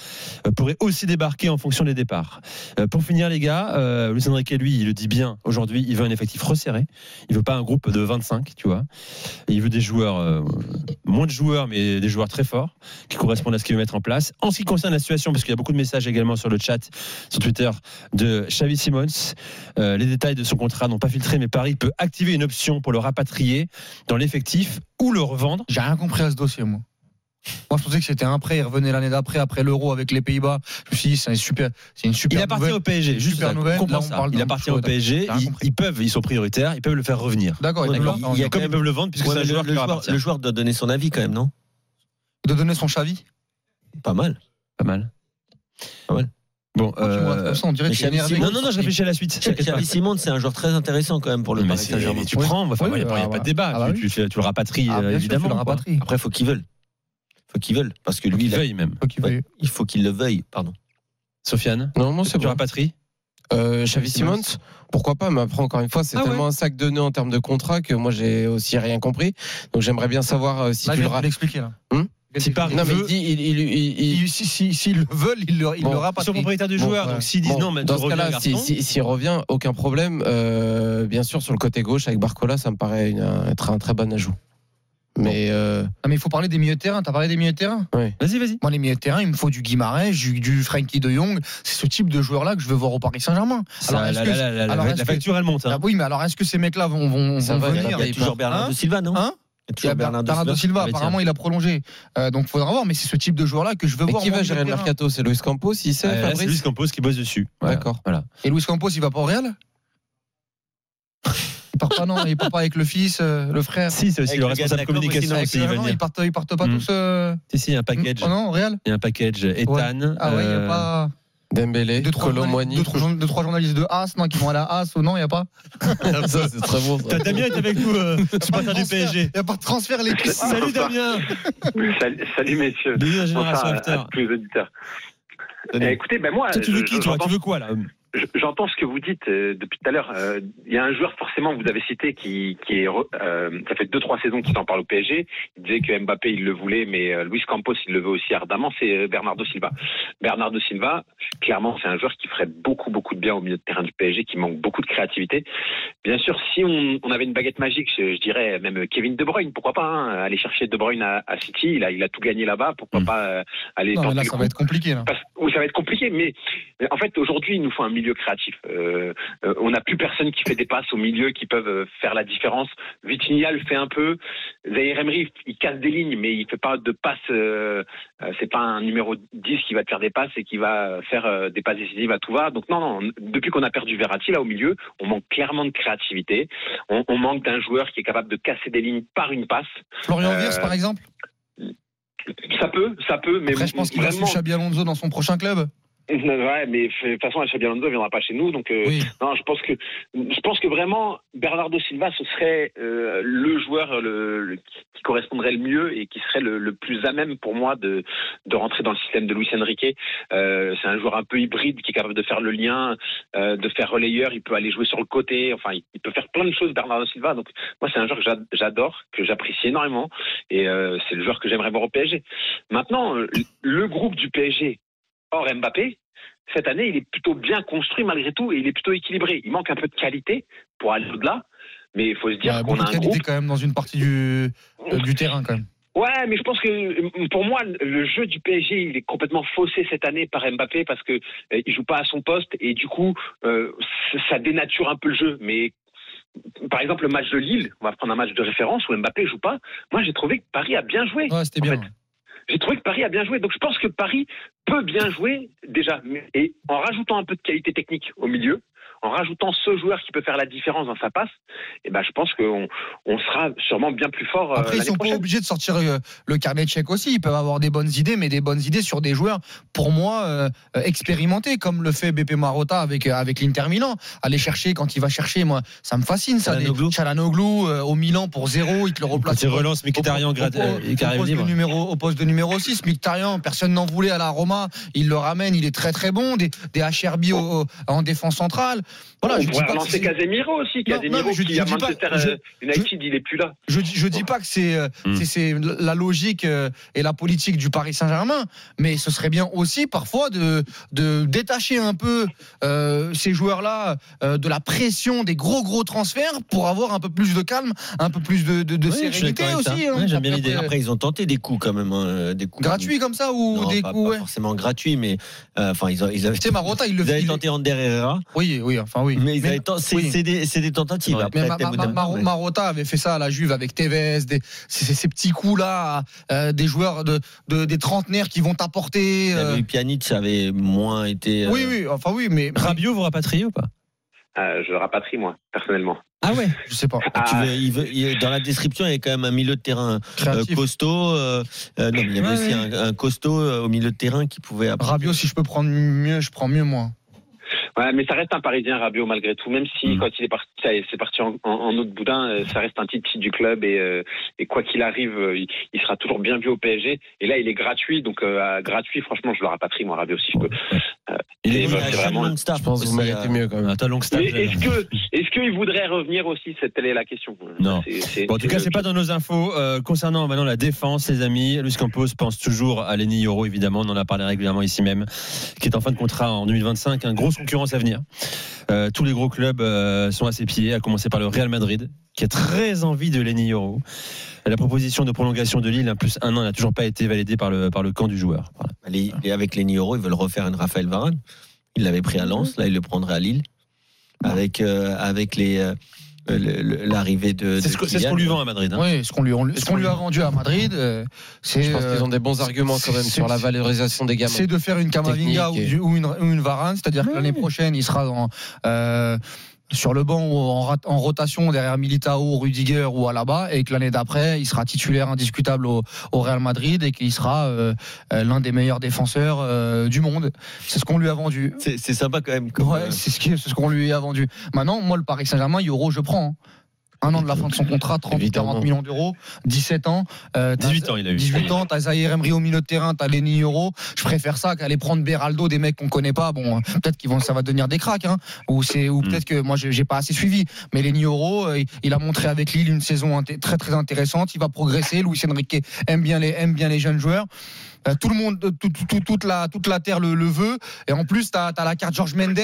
pourrait aussi débarquer en fonction des départs. pour finir, les gars, Lucien Riquet, lui, il le dit bien Aujourd'hui, il veut un effectif resserré. Il veut pas un groupe de 25, tu vois. Il veut des joueurs, euh, moins de joueurs, mais des joueurs très forts, qui correspondent à ce qu'il veut mettre en place. En ce qui concerne la situation, parce qu'il y a beaucoup de messages également sur le chat, sur Twitter, de Xavi Simons, euh, les détails de son contrat n'ont pas filtré, mais Paris peut activer une option pour le rapatrier dans l'effectif ou le revendre. J'ai rien compris à ce dossier, moi. Moi, je pensais que c'était un prêt. Il revenait l'année d'après, après, l'Euro avec les Pays-Bas. Je c'est une super. Il est parti au PSG. Juste super nouvelle. Il est parti au PSG. Ils, peuvent, ils sont prioritaires. Ils peuvent le faire revenir. D'accord. Il y a comme ils peuvent le vendre, puisque c'est. Le, joueur le doit donner son avis quand même, non? Il doit donner son chavis. Pas mal. Pas mal. Pas mal. Bon, euh, on dirait que Non, non, non, je réfléchis à la suite. Xavi Simon, c'est un joueur très intéressant quand même pour le Paris Saint-Germain. Tu prends, il n'y a pas de débat. Tu le rapatries, ah, euh, évidemment. Après, il faut qu'ils veulent faut qu'ils veulent. Parce que lui, il, veuille même. Il, faut qu'il le veuille, pardon. Sofiane Non, moi, c'est bon. Patrie euh, Xavi Simons, pourquoi pas Mais après, encore une fois, c'est ah tellement un sac de nœuds en termes de contrat que moi, j'ai aussi rien compris. Donc, j'aimerais bien savoir euh, si tu le rappelles. l'expliquer, là. Hum si Paris non, dit, il, il, il le veulent, il le, bon, le Ils sont propriétaires du joueur, donc s'ils disent non, mais dans ce cas-là, s'il revient, aucun problème. Euh, bien sûr, sur le côté gauche avec Barcola, ça me paraît être un très bon ajout. Mais euh... Ah, mais il faut parler des milieux de terrain. T'as parlé des milieux de terrain oui. Vas-y, vas-y. Moi, les milieux de terrain, il me faut du Guimarães, du Frankie de Jong. C'est ce type de joueur-là que je veux voir au Paris Saint-Germain. Alors, la, que... la, facture, elle monte. Hein. Ah oui, mais alors, est-ce que ces mecs-là vont, vont, venir Il y a, hein toujours Bernard hein de Silva, non hein il y a Bernardo, Silva, apparemment il a prolongé. Euh, donc faudra voir, mais c'est ce type de joueur-là que je veux mais voir. Qui va gérer le mercato C'est Luis Campos, il sait. Euh, c'est Luis Campos qui bosse dessus. D'accord. Voilà. Et Luis Campos, il va pas au Real? partent pas, ils partent pas avec le fils, euh, le frère. Si, c'est aussi le le gars de communication ils partent, partent pas mm. tous. Euh, si, si, il y a un package. Mm. Oh non, au Real. Il y a un package Ethan. Ah ouais, il euh, pas Dembélé, deux trois, deux, trois journalistes de As, non, qui vont à la As ou non, il y a pas. Ça, c'est très T'as Damien est avec nous, euh, du PSG. Il n'y a pas de transfert les Salut. Damien, Salut, messieurs. bienvenue Génération auditeurs. Eh, écoutez, ben moi, tu veux qui, Tu veux quoi là? J'entends ce que vous dites euh, depuis tout à l'heure. Euh, Il y a un joueur forcément que vous avez cité qui, qui est, euh, ça fait deux trois saisons qu'il en parle au PSG. Il disait que Mbappé il le voulait, mais Luis Campos il le veut aussi ardemment. C'est Bernardo Silva. Bernardo Silva, clairement, c'est un joueur qui ferait beaucoup beaucoup de bien au milieu de terrain du PSG, qui manque beaucoup de créativité. Bien sûr, si on, on avait une baguette magique, je, je dirais même Kevin De Bruyne, pourquoi pas hein, aller chercher De Bruyne à, à City. Il a, il a tout gagné là-bas. Pourquoi pas euh, aller Non, mais là, le ça va être compliqué. Là. parce- oui, ça va être compliqué, mais mais en fait, aujourd'hui, il nous faut un milieu créatif. Euh, euh, on n'a plus personne qui fait des passes au milieu qui peuvent euh, faire la différence. Vitinha le fait un peu. Zaire Emery, il casse des lignes, mais il fait pas de passes. Euh, c'est pas un numéro 10 qui va te faire des passes et qui va faire des passes décisives à tout va. Donc non, non. Depuis qu'on a perdu Verratti là au milieu, on manque clairement de créativité. On, on manque d'un joueur qui est capable de casser des lignes par une passe. Florian Wirtz, par exemple? Ça peut, ça peut, mais Après, je pense qu'il va Xabi Alonso dans son prochain club. Ouais, mais de toute façon, Xabi Alonso ne viendra pas chez nous, donc euh, non, je pense que je pense que vraiment Bernardo Silva, ce serait euh, le joueur le, le- qui correspondrait le mieux et qui serait le, le plus à même pour moi de de rentrer dans le système de Luis Enrique. Euh, c'est un joueur un peu hybride qui est capable de faire le lien, euh, de faire relayeur. Il peut aller jouer sur le côté. Enfin, il, il peut faire plein de choses, Bernardo Silva. Donc moi, c'est un joueur que j'ad- j'adore, que j'apprécie énormément, et euh, c'est le joueur que j'aimerais voir au PSG. Maintenant, euh, le groupe du PSG hors Mbappé, cette année, il est plutôt bien construit malgré tout et il est plutôt équilibré. Il manque un peu de qualité pour aller au-delà, mais il faut se dire a qu'on a de un qualité groupe. quand même dans une partie du, euh, du terrain quand même. Ouais, mais je pense que pour moi, le jeu du PSG, il est complètement faussé cette année par Mbappé parce que euh, il joue pas à son poste et du coup, euh, ça dénature un peu le jeu. Mais par exemple, le match de Lille, on va prendre un match de référence où Mbappé joue pas. Moi, j'ai trouvé que Paris a bien joué. Ouais, c'était bien. J'ai trouvé que Paris a bien joué. Donc je pense que Paris peut bien jouer déjà. Et en rajoutant un peu de qualité technique au milieu, en rajoutant ce joueur qui peut faire la différence dans sa passe, et ben je pense qu'on on sera sûrement bien plus fort. euh, Après, ils sont pas obligés de sortir euh, le carnet de chèques aussi. Ils peuvent avoir des bonnes idées, mais des bonnes idées sur des joueurs, pour moi, euh, expérimentés, comme le fait BP Marotta avec, avec l'Inter Milan. Aller chercher, quand il va chercher, moi, ça me fascine, ça. Chalanoglu, Chalanoglu euh, au Milan pour zéro, il te le replace. Quand il relance Mkhitaryan au- au- poste de numéro, au poste de numéro 6. Mkhitaryan, personne n'en voulait à la Roma. Il le ramène, il est très très bon. Des, des HRB au- au- en défense centrale. Voilà, on je dis pourrait pas que relancer c'est- Casemiro aussi. Non, Casemiro je- qui je à dis pas- Manchester je- euh, United, il est plus là. Je dis, je dis pas que c'est euh, Hmm. c'est- c'est la logique euh, et la politique du Paris Saint-Germain, mais ce serait bien aussi parfois de, de détacher un peu euh, ces joueurs-là euh, de la pression des gros gros transferts pour avoir un peu plus de calme, un peu plus de, de, sérénité aussi. Hein. J'aime bien Après, l'idée. euh, Après, ils ont tenté des coups quand même, hein, des coups gratuits comme ça ou Non, des pas, coups pas ouais. forcément gratuits, mais euh, enfin ils, ont- ils avaient. Tu sais, Marotta, il le ils avaient tenté Ander Herrera. Oui, oui, enfin oui. Mais c'est oui. c'est des, c'est des tentatives. Ouais. Après, Mais Ma- Ma- Mar- Marotta avait fait ça à la Juve avec Tevez, des, ces, ces- ces petits coups là, euh, des joueurs de, de- des trentenaires qui vont t'apporter. Euh, Pjanic, avait moins été. euh, Oui, oui, enfin oui, mais Rabiot vous rapatriez ou pas? Euh, je le rapatrie moi, personnellement. Ah ouais? Je sais pas. Tu veux- il veut- il- dans la description, il y a quand même un milieu de terrain euh, costaud. euh, euh, non, mais il y avait Ouais, aussi ouais. un, un costaud euh, au milieu de terrain qui pouvait. apporter- Rabiot, si je peux prendre mieux, je prends mieux moi. Ouais, mais ça reste un Parisien, Rabiot, malgré tout. Même si, quand il est parti, est, c'est parti en, en, en autre boudin, euh, ça reste un titre du club et, euh, et quoi qu'il arrive, euh, il, il sera toujours bien vu au PSG. Et là, il est gratuit, donc euh, gratuit, franchement, je le rapatrie, moi, Rabiot, si je peux. Euh, Il est- il a c'est Sean vraiment. Longstaff Je pense que vous méritez euh, mieux quand même. Attends, Longstaff. Mais Est-ce que, est-ce qu'il voudrait revenir aussi C'est telle est la question. Non. Bon, en tout cas, c'est pas dans nos infos. Euh, concernant maintenant la défense, les amis, Luis Campos pense toujours à Lenny Yoro, évidemment. On en a parlé régulièrement ici même, qui est en fin de contrat en 2025. Un grosse concurrence à venir. Euh, tous les gros clubs euh, sont à ses pieds, à commencer par le Real Madrid, qui a très envie de Lenny Yoro. La proposition de prolongation de Lille, un plus un an, n'a toujours pas été validée par le, par le camp du joueur. Voilà. Les- les- avec les Nioro, ils veulent refaire une Raphaël Varane. Ils l'avaient pris à Lens, là ils le prendraient à Lille. Avec, euh, avec les, le- le- l'arrivée de. C'est ce que- c'est ce qu'on lui vend à Madrid. hein. Oui, ce qu'on lui, on lui- ce qu'on lui a vendu à Madrid, euh, c'est. Je pense qu'ils ont des bons euh, arguments quand même sur la valorisation des gamins. C'est de faire une Kamavinga ou, et- une, ou une Varane, c'est-à-dire que l'année prochaine, il sera dans, euh, sur le banc ou en, rotation derrière Militao, Rudiger ou Alaba, et que l'année d'après, il sera titulaire indiscutable au, au Real Madrid et qu'il sera euh, euh, l'un des meilleurs défenseurs euh, du monde. C'est ce qu'on lui a vendu. C'est, sympa quand même. Ouais, euh, c'est ce qui- c'est ce qu'on lui a vendu. Maintenant, moi, le Paris Saint-Germain, Euro, je prends. hein. Un an de la fin de son contrat, 30 40 millions d'euros, 17 ans. Euh, 18 ans, il a eu. 18 ans, t'as Zahir Emery au milieu de terrain, t'as Lenny Euro. Je préfère ça qu'aller prendre Beraldo, des mecs qu'on connaît pas. Bon, hein, peut-être qu'ils vont, ça va devenir des cracks, hein, ou c'est, ou peut-être que moi j'ai pas assez suivi. Mais Lenny Euro, euh, il- a montré avec Lille une saison très très intéressante. Il va progresser. Luis Enrique aime bien les aime bien les jeunes joueurs. Euh, tout le monde, tout- tout- tout- toute la toute la terre le, le veut. Et en plus, t'as as la carte George Mendes.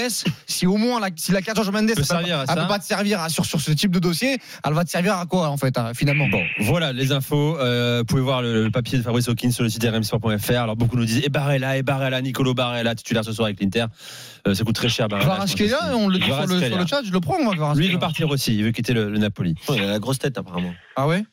Si au moins la, si la carte George Mendes Peut elle peut, servir à elle ça. peut pas te servir à- sur sur ce type de dossier, elle va te servir à quoi en fait hein, finalement? Bon, voilà les infos. Euh, vous pouvez voir le, le papier de Fabrice Hawkins sur le site rmsport.fr. Alors beaucoup nous disent et Barella, et Barella, Nicolo Barella, titulaire ce soir avec l'Inter. Euh, ça coûte très cher. Barella, on le dit sur le, sur le chat, je le prends moi. Lui il veut partir aussi. Il veut quitter le, le Napoli. il a la grosse tête apparemment. Ah ouais?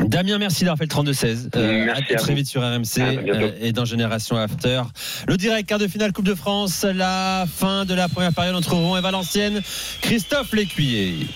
Damien, merci d'avoir fait le 32-16. Euh, Merci à à très vite sur RMC euh, et dans Génération After. Le direct quart de finale Coupe de France, la fin de la première période entre Rouen et Valenciennes. Christophe Lécuyer.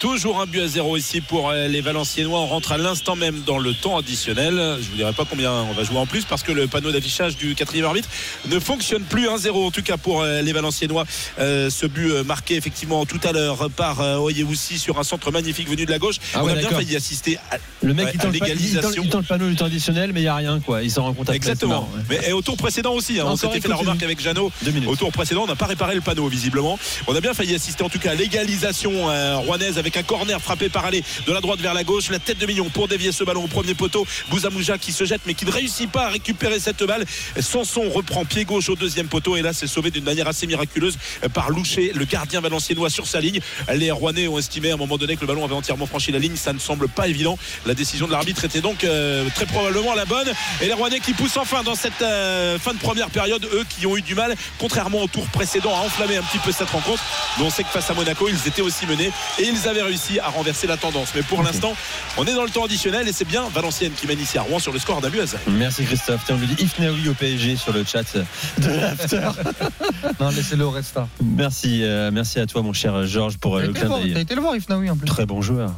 Toujours un but à zéro ici pour euh, les Valenciennois. On rentre à l'instant même dans le temps additionnel. Je vous dirai pas combien on va jouer en plus parce que le panneau d'affichage du quatrième arbitre ne fonctionne plus. 1-0 en tout cas pour euh, les Valenciennois. Euh, ce but marqué effectivement tout à l'heure par Oyewusi sur un centre magnifique venu de la gauche. Ah on a bien failli assister à, Le mec, il, tend le, pa- il, l'égalisation. il tend le panneau du temps additionnel, mais il n'y a rien, quoi. Il s'en rend compte Exactement. c'est marrant, ouais. Mais et au tour précédent aussi, hein, on s'était fait la remarque avec Jeannot. Au tour précédent, on n'a pas réparé le panneau visiblement. On a bien failli assister en tout cas à l'égalisation euh, rouennaise avec un corner frappé par aller de la droite vers la gauche. La tête de Million pour dévier ce ballon au premier poteau. Bouzamouja qui se jette mais qui ne réussit pas à récupérer cette balle. Sanson reprend pied gauche au deuxième poteau et là c'est sauvé d'une manière assez miraculeuse par Loucher, le gardien valenciennois sur sa ligne. Les Rouennais ont estimé à un moment donné que le ballon avait entièrement franchi la ligne. Ça ne semble pas évident. La décision de l'arbitre était donc euh, très probablement la bonne. Et les Rouennais qui poussent enfin dans cette euh, fin de première période, eux qui ont eu du mal, contrairement au tour précédent, à enflammer un petit peu cette rencontre. Mais on sait que face à Monaco, ils étaient aussi menés et ils avaient réussi à renverser la tendance. Mais pour l'instant, on est dans le temps additionnel et c'est bien Valenciennes qui mène ici à Rouen sur le score d'un but à zéro. Merci Christophe. Tiens, on nous dit Ifnaoui au PSG sur le chat de l'after. non, laissez-le au Resta. Merci, euh, merci à toi, mon cher Georges, pour euh, le clin le d'œil. t'as été le voir, Ifnaoui en plus. Très bon joueur.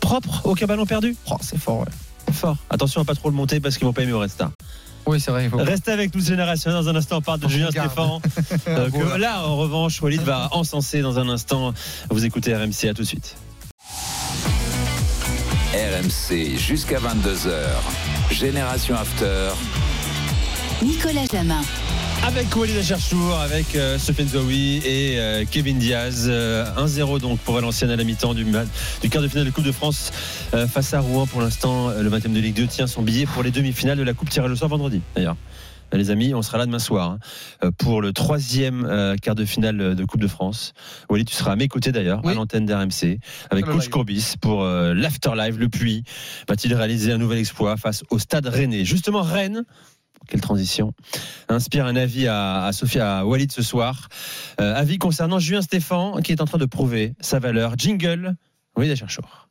Propre, aucun ballon perdu? Oh, c'est fort, ouais. Fort. Attention à pas trop le monter parce qu'ils vont pas aimer au Resta. Oui, c'est vrai. Il faut... Restez avec nous, Génération. Dans un instant, on parle de Julien. Stéphane. Euh, que là, en revanche, Walid va encenser dans un instant. Vous écoutez RMC, à tout de suite. RMC jusqu'à 22h. Génération After. Nicolas Jamin. Avec Walid Acharchour, avec euh, Sofiane Zouaoui et euh, Kevin Diaz. Euh, 1-0 donc pour Valenciennes à la mi-temps du, du quart de finale de Coupe de France euh, face à Rouen. Pour l'instant, euh, le 20e de Ligue 2 tient son billet pour les demi-finales de la Coupe tirage au sort vendredi d'ailleurs. Les amis, on sera là demain soir hein, pour le troisième euh, quart de finale de Coupe de France. Walid, tu seras à mes côtés d'ailleurs, à l'antenne d'RMC, avec Le Coach live. Courbis pour euh, l'Afterlife. Le Puy va-t-il réaliser un nouvel exploit face au Stade Rennais? Justement, Rennes. Quelle transition. Inspire un avis à, à Sophia à Walid ce soir. Euh, avis concernant Julien Stéphan qui est en train de prouver sa valeur. Jingle. Walid Acharchour.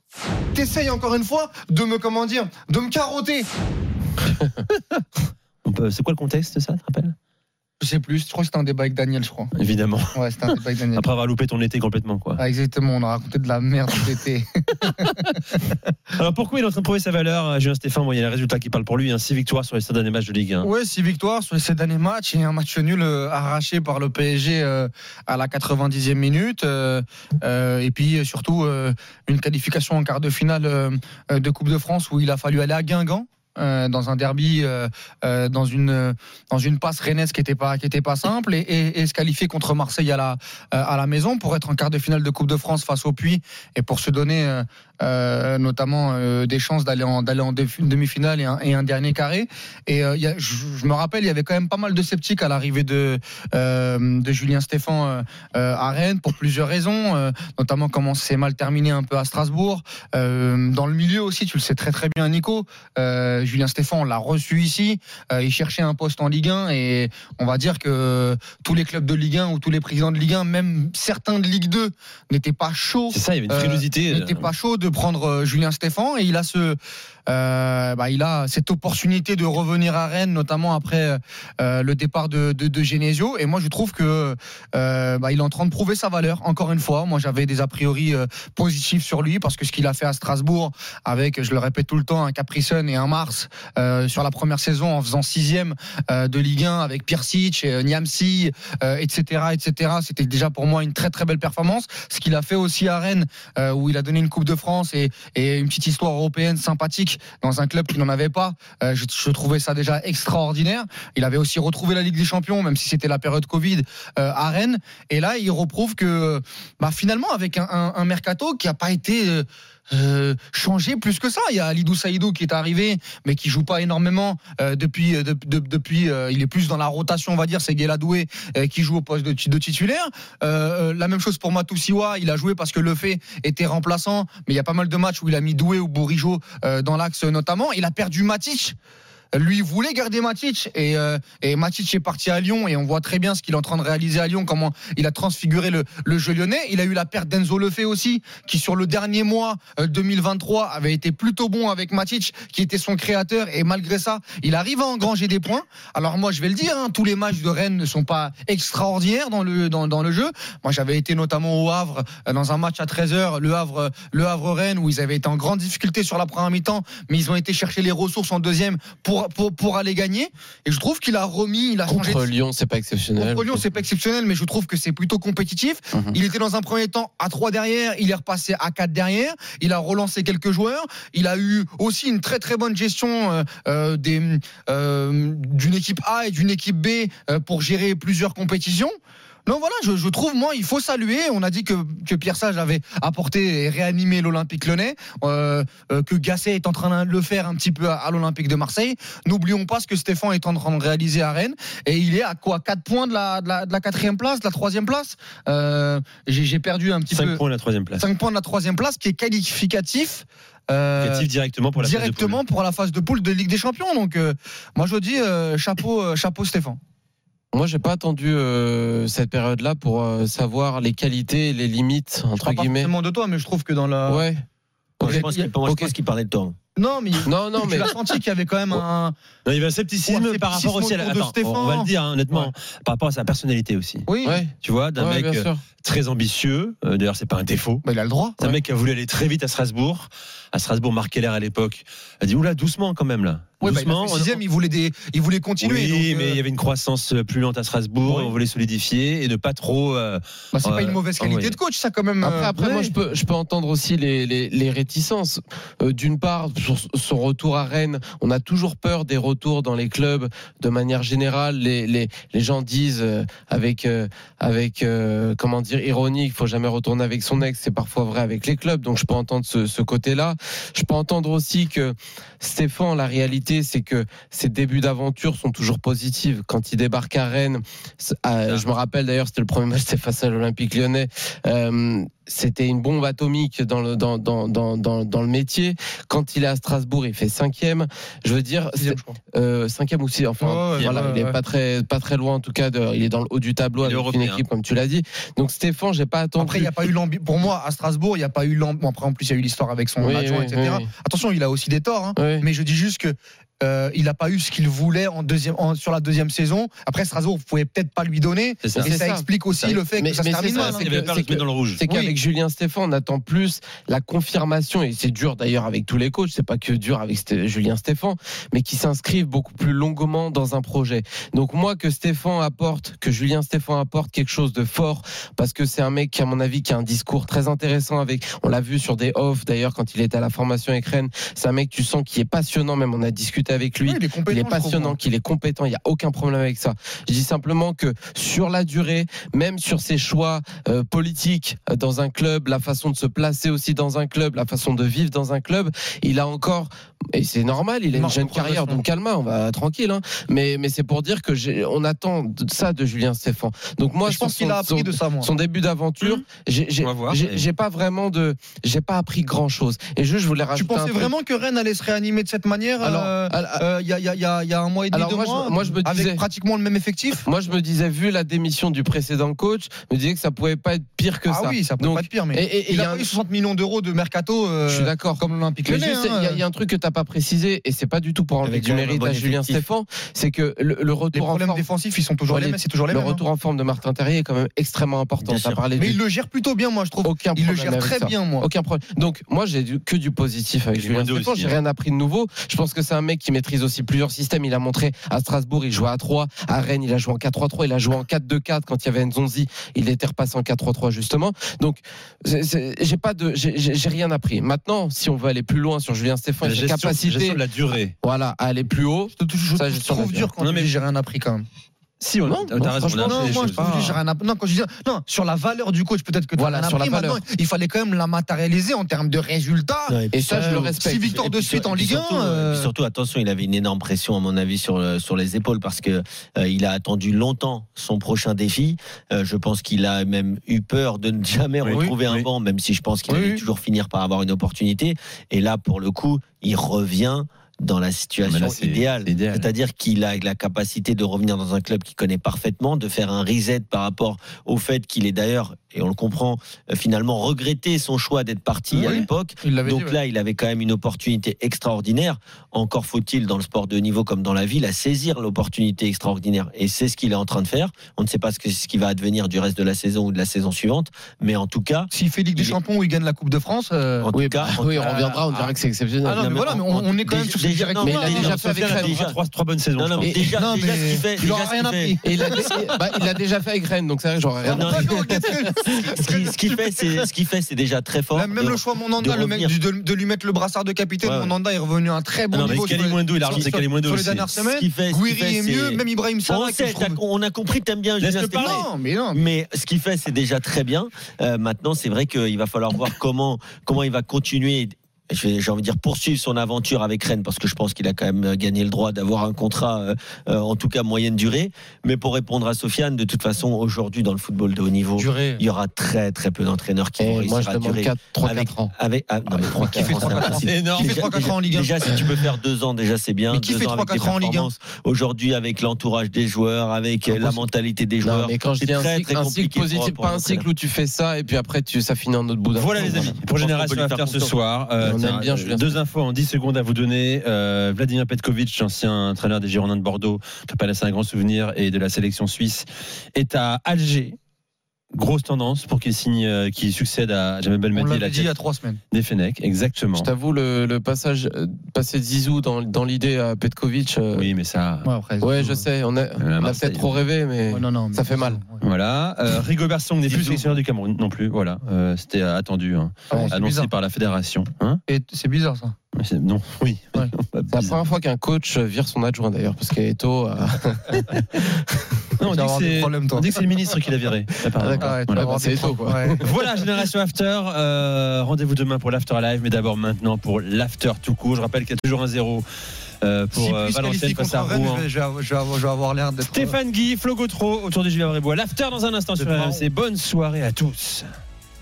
T'essayes encore une fois de me, comment dire, de me carotter. C'est quoi le contexte, ça, tu te rappelles? Je sais plus, je crois que c'était un débat avec Daniel, je crois. Évidemment. Ouais, c'était un débat avec Daniel. Après avoir loupé ton été complètement, quoi. Ah, exactement, on a raconté de la merde cet été. Alors pourquoi il est en train de prouver sa valeur, euh, Julien Stéphan Bon, il y a les résultats qui parlent pour lui. 6 victoires sur les 7 derniers matchs de Ligue 1. Ouais, six victoires sur les sept derniers matchs et un match nul euh, arraché par le PSG euh, à la 90e minute. euh, euh, et puis surtout euh, une qualification en quart de finale de Coupe de France où il a fallu aller à Guingamp. Euh, dans un derby, euh, euh, dans une passe rennaise qui était pas simple et, se qualifier contre Marseille à la à la maison pour être en quart de finale de Coupe de France face au Puy et pour se donner euh, notamment euh, des chances d'aller en d'aller en demi- demi-finale et un, et un dernier carré. Et euh, il y a- je, je me rappelle il y avait quand même pas mal de sceptiques à l'arrivée de de Julien Stéphan à Rennes pour plusieurs raisons notamment comment c'est mal terminé un peu à Strasbourg. Dans le milieu aussi tu le sais très très bien Nico Julien Stéphan on l'a reçu ici il cherchait un poste en Ligue 1 et on va dire que tous les clubs de Ligue 1 ou tous les présidents de Ligue 1 même certains de Ligue 2 n'étaient pas chauds C'est ça, il y avait une frilosité, n'étaient pas chauds de prendre euh, Julien Stéphan et il a ce, euh, bah, il a cette opportunité de revenir à Rennes, notamment après euh, le départ de, de, de, Genesio. Et moi, je trouve que euh, bah, il est en train de prouver sa valeur. Encore une fois, moi, j'avais des a priori euh, positifs sur lui parce que ce qu'il a fait à Strasbourg, avec, je le répète tout le temps, un Capricen et un Mars euh, sur la première saison, en faisant sixième euh, de Ligue 1 avec Piersic, euh, Niamsi, etc., etc. C'était déjà pour moi une très très belle performance. Ce qu'il a fait aussi à Rennes, euh, où il a donné une Coupe de France et, et une petite histoire européenne sympathique dans un club qui n'en avait pas. Euh, je, trouvais ça déjà extraordinaire. Il avait aussi retrouvé la Ligue des Champions, même si c'était la période Covid euh, à Rennes. Et là, il reprouve que bah, finalement, avec un, mercato qui n'a pas été euh, euh, changé plus que ça. Il y a Alidou Saïdou qui est arrivé, mais qui joue pas énormément euh, depuis. De, de, depuis, euh, il est plus dans la rotation, on va dire. C'est Guéladoué euh, qui joue au poste de, titulaire. Euh, la même chose pour Matoussiwa. Il a joué parce que Le Fait était remplaçant, mais il y a pas mal de matchs où il a mis Doué ou Bourigeau dans l'axe notamment. Il a perdu Matic lui voulait garder Matic et, euh, Matic est parti à Lyon et on voit très bien ce qu'il est en train de réaliser à Lyon, comment il a transfiguré le, jeu lyonnais. Il a eu la perte d'Enzo Lefebvre aussi, qui sur le dernier mois euh, 2023 avait été plutôt bon avec Matic, qui était son créateur et malgré ça, il arrive à engranger des points. Alors moi, je vais le dire, hein, tous les matchs de Rennes ne sont pas extraordinaires dans le dans, dans le jeu. Moi, j'avais été notamment au Havre euh, dans un match à 13h, le Havre le Havre Rennes où ils avaient été en grande difficulté sur la première mi-temps, mais ils ont été chercher les ressources en deuxième pour pour, pour, aller gagner. Et je trouve qu'il a remis, il a contre changé. Lyon, c'est pas exceptionnel. Contre Lyon, c'est pas exceptionnel, mais je trouve que c'est plutôt compétitif. Mm -hmm. Il était dans un premier temps à 3 derrière, il est repassé à 4 derrière. Il a relancé quelques joueurs. Il a eu aussi une très très bonne gestion euh, euh, d'une euh, équipe A et d'une équipe B euh, pour gérer plusieurs compétitions. Non, voilà, je, je, trouve, moi, il faut saluer. On a dit que, que Pierre Sage avait apporté et réanimé l'Olympique lyonnais, euh, euh, que Gasset est en train de le faire un petit peu à, à l'Olympique de Marseille. N'oublions pas ce que Stéphane est en train de réaliser à Rennes. Et il est à quoi? 4 points de la, de la, de la quatrième place, de la troisième place? Euh, J'ai perdu un petit 5 peu. 5 points de la troisième place. 5 points de la troisième place, qui est qualificatif. Euh, directement pour la directement phase de pour la phase de poule de Ligue des Champions. Donc, euh, moi, je dis euh, chapeau, chapeau Stéphane. Moi, j'ai pas attendu euh, cette période-là pour euh, savoir les qualités et les limites entre je guillemets. Pas de toi, mais je trouve que dans la. Ouais. Okay. Je pense qu'il okay. qu parlait de toi. Non, mais non, non, mais as senti qu'il y avait quand même un. Non, il y avait un scepticisme, un par rapport aussi à la... Attends, on va le dire hein, honnêtement, ouais. par rapport à sa personnalité aussi. Oui. Ouais. Tu vois, d'un ouais, mec très ambitieux. Euh, D'ailleurs, c'est pas un défaut. Bah, il a le droit. C'est un mec qui a voulu aller très vite à Strasbourg. À Strasbourg, Marc Keller à l'époque a dit oula, doucement quand même là. Oui, doucement. Bah, il, sixième, il voulait des, il voulait continuer. Oui, donc, mais euh... il y avait une croissance plus lente à Strasbourg. Oui. On voulait solidifier et ne pas trop. Euh, bah, c'est pas une mauvaise qualité oui. de coach, ça quand même. Après, après ouais. moi, je peux, je peux entendre aussi les, les, les réticences. Euh, D'une part, sur son retour à Rennes, on a toujours peur des retours dans les clubs de manière générale. Les, les, les gens disent euh, avec, avec comment dire, ironie, il faut jamais retourner avec son ex. C'est parfois vrai avec les clubs. Donc, je peux entendre ce, ce côté-là. Je peux entendre aussi que Stéphane, la réalité, c'est que ses débuts d'aventure sont toujours positifs. Quand il débarque à Rennes, euh, je me rappelle d'ailleurs, c'était le premier match, c'était face à l'Olympique lyonnais. Euh, c'était une bombe atomique dans le, dans, dans, dans, dans, le métier. Quand il est à Strasbourg, il fait cinquième. Je veux dire, euh, cinquième aussi. Enfin, oh, voilà, il est pas très, pas très loin en tout cas. De, il est dans le haut du tableau avec européen. une équipe, comme tu l'as dit. Donc Stéphane, j'ai pas attendu. Après, il n'y a pas eu l'ambition. Pour moi, à Strasbourg, il n'y a pas eu l'ambition. Bon, après, en plus, il y a eu l'histoire avec son oui, adjoint, oui, etc. Oui. Attention, il a aussi des torts. Hein. Mais je dis juste que euh, il n'a pas eu ce qu'il voulait en deuxième, en, sur la deuxième saison. Après, Strasbourg, vous pouvez peut-être pas lui donner. Ça. Et ça, ça, explique aussi ça. le fait mais, que ça se termine mal. C'est que, dans le rouge. C'est qu'avec. Julien Stéphane, on attend plus la confirmation, et c'est dur d'ailleurs avec tous les coachs, c'est pas que dur avec Julien Stéphane, mais qui s'inscrivent beaucoup plus longuement dans un projet. Donc moi, que Stéphane apporte, que Julien Stéphane apporte quelque chose de fort, parce que c'est un mec qui, à mon avis, qui a un discours très intéressant avec, on l'a vu sur des off d'ailleurs quand il était à la formation avec Rennes, c'est un mec, tu sens, qui est passionnant, même on a discuté avec lui. Oui, il est il est passionnant, qu'il est compétent, il n'y a aucun problème avec ça. Je dis simplement que sur la durée, même sur ses choix euh, politiques dans un club, la façon de se placer aussi dans un club, la façon de vivre dans un club, il a encore, et c'est normal, il a une jeune carrière, donc calme, on va tranquille, hein, mais, mais c'est pour dire que on attend ça de Julien Stéphane. Donc moi, je pense qu'il a appris son, de ça, moi. son début d'aventure, mmh. j'ai pas vraiment de, j'ai pas appris grand chose. Et je, je voulais rajouter. Tu pensais vraiment que Rennes allait se réanimer de cette manière alors, euh, euh, il y, a, il y a- y a- y a un mois et demi, Alors deux moi, je- moi, je me avec disais- pratiquement le même effectif? Moi, je me disais, vu la démission du précédent coach, je me disais que ça pouvait pas être pire que ah ça. oui, ça peut Donc, pas être pire, mais et- et- et il y a a pas un- eu 60 millions d'euros de mercato. euh, Je suis d'accord. Comme l'Olympique il hein. y, a- il y a un truc que t'as pas précisé, et c'est pas du tout pour enlever du mérite bon à Julien. Stéphane, c'est que le, le Les retour en problèmes forme, défensifs, ils sont toujours Ouais, les mêmes. C'est toujours les le mêmes. retour en forme de Martin Terrier est quand même extrêmement important. Mais il le gère plutôt bien, moi, je trouve. aucun Il le gère très bien, moi. Aucun problème. Donc moi j'ai que du positif avec Julien aussi, J'ai hein. rien appris de nouveau. Je pense que c'est un mec qui maîtrise aussi plusieurs systèmes. Il a montré à Strasbourg, il jouait à 3, à Rennes, il a joué en 4-3-3, il a joué en 4-2-4 quand il y avait Nzonzi. Il était repassé en 4-3-3 justement. Donc j'ai pas de, j'ai- rien appris. Maintenant, si on veut aller plus loin sur Julien Stéphane, La gestion, capacité, gestion de la durée. voilà, à aller plus haut. Je, je- Ça, je trouve dur quand Non, mais- j'ai rien appris quand même. Si, on Non, non, raison. on a Non, moi je rien. Non, quand je dis non, sur la valeur du coach, peut-être que tu Voilà, as sur la appris. valeur. Maintenant, il fallait quand même la matérialiser en termes de résultats. Ouais, Et ça, je le respecte. Six victoires Et de suite en Ligue 1. surtout, euh, puis surtout, attention, il avait une énorme pression, à mon avis, sur, le- sur les épaules parce que euh, il a attendu longtemps son prochain défi. Euh, je pense qu'il a même eu peur de ne jamais Oui, retrouver un oui. banc, même si je pense qu'il Oui, allait toujours finir par avoir une opportunité. Et là, pour le coup, il revient dans la situation là, c'est- idéale. c'est idéal. C'est-à-dire qu'il a la capacité de revenir dans un club qu'il connaît parfaitement, de faire un reset par rapport au fait qu'il est d'ailleurs, et on le comprend, euh, finalement regretté son choix d'être parti à l'époque. Donc dit, ouais. là, il avait quand même une opportunité extraordinaire. Encore faut-il, dans le sport de haut niveau comme dans la vie, la saisir l'opportunité extraordinaire. Et c'est ce qu'il est en train de faire. On ne sait pas ce, que, ce qui va advenir du reste de la saison ou de la saison suivante. Mais en tout cas, S'il fait Ligue des Champions ou il gagne la Coupe de France. euh, en tout Oui, cas, bah, en- oui, on reviendra, on dira que c'est exceptionnel. Ah non, mais mais voilà, en- mais on, on est quand même sur cette déjà- non, mais il a déjà fait avec Rennes. déjà- Trois, trois bonnes saisons. Non, mais déjà, non, déjà mais ce qu'il fait, il ce a, bah, déjà fait avec Rennes, donc c'est vrai j'aurais rien. Ce qu'il ce fait, c'est ce qu'il fait, c'est déjà très fort. Même, De- le choix Monanda, de le mec, revenir. de, de lui mettre le brassard de capitaine, Ouais. Monanda est revenu à un très bon Non, niveau. il a relancé sur- Kalimundo Sur les aussi. dernières Ce semaines, Guiri est mieux, même Ibrahim t'as- on a compris, t'aimes bien. Non, mais non. Mais ce qu'il fait, c'est déjà très bien. Euh, maintenant, c'est vrai qu'il va falloir voir comment, comment il va continuer. Je vais- J'ai envie de dire poursuivre son aventure avec Rennes parce que je pense qu'il a quand même gagné le droit d'avoir un contrat, euh, euh, en tout cas moyenne durée. Mais pour répondre à Sofiane, de toute façon, aujourd'hui dans le football de haut niveau, Durée. il y aura très très peu d'entraîneurs qui Et vont moi, réussir je à durer. 4, 3, avec, 4 ans. avec, ah, non, mais 3, Qui fait 3, 4 ans C'est énorme. Déjà, 3, 4 ans en Ligue 1 Déjà, si tu peux faire deux ans, déjà c'est bien. Mais qui Deux fait ans avec 3, des 4 ans en Ligue 1? performances. Aujourd'hui, avec l'entourage des joueurs, avec euh, la mentalité des Non, joueurs. mais quand je c'est dis un très, cycle, très un cycle positif, pas un cycle où tu fais ça et puis après tu, ça finit en autre bout d'un Voilà les amis, pour Génération After faire ce soir, euh, On aime tiens, bien euh, Julien deux infos en 10 secondes à vous donner. Euh, Vladimir Petkovic, ancien entraîneur des Girondins de Bordeaux, qui peut laisser un grand souvenir, et de la sélection suisse, est à Alger. Grosse tendance pour qu'il signe, euh, qu'il succède à Jamel On Belmadi, l'avait la dit il y a 3 semaines. des Fenech, exactement. Je t'avoue, le, le passage, euh, passer de Zizou dans, dans l'idée à Petkovic. euh, Oui, mais ça. Ouais, après, ouais, je sais, on a, on a peut-être trop rêvé, mais Ouais, non, non, mais ça fait mal. ouais. Voilà. Euh, Rigobert Song n'est plus sélectionneur du Cameroun non plus. Voilà. Euh, C'était attendu, hein. Ah annoncé bizarre. par la fédération. Hein Et C'est bizarre ça. Non, oui. Ouais. C'est la première fois qu'un coach vire son adjoint d'ailleurs, parce qu'Eto. Euh... Non, on dit que c'est problèmes, toi. on dit que c'est le ministre qui l'a viré. Ouais, tu Voilà. vas avoir c'est quoi. Ouais. Voilà, Génération After. Euh, Rendez-vous demain pour l'After Live, mais d'abord maintenant pour l'After tout court. Je rappelle qu'il y a toujours un zéro euh, pour Si euh, Valenciennes face à Rouen. je vais- je vais avoir- je vais l'air d'être. Stéphane Guy, Flo Gautreau, autour de Julien Brébois. L'After dans un instant sur. RMC. Bonne soirée à tous.